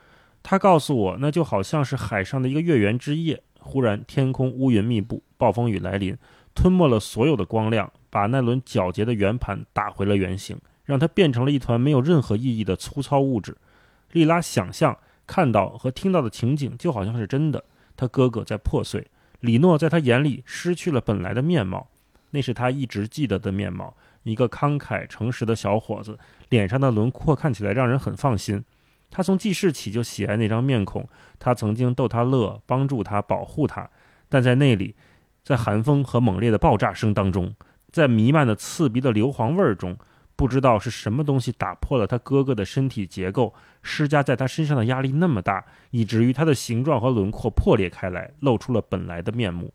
他告诉我，那就好像是海上的一个月圆之夜，忽然天空乌云密布，暴风雨来临，吞没了所有的光亮，把那轮皎洁的圆盘打回了原形，让它变成了一团没有任何意义的粗糙物质。莉拉想象看到和听到的情景就好像是真的，他哥哥在破碎。李诺在他眼里失去了本来的面貌，那是他一直记得的面貌，一个慷慨诚实的小伙子，脸上的轮廓看起来让人很放心。他从记事起就喜爱那张面孔，他曾经逗他乐，帮助他，保护他。但在那里，在寒风和猛烈的爆炸声当中，在弥漫的刺鼻的硫磺味儿中，不知道是什么东西打破了他哥哥的身体结构，施加在他身上的压力那么大，以至于他的形状和轮廓破裂开来，露出了本来的面目。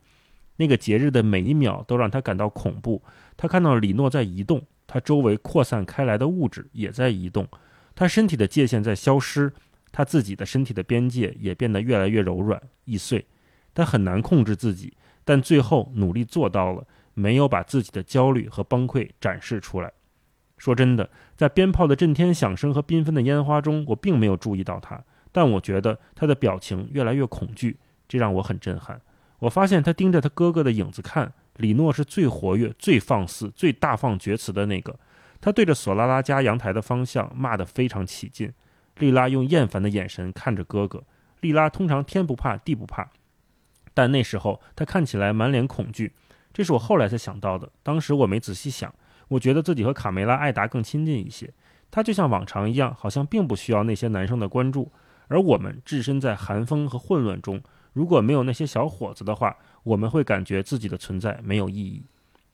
那个节日的每一秒都让他感到恐怖。他看到李诺在移动，他周围扩散开来的物质也在移动。他身体的界限在消失，他自己的身体的边界也变得越来越柔软易碎。他很难控制自己，但最后努力做到了，没有把自己的焦虑和崩溃展示出来。说真的，在鞭炮的震天响声和缤纷的烟花中，我并没有注意到他，但我觉得他的表情越来越恐惧，这让我很震撼。我发现他盯着他哥哥的影子看，李诺是最活跃、最放肆、最大放厥词的那个。他对着索拉拉家阳台的方向骂得非常起劲。莉拉用厌烦的眼神看着哥哥。莉拉通常天不怕地不怕，但那时候他看起来满脸恐惧。这是我后来才想到的，当时我没仔细想。我觉得自己和卡梅拉·艾达更亲近一些。他就像往常一样，好像并不需要那些男生的关注。而我们置身在寒风和混乱中，如果没有那些小伙子的话，我们会感觉自己的存在没有意义。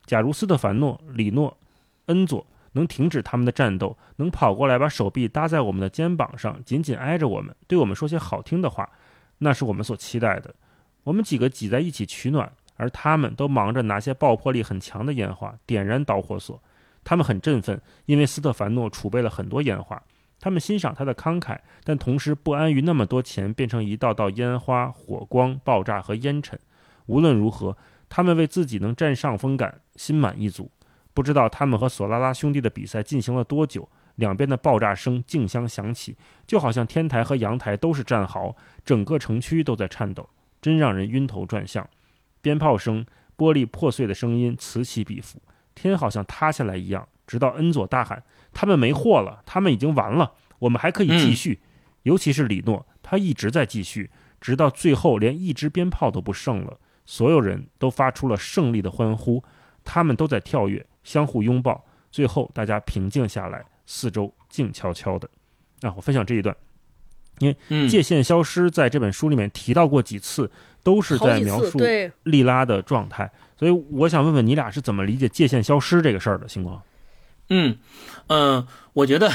假如斯特凡诺、里诺、恩佐。能停止他们的战斗，能跑过来把手臂搭在我们的肩膀上，紧紧挨着我们，对我们说些好听的话，那是我们所期待的。我们几个挤在一起取暖，而他们都忙着拿些爆破力很强的烟花点燃导火索。他们很振奋，因为斯特凡诺储备了很多烟花。他们欣赏他的慷慨，但同时不安于那么多钱变成一道道烟花、火光、爆炸和烟尘。无论如何，他们为自己能占上风感心满意足。不知道他们和索拉拉兄弟的比赛进行了多久，两边的爆炸声竞相响起，就好像天台和阳台都是战壕，整个城区都在颤抖，真让人晕头转向。鞭炮声、玻璃破碎的声音此起彼伏，天好像塌下来一样。直到恩佐大喊：“他们没货了，他们已经完了，我们还可以继续。”尤其是里诺，他一直在继续，直到最后连一支鞭炮都不剩了。所有人都发出了胜利的欢呼，他们都在跳跃。相互拥抱，最后大家平静下来，四周静悄悄的。啊，我分享这一段，因为界限消失在这本书里面提到过几次，都是在描述莉拉的状态，所以我想问问你俩是怎么理解界限消失这个事儿的？星光，嗯嗯，我觉得。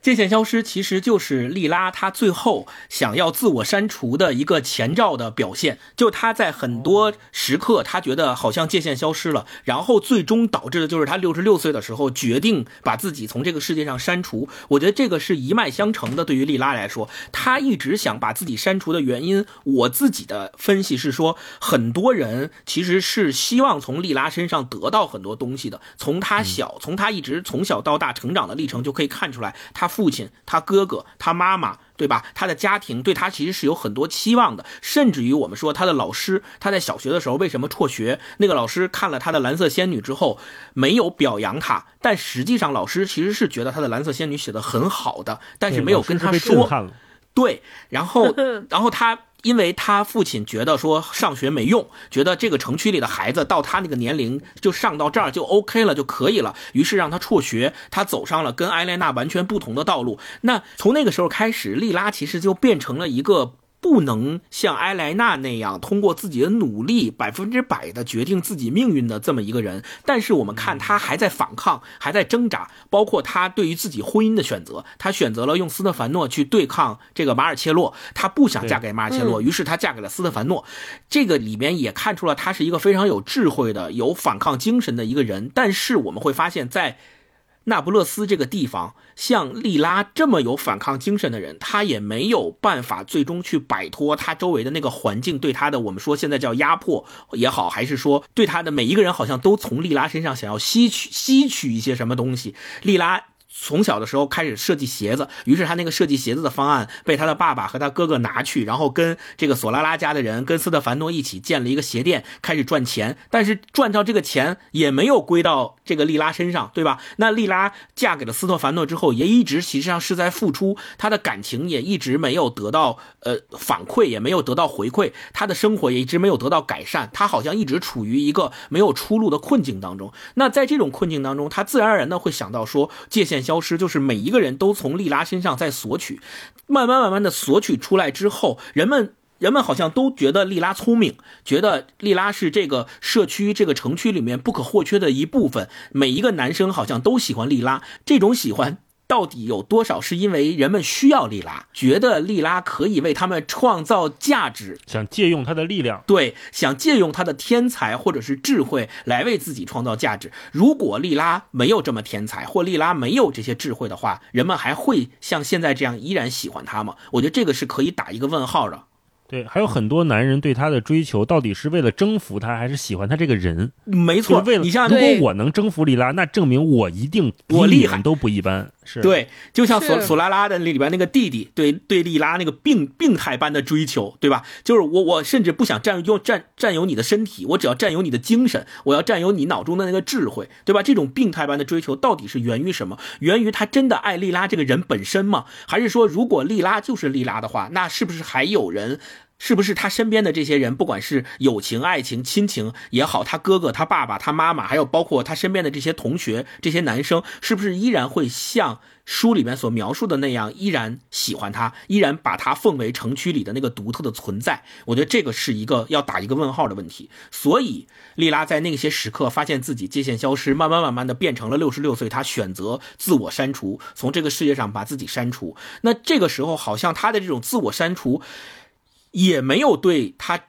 界限消失其实就是莉拉她最后想要自我删除的一个前兆的表现，就她在很多时刻，她觉得好像界限消失了，然后最终导致的就是她六十六岁的时候决定把自己从这个世界上删除。我觉得这个是一脉相承的。对于莉拉来说，她一直想把自己删除的原因，我自己的分析是说，很多人其实是希望从莉拉身上得到很多东西的。从她小，从她一直从小到大成长的历程就可以看出来，他。父亲、他哥哥、他妈妈，对吧？他的家庭对他其实是有很多期望的，甚至于我们说他的老师，他在小学的时候为什么辍学？那个老师看了他的《蓝色仙女》之后，没有表扬他，但实际上老师其实是觉得他的《蓝色仙女》写的很好的，但是没有跟他说。对，然后，然后他。因为他父亲觉得说上学没用，觉得这个城区里的孩子到他那个年龄就上到这儿就 OK 了就可以了，于是让他辍学，他走上了跟埃莲娜完全不同的道路。那从那个时候开始，莉拉其实就变成了一个。不能像埃莱娜那样通过自己的努力百分之百的决定自己命运的这么一个人，但是我们看他还在反抗，还在挣扎，包括他对于自己婚姻的选择，他选择了用斯特凡诺去对抗这个马尔切洛，他不想嫁给马尔切洛，于是他嫁给了斯特凡诺。这个里面也看出了他是一个非常有智慧的、有反抗精神的一个人。但是我们会发现，在那不勒斯这个地方，像利拉这么有反抗精神的人，他也没有办法最终去摆脱他周围的那个环境对他的，我们说现在叫压迫也好，还是说对他的每一个人好像都从利拉身上想要吸取吸取一些什么东西，利拉。从小的时候开始设计鞋子，于是他那个设计鞋子的方案被他的爸爸和他哥哥拿去，然后跟这个索拉拉家的人，跟斯特凡诺一起建了一个鞋店，开始赚钱。但是赚到这个钱也没有归到这个莉拉身上，对吧？那莉拉嫁给了斯特凡诺之后，也一直实际上是在付出，她的感情也一直没有得到呃反馈，也没有得到回馈，她的生活也一直没有得到改善，她好像一直处于一个没有出路的困境当中。那在这种困境当中，她自然而然的会想到说界限。消失，就是每一个人都从利拉身上在索取，慢慢慢慢的索取出来之后，人们人们好像都觉得利拉聪明，觉得利拉是这个社区这个城区里面不可或缺的一部分，每一个男生好像都喜欢利拉，这种喜欢。到底有多少是因为人们需要利拉，觉得利拉可以为他们创造价值，想借用他的力量，对，想借用他的天才或者是智慧来为自己创造价值。如果利拉没有这么天才，或利拉没有这些智慧的话，人们还会像现在这样依然喜欢他吗？我觉得这个是可以打一个问号的。对，还有很多男人对他的追求，到底是为了征服他，还是喜欢他这个人？没错，为了你像如果我能征服莉拉，那证明我一定我厉害都不一般。是对，就像索索拉拉的里边那个弟弟对对莉拉那个病病态般的追求，对吧？就是我我甚至不想占用占占有你的身体，我只要占有你的精神，我要占有你脑中的那个智慧，对吧？这种病态般的追求到底是源于什么？源于他真的爱莉拉这个人本身吗？还是说，如果莉拉就是莉拉的话，那是不是还有人？是不是他身边的这些人，不管是友情、爱情、亲情也好，他哥哥、他爸爸、他妈妈，还有包括他身边的这些同学、这些男生，是不是依然会像书里面所描述的那样，依然喜欢他，依然把他奉为城区里的那个独特的存在？我觉得这个是一个要打一个问号的问题。所以，莉拉在那些时刻发现自己界限消失，慢慢慢慢的变成了六十六岁，她选择自我删除，从这个世界上把自己删除。那这个时候，好像她的这种自我删除。也没有对他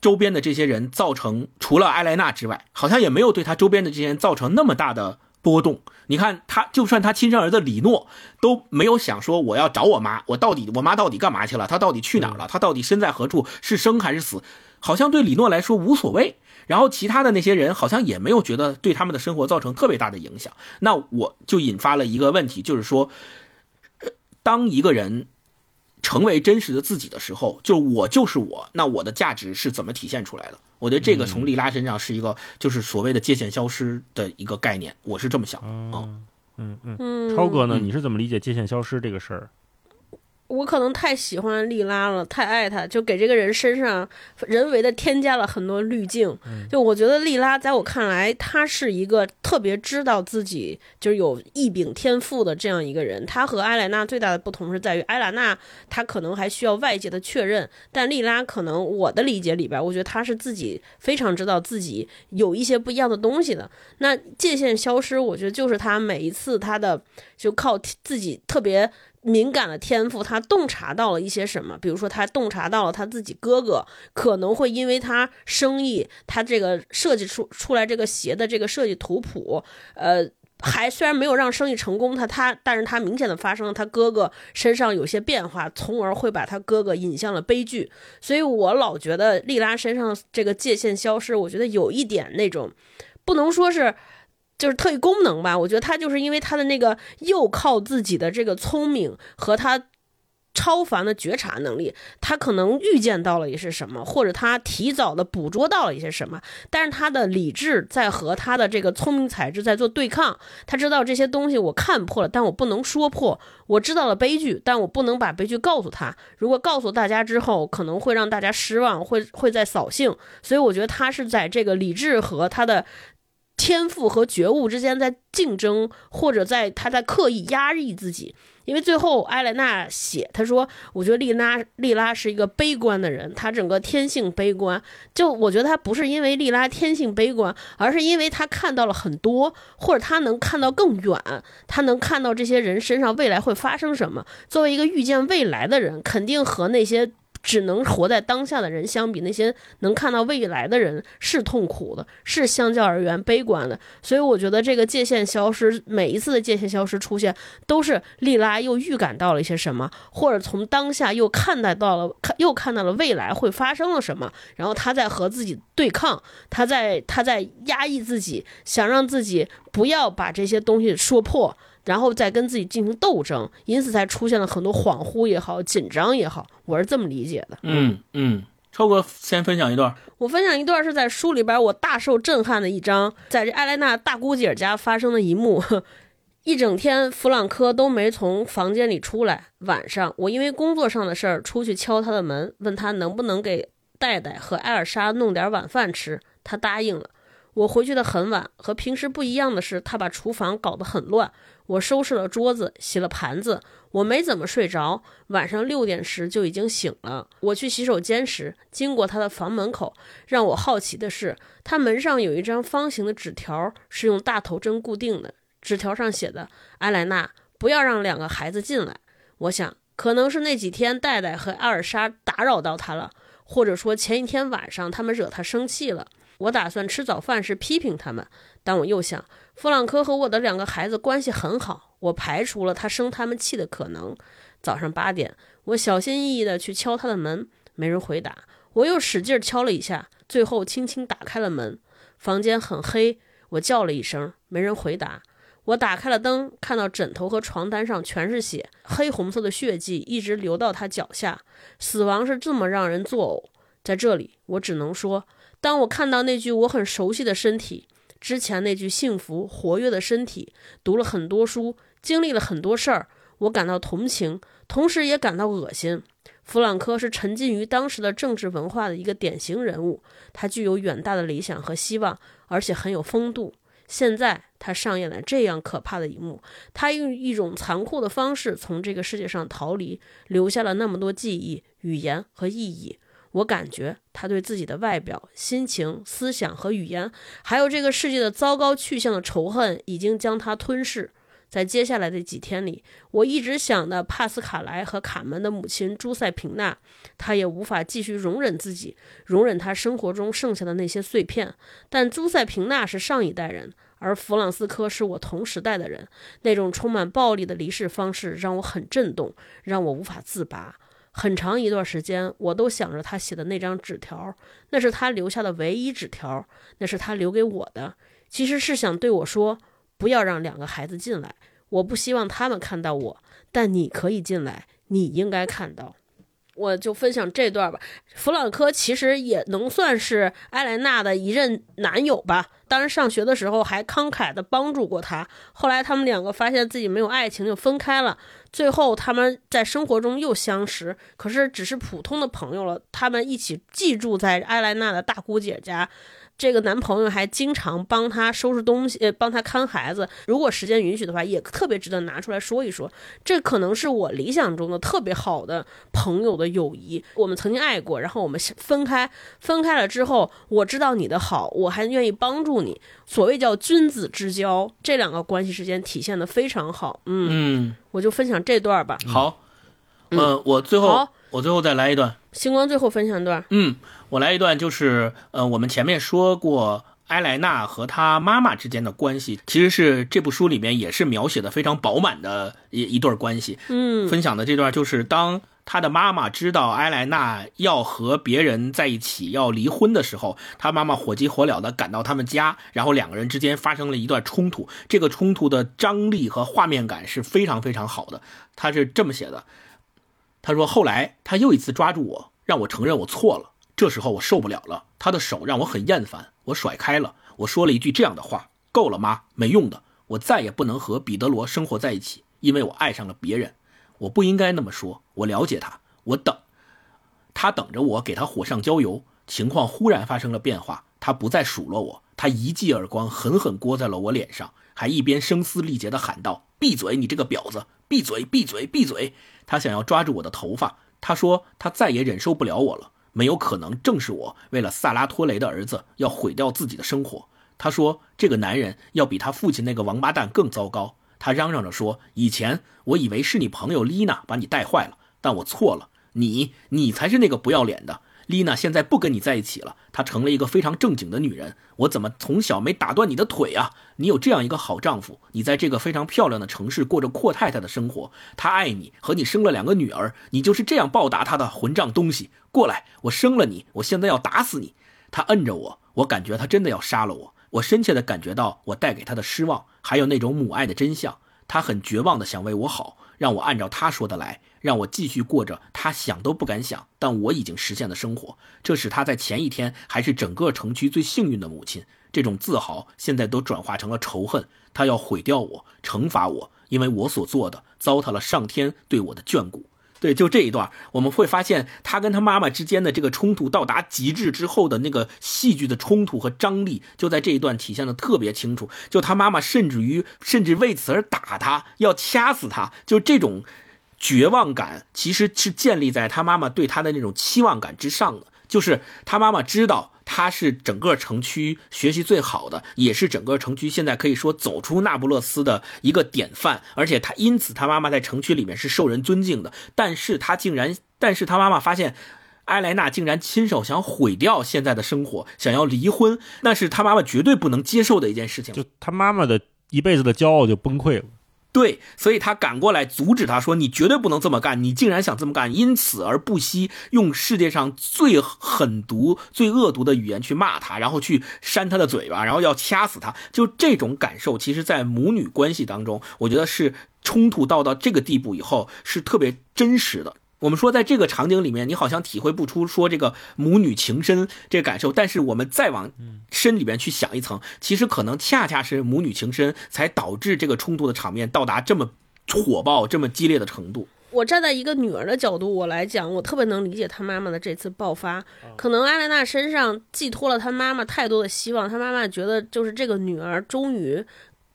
周边的这些人造成，除了艾莱娜之外，好像也没有对他周边的这些人造成那么大的波动。你看，他就算他亲生儿子李诺都没有想说我要找我妈，我到底我妈到底干嘛去了？她到底去哪儿了？她到底身在何处？是生还是死？好像对李诺来说无所谓。然后其他的那些人好像也没有觉得对他们的生活造成特别大的影响。那我就引发了一个问题，就是说，当一个人。成为真实的自己的时候，就我就是我，那我的价值是怎么体现出来的？我觉得这个从利拉身上是一个，就是所谓的界限消失的一个概念，我是这么想。嗯嗯嗯，超哥呢？你是怎么理解界限消失这个事儿？我可能太喜欢莉拉了，太爱她，就给这个人身上人为的添加了很多滤镜。就我觉得莉拉在我看来，她是一个特别知道自己就是有异禀天赋的这样一个人。她和艾莱娜最大的不同是在于，艾莱娜她可能还需要外界的确认，但莉拉可能我的理解里边，我觉得她是自己非常知道自己有一些不一样的东西的。那界限消失，我觉得就是她每一次她的就靠自己特别。敏感的天赋，他洞察到了一些什么？比如说，他洞察到了他自己哥哥可能会因为他生意，他这个设计出出来这个鞋的这个设计图谱，呃，还虽然没有让生意成功，他他，但是他明显的发生了他哥哥身上有些变化，从而会把他哥哥引向了悲剧。所以我老觉得莉拉身上这个界限消失，我觉得有一点那种，不能说是。就是特异功能吧，我觉得他就是因为他的那个又靠自己的这个聪明和他超凡的觉察能力，他可能预见到了一些什么，或者他提早的捕捉到了一些什么，但是他的理智在和他的这个聪明才智在做对抗。他知道这些东西我看破了，但我不能说破。我知道了悲剧，但我不能把悲剧告诉他。如果告诉大家之后，可能会让大家失望，会会在扫兴。所以我觉得他是在这个理智和他的。天赋和觉悟之间在竞争，或者在他在刻意压抑自己，因为最后艾莱娜写，他说：“我觉得丽拉丽拉是一个悲观的人，她整个天性悲观。就我觉得她不是因为丽拉天性悲观，而是因为她看到了很多，或者她能看到更远，她能看到这些人身上未来会发生什么。作为一个预见未来的人，肯定和那些。”只能活在当下的人相比，那些能看到未来的人是痛苦的，是相较而言悲观的。所以我觉得这个界限消失，每一次的界限消失出现，都是莉拉又预感到了一些什么，或者从当下又看待到了，看又看到了未来会发生了什么，然后他在和自己对抗，他在他在压抑自己，想让自己不要把这些东西说破。然后再跟自己进行斗争，因此才出现了很多恍惚也好、紧张也好，我是这么理解的。嗯嗯，超哥先分享一段。我分享一段是在书里边我大受震撼的一章，在这艾莱娜大姑姐家发生的一幕。一整天弗朗科都没从房间里出来。晚上我因为工作上的事儿出去敲他的门，问他能不能给戴戴和艾尔莎弄点晚饭吃，他答应了。我回去的很晚，和平时不一样的是，他把厨房搞得很乱。我收拾了桌子，洗了盘子，我没怎么睡着。晚上六点时就已经醒了。我去洗手间时，经过他的房门口，让我好奇的是，他门上有一张方形的纸条，是用大头针固定的。纸条上写的：“艾莱娜，不要让两个孩子进来。”我想，可能是那几天戴戴和阿尔莎打扰到他了，或者说前一天晚上他们惹他生气了。我打算吃早饭时批评他们，但我又想，弗朗科和我的两个孩子关系很好，我排除了他生他们气的可能。早上八点，我小心翼翼地去敲他的门，没人回答。我又使劲敲了一下，最后轻轻打开了门。房间很黑，我叫了一声，没人回答。我打开了灯，看到枕头和床单上全是血，黑红色的血迹一直流到他脚下。死亡是这么让人作呕。在这里，我只能说。当我看到那具我很熟悉的身体，之前那具幸福活跃的身体，读了很多书，经历了很多事儿，我感到同情，同时也感到恶心。弗朗科是沉浸于当时的政治文化的一个典型人物，他具有远大的理想和希望，而且很有风度。现在他上演了这样可怕的一幕，他用一种残酷的方式从这个世界上逃离，留下了那么多记忆、语言和意义。我感觉他对自己的外表、心情、思想和语言，还有这个世界的糟糕去向的仇恨，已经将他吞噬。在接下来的几天里，我一直想的帕斯卡莱和卡门的母亲朱塞平娜，他也无法继续容忍自己，容忍他生活中剩下的那些碎片。但朱塞平娜是上一代人，而弗朗斯科是我同时代的人。那种充满暴力的离世方式让我很震动，让我无法自拔。很长一段时间，我都想着他写的那张纸条，那是他留下的唯一纸条，那是他留给我的。其实是想对我说，不要让两个孩子进来，我不希望他们看到我，但你可以进来，你应该看到。我就分享这段吧。弗朗科其实也能算是艾莱娜的一任男友吧。当时，上学的时候还慷慨地帮助过她。后来他们两个发现自己没有爱情，就分开了。最后他们在生活中又相识，可是只是普通的朋友了。他们一起寄住在艾莱娜的大姑姐家。这个男朋友还经常帮她收拾东西，呃，帮她看孩子。如果时间允许的话，也特别值得拿出来说一说。这可能是我理想中的特别好的朋友的友谊。我们曾经爱过，然后我们分开，分开了之后，我知道你的好，我还愿意帮助你。所谓叫君子之交，这两个关系之间体现的非常好。嗯，我就分享这段吧。好，呃，我最后，我最后再来一段。星光最后分享一段。嗯。我来一段，就是呃，我们前面说过埃莱娜和她妈妈之间的关系，其实是这部书里面也是描写的非常饱满的一一对关系。嗯，分享的这段就是当她的妈妈知道埃莱娜要和别人在一起要离婚的时候，她妈妈火急火燎的赶到他们家，然后两个人之间发生了一段冲突。这个冲突的张力和画面感是非常非常好的。他是这么写的，他说后来他又一次抓住我，让我承认我错了。这时候我受不了了，他的手让我很厌烦，我甩开了。我说了一句这样的话：“够了吗？没用的，我再也不能和彼得罗生活在一起，因为我爱上了别人。我不应该那么说。我了解他，我等，他等着我给他火上浇油。情况忽然发生了变化，他不再数落我，他一记耳光狠狠掴在了我脸上，还一边声嘶力竭地喊道：‘闭嘴，你这个婊子！闭嘴，闭嘴，闭嘴！’他想要抓住我的头发。他说他再也忍受不了我了。”没有可能，正是我为了萨拉托雷的儿子要毁掉自己的生活。他说：“这个男人要比他父亲那个王八蛋更糟糕。”他嚷嚷着说：“以前我以为是你朋友丽娜把你带坏了，但我错了，你，你才是那个不要脸的。”丽娜现在不跟你在一起了，她成了一个非常正经的女人。我怎么从小没打断你的腿啊？你有这样一个好丈夫，你在这个非常漂亮的城市过着阔太太的生活，他爱你，和你生了两个女儿，你就是这样报答他的混账东西！过来，我生了你，我现在要打死你！他摁着我，我感觉他真的要杀了我。我深切地感觉到我带给他的失望，还有那种母爱的真相。他很绝望地想为我好，让我按照他说的来。让我继续过着他想都不敢想，但我已经实现的生活。这使他在前一天还是整个城区最幸运的母亲。这种自豪现在都转化成了仇恨。他要毁掉我，惩罚我，因为我所做的糟蹋了上天对我的眷顾。对，就这一段，我们会发现他跟他妈妈之间的这个冲突到达极致之后的那个戏剧的冲突和张力，就在这一段体现的特别清楚。就他妈妈甚至于甚至为此而打他，要掐死他，就这种绝望感，其实是建立在他妈妈对他的那种期望感之上的。就是他妈妈知道他是整个城区学习最好的，也是整个城区现在可以说走出那不勒斯的一个典范，而且他因此他妈妈在城区里面是受人尊敬的。但是他竟然，但是他妈妈发现，埃莱娜竟然亲手想毁掉现在的生活，想要离婚，那是他妈妈绝对不能接受的一件事情。就他妈妈的一辈子的骄傲就崩溃了。对，所以他赶过来阻止他说：“你绝对不能这么干，你竟然想这么干，因此而不惜用世界上最狠毒、最恶毒的语言去骂他，然后去扇他的嘴巴，然后要掐死他。”就这种感受，其实，在母女关系当中，我觉得是冲突到到这个地步以后，是特别真实的。我们说，在这个场景里面，你好像体会不出说这个母女情深这个感受，但是我们再往深里边去想一层，其实可能恰恰是母女情深，才导致这个冲突的场面到达这么火爆、这么激烈的程度。我站在一个女儿的角度，我来讲，我特别能理解她妈妈的这次爆发。可能艾莲娜身上寄托了她妈妈太多的希望，她妈妈觉得就是这个女儿终于。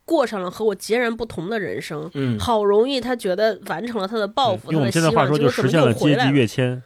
过上了和我截然不同的人生，嗯，好容易他觉得完成了他的抱负，用我们现在话说就实现了阶级跃迁。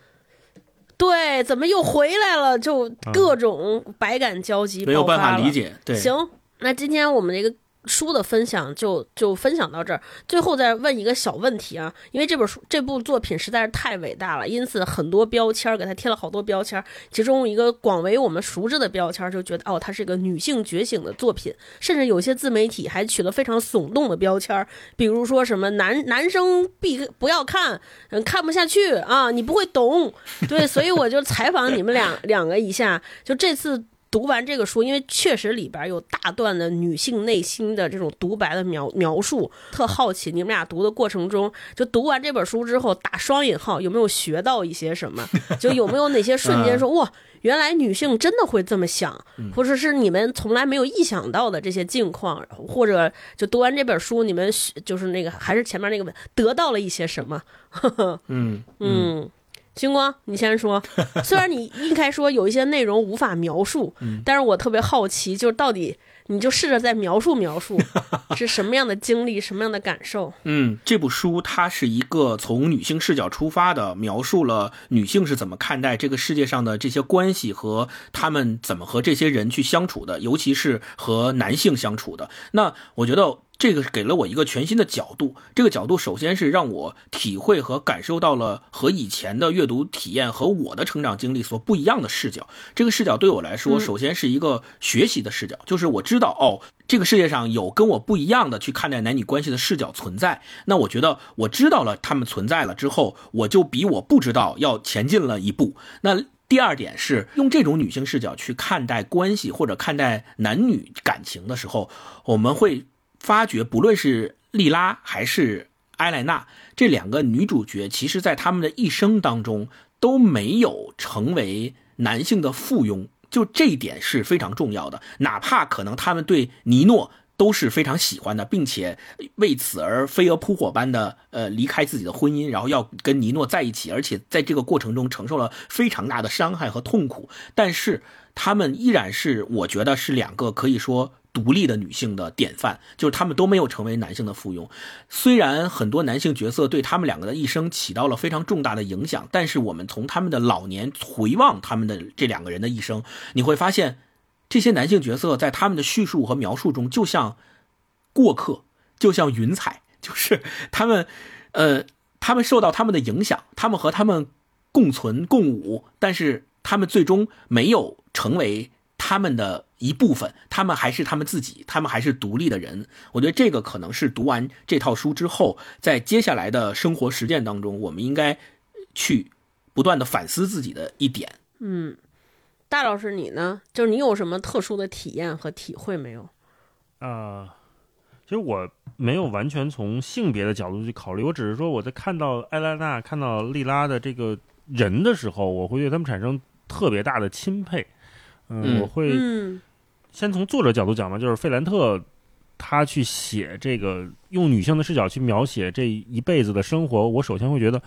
对，怎么又回来了？就各种百感交集，没有办法理解。对，行，那今天我们这个。书的分享就就分享到这儿，最后再问一个小问题啊，因为这本书这部作品实在是太伟大了，因此很多标签给它贴了好多标签，其中一个广为我们熟知的标签就觉得哦，它是一个女性觉醒的作品，甚至有些自媒体还取了非常耸动的标签，比如说什么男男生必不要看，嗯，看不下去啊，你不会懂，对，所以我就采访你们两两个一下，就这次。读完这个书，因为确实里边有大段的女性内心的这种独白的描描述，特好奇你们俩读的过程中，就读完这本书之后打双引号，有没有学到一些什么？就有没有哪些瞬间说哇，原来女性真的会这么想，或者是你们从来没有意想到的这些境况，或者就读完这本书，你们就是那个还是前面那个问得到了一些什么？嗯 嗯。星光，你先说。虽然你应该说有一些内容无法描述，但是我特别好奇，就是到底你就试着再描述描述 是什么样的经历，什么样的感受。嗯，这部书它是一个从女性视角出发的，描述了女性是怎么看待这个世界上的这些关系和她们怎么和这些人去相处的，尤其是和男性相处的。那我觉得。这个给了我一个全新的角度，这个角度首先是让我体会和感受到了和以前的阅读体验和我的成长经历所不一样的视角。这个视角对我来说，首先是一个学习的视角，就是我知道哦，这个世界上有跟我不一样的去看待男女关系的视角存在。那我觉得我知道了他们存在了之后，我就比我不知道要前进了一步。那第二点是用这种女性视角去看待关系或者看待男女感情的时候，我们会。发觉，不论是莉拉还是埃莱娜这两个女主角，其实，在他们的一生当中都没有成为男性的附庸，就这一点是非常重要的。哪怕可能他们对尼诺都是非常喜欢的，并且为此而飞蛾扑火般的呃离开自己的婚姻，然后要跟尼诺在一起，而且在这个过程中承受了非常大的伤害和痛苦，但是他们依然是，我觉得是两个可以说。独立的女性的典范，就是她们都没有成为男性的附庸。虽然很多男性角色对他们两个的一生起到了非常重大的影响，但是我们从他们的老年回望他们的这两个人的一生，你会发现，这些男性角色在他们的叙述和描述中，就像过客，就像云彩，就是他们，呃，他们受到他们的影响，他们和他们共存共舞，但是他们最终没有成为。他们的一部分，他们还是他们自己，他们还是独立的人。我觉得这个可能是读完这套书之后，在接下来的生活实践当中，我们应该去不断的反思自己的一点。嗯，大老师，你呢？就是你有什么特殊的体验和体会没有？啊，其实我没有完全从性别的角度去考虑，我只是说我在看到艾拉娜、看到莉拉的这个人的时候，我会对他们产生特别大的钦佩。嗯，我会先从作者角度讲嘛，就是费兰特他去写这个用女性的视角去描写这一辈子的生活，我首先会觉得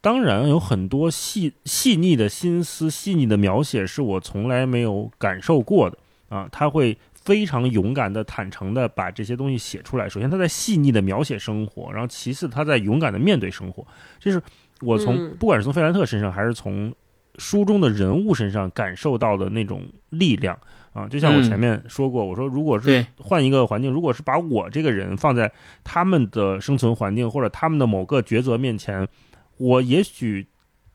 当然有很多细细腻的心思、细腻的描写是我从来没有感受过的啊。他会非常勇敢的、坦诚的把这些东西写出来。首先，他在细腻的描写生活，然后其次，他在勇敢的面对生活。这是我从不管是从费兰特身上，还是从书中的人物身上感受到的那种力量啊。就像我前面说过，我说如果是换一个环境，如果是把我这个人放在他们的生存环境或者他们的某个抉择面前。我也许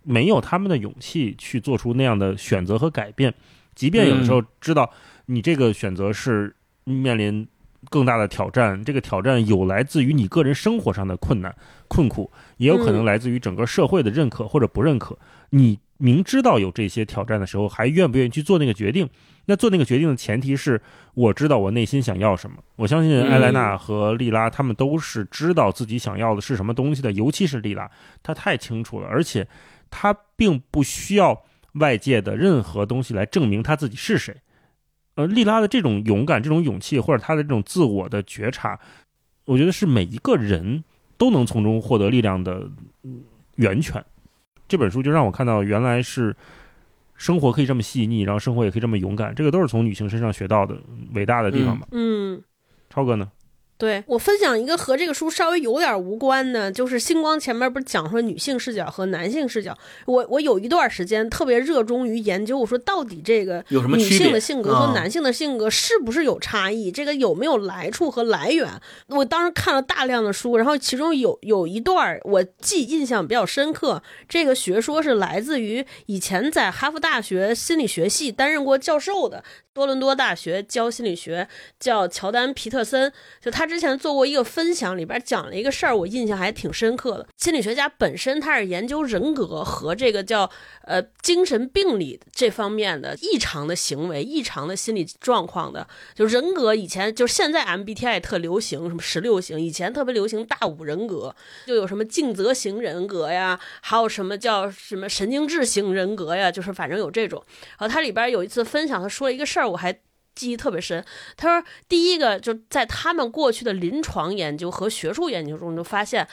没有他们的勇气去做出那样的选择和改变，即便有的时候知道你这个选择是面临更大的挑战，这个挑战有来自于你个人生活上的困难困苦，也有可能来自于整个社会的认可或者不认可。你明知道有这些挑战的时候，还愿不愿意去做那个决定？那做那个决定的前提是，我知道我内心想要什么。我相信艾莱娜和莉拉他们都是知道自己想要的是什么东西的，尤其是莉拉，她太清楚了，而且她并不需要外界的任何东西来证明她自己是谁。呃，莉拉的这种勇敢、这种勇气，或者她的这种自我的觉察，我觉得是每一个人都能从中获得力量的源泉。这本书就让我看到，原来是。生活可以这么细腻，然后生活也可以这么勇敢，这个都是从女性身上学到的伟大的地方吧。嗯，超哥呢？对我分享一个和这个书稍微有点无关的，就是星光前面不是讲说女性视角和男性视角。我我有一段时间特别热衷于研究，我说到底这个女性的性格和男性的性格是不是有差异？这个有没有来处和来源？我当时看了大量的书，然后其中有有一段我记印象比较深刻。这个学说是来自于以前在哈佛大学心理学系担任过教授的。多伦多大学教心理学叫乔丹·皮特森，就他之前做过一个分享，里边讲了一个事儿，我印象还挺深刻的。心理学家本身他是研究人格和这个叫呃精神病理这方面的异常的行为、异常的心理状况的。就人格以前就是现在 MBTI 特流行，什么十六型，以前特别流行大五人格，就有什么尽责型人格呀，还有什么叫什么神经质型人格呀，就是反正有这种。然后他里边有一次分享，他说了一个事儿。我还记忆特别深。他说，第一个就在他们过去的临床研究和学术研究中，就发现，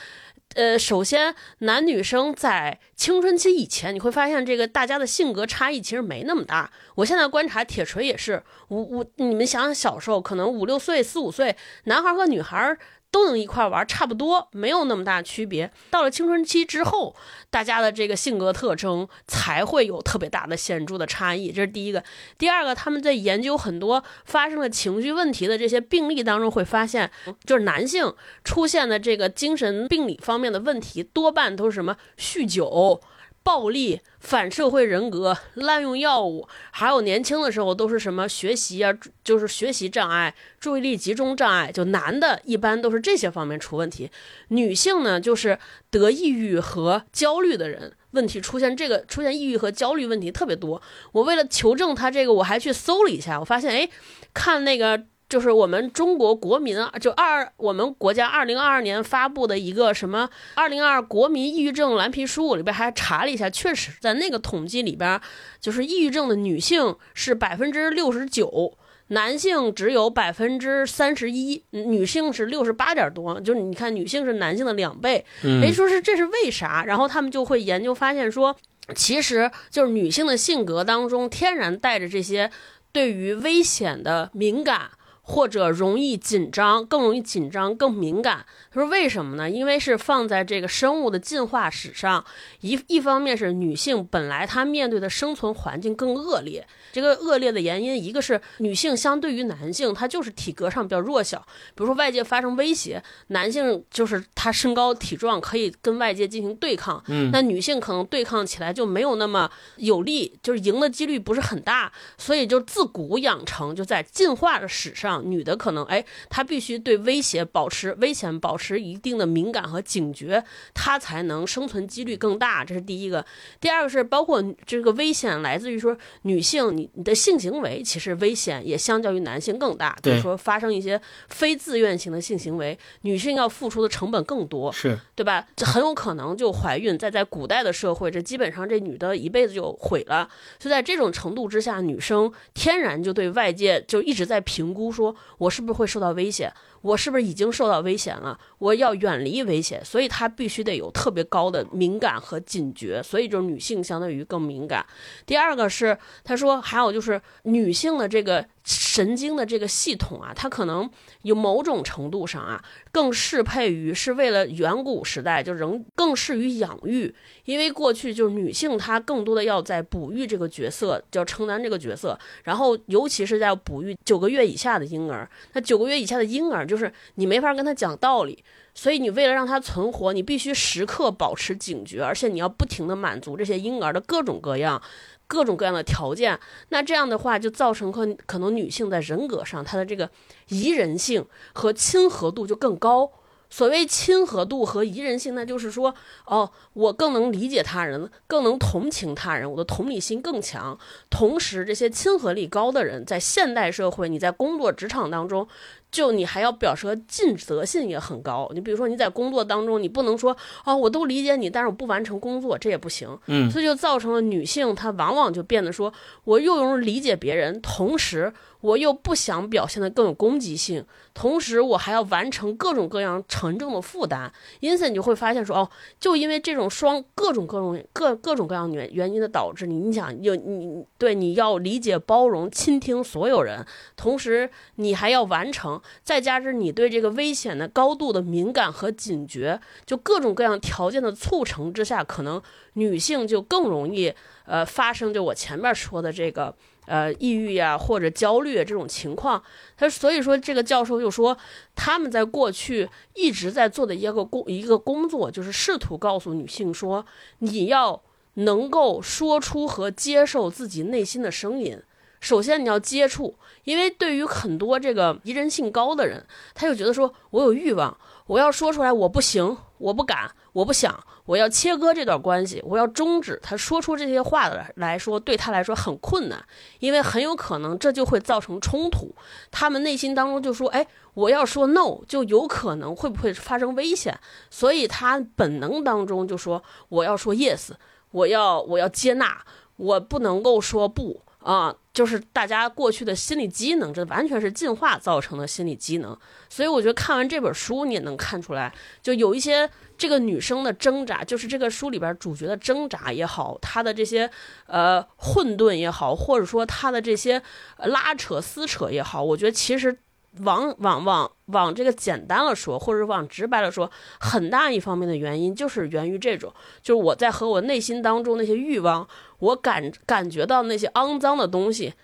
呃，首先男女生在青春期以前，你会发现这个大家的性格差异其实没那么大。我现在观察铁锤也是，我我，你们想想小时候，可能五六岁、四五岁，男孩和女孩。都能一块玩，差不多没有那么大区别。到了青春期之后，大家的这个性格特征才会有特别大的显著的差异。这是第一个。第二个，他们在研究很多发生了情绪问题的这些病例当中，会发现，就是男性出现的这个精神病理方面的问题，多半都是什么酗酒。暴力、反社会人格、滥用药物，还有年轻的时候都是什么学习啊，就是学习障碍、注意力集中障碍。就男的一般都是这些方面出问题，女性呢就是得抑郁和焦虑的人，问题出现这个出现抑郁和焦虑问题特别多。我为了求证他这个，我还去搜了一下，我发现哎，看那个。就是我们中国国民啊，就二我们国家二零二二年发布的一个什么二零二国民抑郁症蓝皮书里边还查了一下，确实在那个统计里边，就是抑郁症的女性是百分之六十九，男性只有百分之三十一，女性是六十八点多，就是你看女性是男性的两倍，哎，说是这是为啥？然后他们就会研究发现说，其实就是女性的性格当中天然带着这些对于危险的敏感。或者容易紧张，更容易紧张，更敏感。他说：“为什么呢？因为是放在这个生物的进化史上，一一方面是女性本来她面对的生存环境更恶劣。这个恶劣的原因，一个是女性相对于男性，她就是体格上比较弱小。比如说外界发生威胁，男性就是他身高体壮，可以跟外界进行对抗。嗯，那女性可能对抗起来就没有那么有利，就是赢的几率不是很大。所以就自古养成，就在进化的史上。”女的可能哎，她必须对威胁保持危险保持一定的敏感和警觉，她才能生存几率更大。这是第一个。第二个是包括这个危险来自于说女性你你的性行为其实危险也相较于男性更大。比如说发生一些非自愿性的性行为，女性要付出的成本更多，是对吧？这很有可能就怀孕。在在古代的社会，这基本上这女的一辈子就毁了。就在这种程度之下，女生天然就对外界就一直在评估说。我是不是会受到威胁？我是不是已经受到危险了？我要远离危险，所以她必须得有特别高的敏感和警觉，所以就是女性相对于更敏感。第二个是，她说还有就是女性的这个。神经的这个系统啊，它可能有某种程度上啊，更适配于是为了远古时代就仍更适于养育，因为过去就是女性她更多的要在哺育这个角色，要承担这个角色，然后尤其是在哺育九个月以下的婴儿，那九个月以下的婴儿就就是你没法跟他讲道理，所以你为了让他存活，你必须时刻保持警觉，而且你要不停的满足这些婴儿的各种各样。各种各样的条件，那这样的话就造成可可能女性在人格上她的这个宜人性和亲和度就更高。所谓亲和度和宜人性，那就是说，哦，我更能理解他人，更能同情他人，我的同理心更强。同时，这些亲和力高的人，在现代社会，你在工作职场当中。就你还要表示尽责性也很高，你比如说你在工作当中，你不能说啊，我都理解你，但是我不完成工作，这也不行。嗯，所以就造成了女性她往往就变得说，我又容易理解别人，同时。我又不想表现得更有攻击性，同时我还要完成各种各样沉重的负担，因此你就会发现说，哦，就因为这种双各种各种各各种各样原原因的导致，你你想有你对你要理解包容倾听所有人，同时你还要完成，再加之你对这个危险的高度的敏感和警觉，就各种各样条件的促成之下，可能女性就更容易呃发生就我前面说的这个。呃，抑郁呀，或者焦虑这种情况，他所以说这个教授就说，他们在过去一直在做的一个工一个工作，就是试图告诉女性说，你要能够说出和接受自己内心的声音。首先你要接触，因为对于很多这个宜人性高的人，他就觉得说我有欲望，我要说出来，我不行，我不敢，我不想。我要切割这段关系，我要终止。他说出这些话的来说，对他来说很困难，因为很有可能这就会造成冲突。他们内心当中就说：“哎，我要说 no，就有可能会不会发生危险？”所以他本能当中就说：“我要说 yes，我要我要接纳，我不能够说不啊。”就是大家过去的心理机能，这完全是进化造成的心理机能。所以我觉得看完这本书，你也能看出来，就有一些。这个女生的挣扎，就是这个书里边主角的挣扎也好，她的这些呃混沌也好，或者说她的这些拉扯撕扯也好，我觉得其实往往往往这个简单了说，或者往直白了说，很大一方面的原因就是源于这种，就是我在和我内心当中那些欲望，我感感觉到那些肮脏的东西，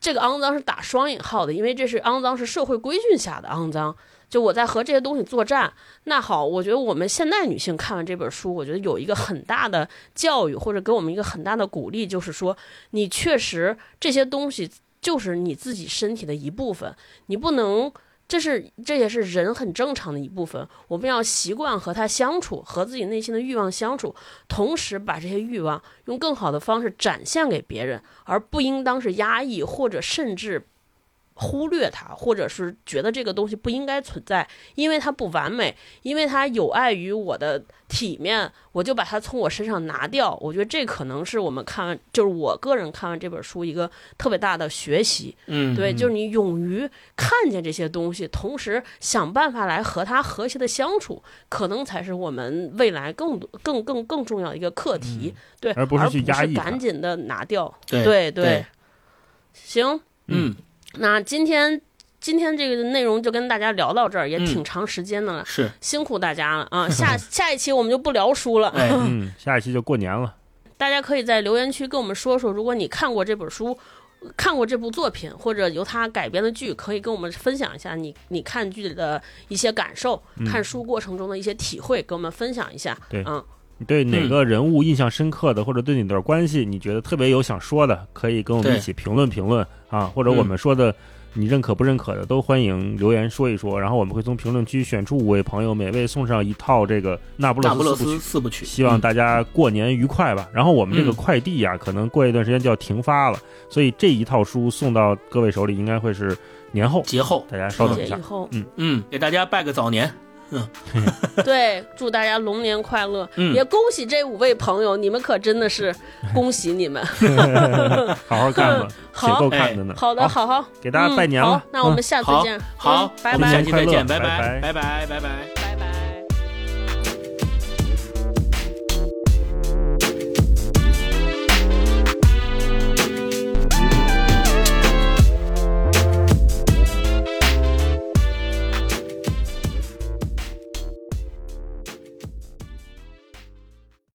这个肮脏是打双引号的，因为这是肮脏是社会规训下的肮脏。就我在和这些东西作战，那好，我觉得我们现代女性看完这本书，我觉得有一个很大的教育，或者给我们一个很大的鼓励，就是说，你确实这些东西就是你自己身体的一部分，你不能，这是这也是人很正常的一部分，我们要习惯和他相处，和自己内心的欲望相处，同时把这些欲望用更好的方式展现给别人，而不应当是压抑或者甚至。忽略它，或者是觉得这个东西不应该存在，因为它不完美，因为它有碍于我的体面，我就把它从我身上拿掉。我觉得这可能是我们看完，就是我个人看完这本书一个特别大的学习。嗯，对，就是你勇于看见这些东西，同时想办法来和它和谐的相处，可能才是我们未来更多、更更更重要的一个课题。对，而不是去压抑，赶紧的拿掉。对对，行，嗯。那今天今天这个内容就跟大家聊到这儿，也挺长时间的了，是 辛苦大家了啊！下下一期我们就不聊书了，嗯，下一期就过年了。大家可以在留言区跟我们说说，如果你看过这本书，看过这部作品，或者由他改编的剧，可以跟我们分享一下你你看剧的一些感受，看书过程中的一些体会，跟我们分享一下。对，嗯。你对哪个人物印象深刻的，或者对哪段关系你觉得特别有想说的，可以跟我们一起评论评论啊，或者我们说的你认可不认可的，都欢迎留言说一说。然后我们会从评论区选出五位朋友，每位送上一套这个《那不勒斯四部曲》，希望大家过年愉快吧。然后我们这个快递呀，可能过一段时间就要停发了，所以这一套书送到各位手里应该会是年后节后，大家稍等一下。嗯嗯，给大家拜个早年。对祝大家龙年快乐。也恭喜这五位朋友你们可真的是 恭喜你们。好好看好好的好。好给大家拜年好那我们下次见。好拜拜。下次再见拜。拜拜。拜拜拜拜。拜拜。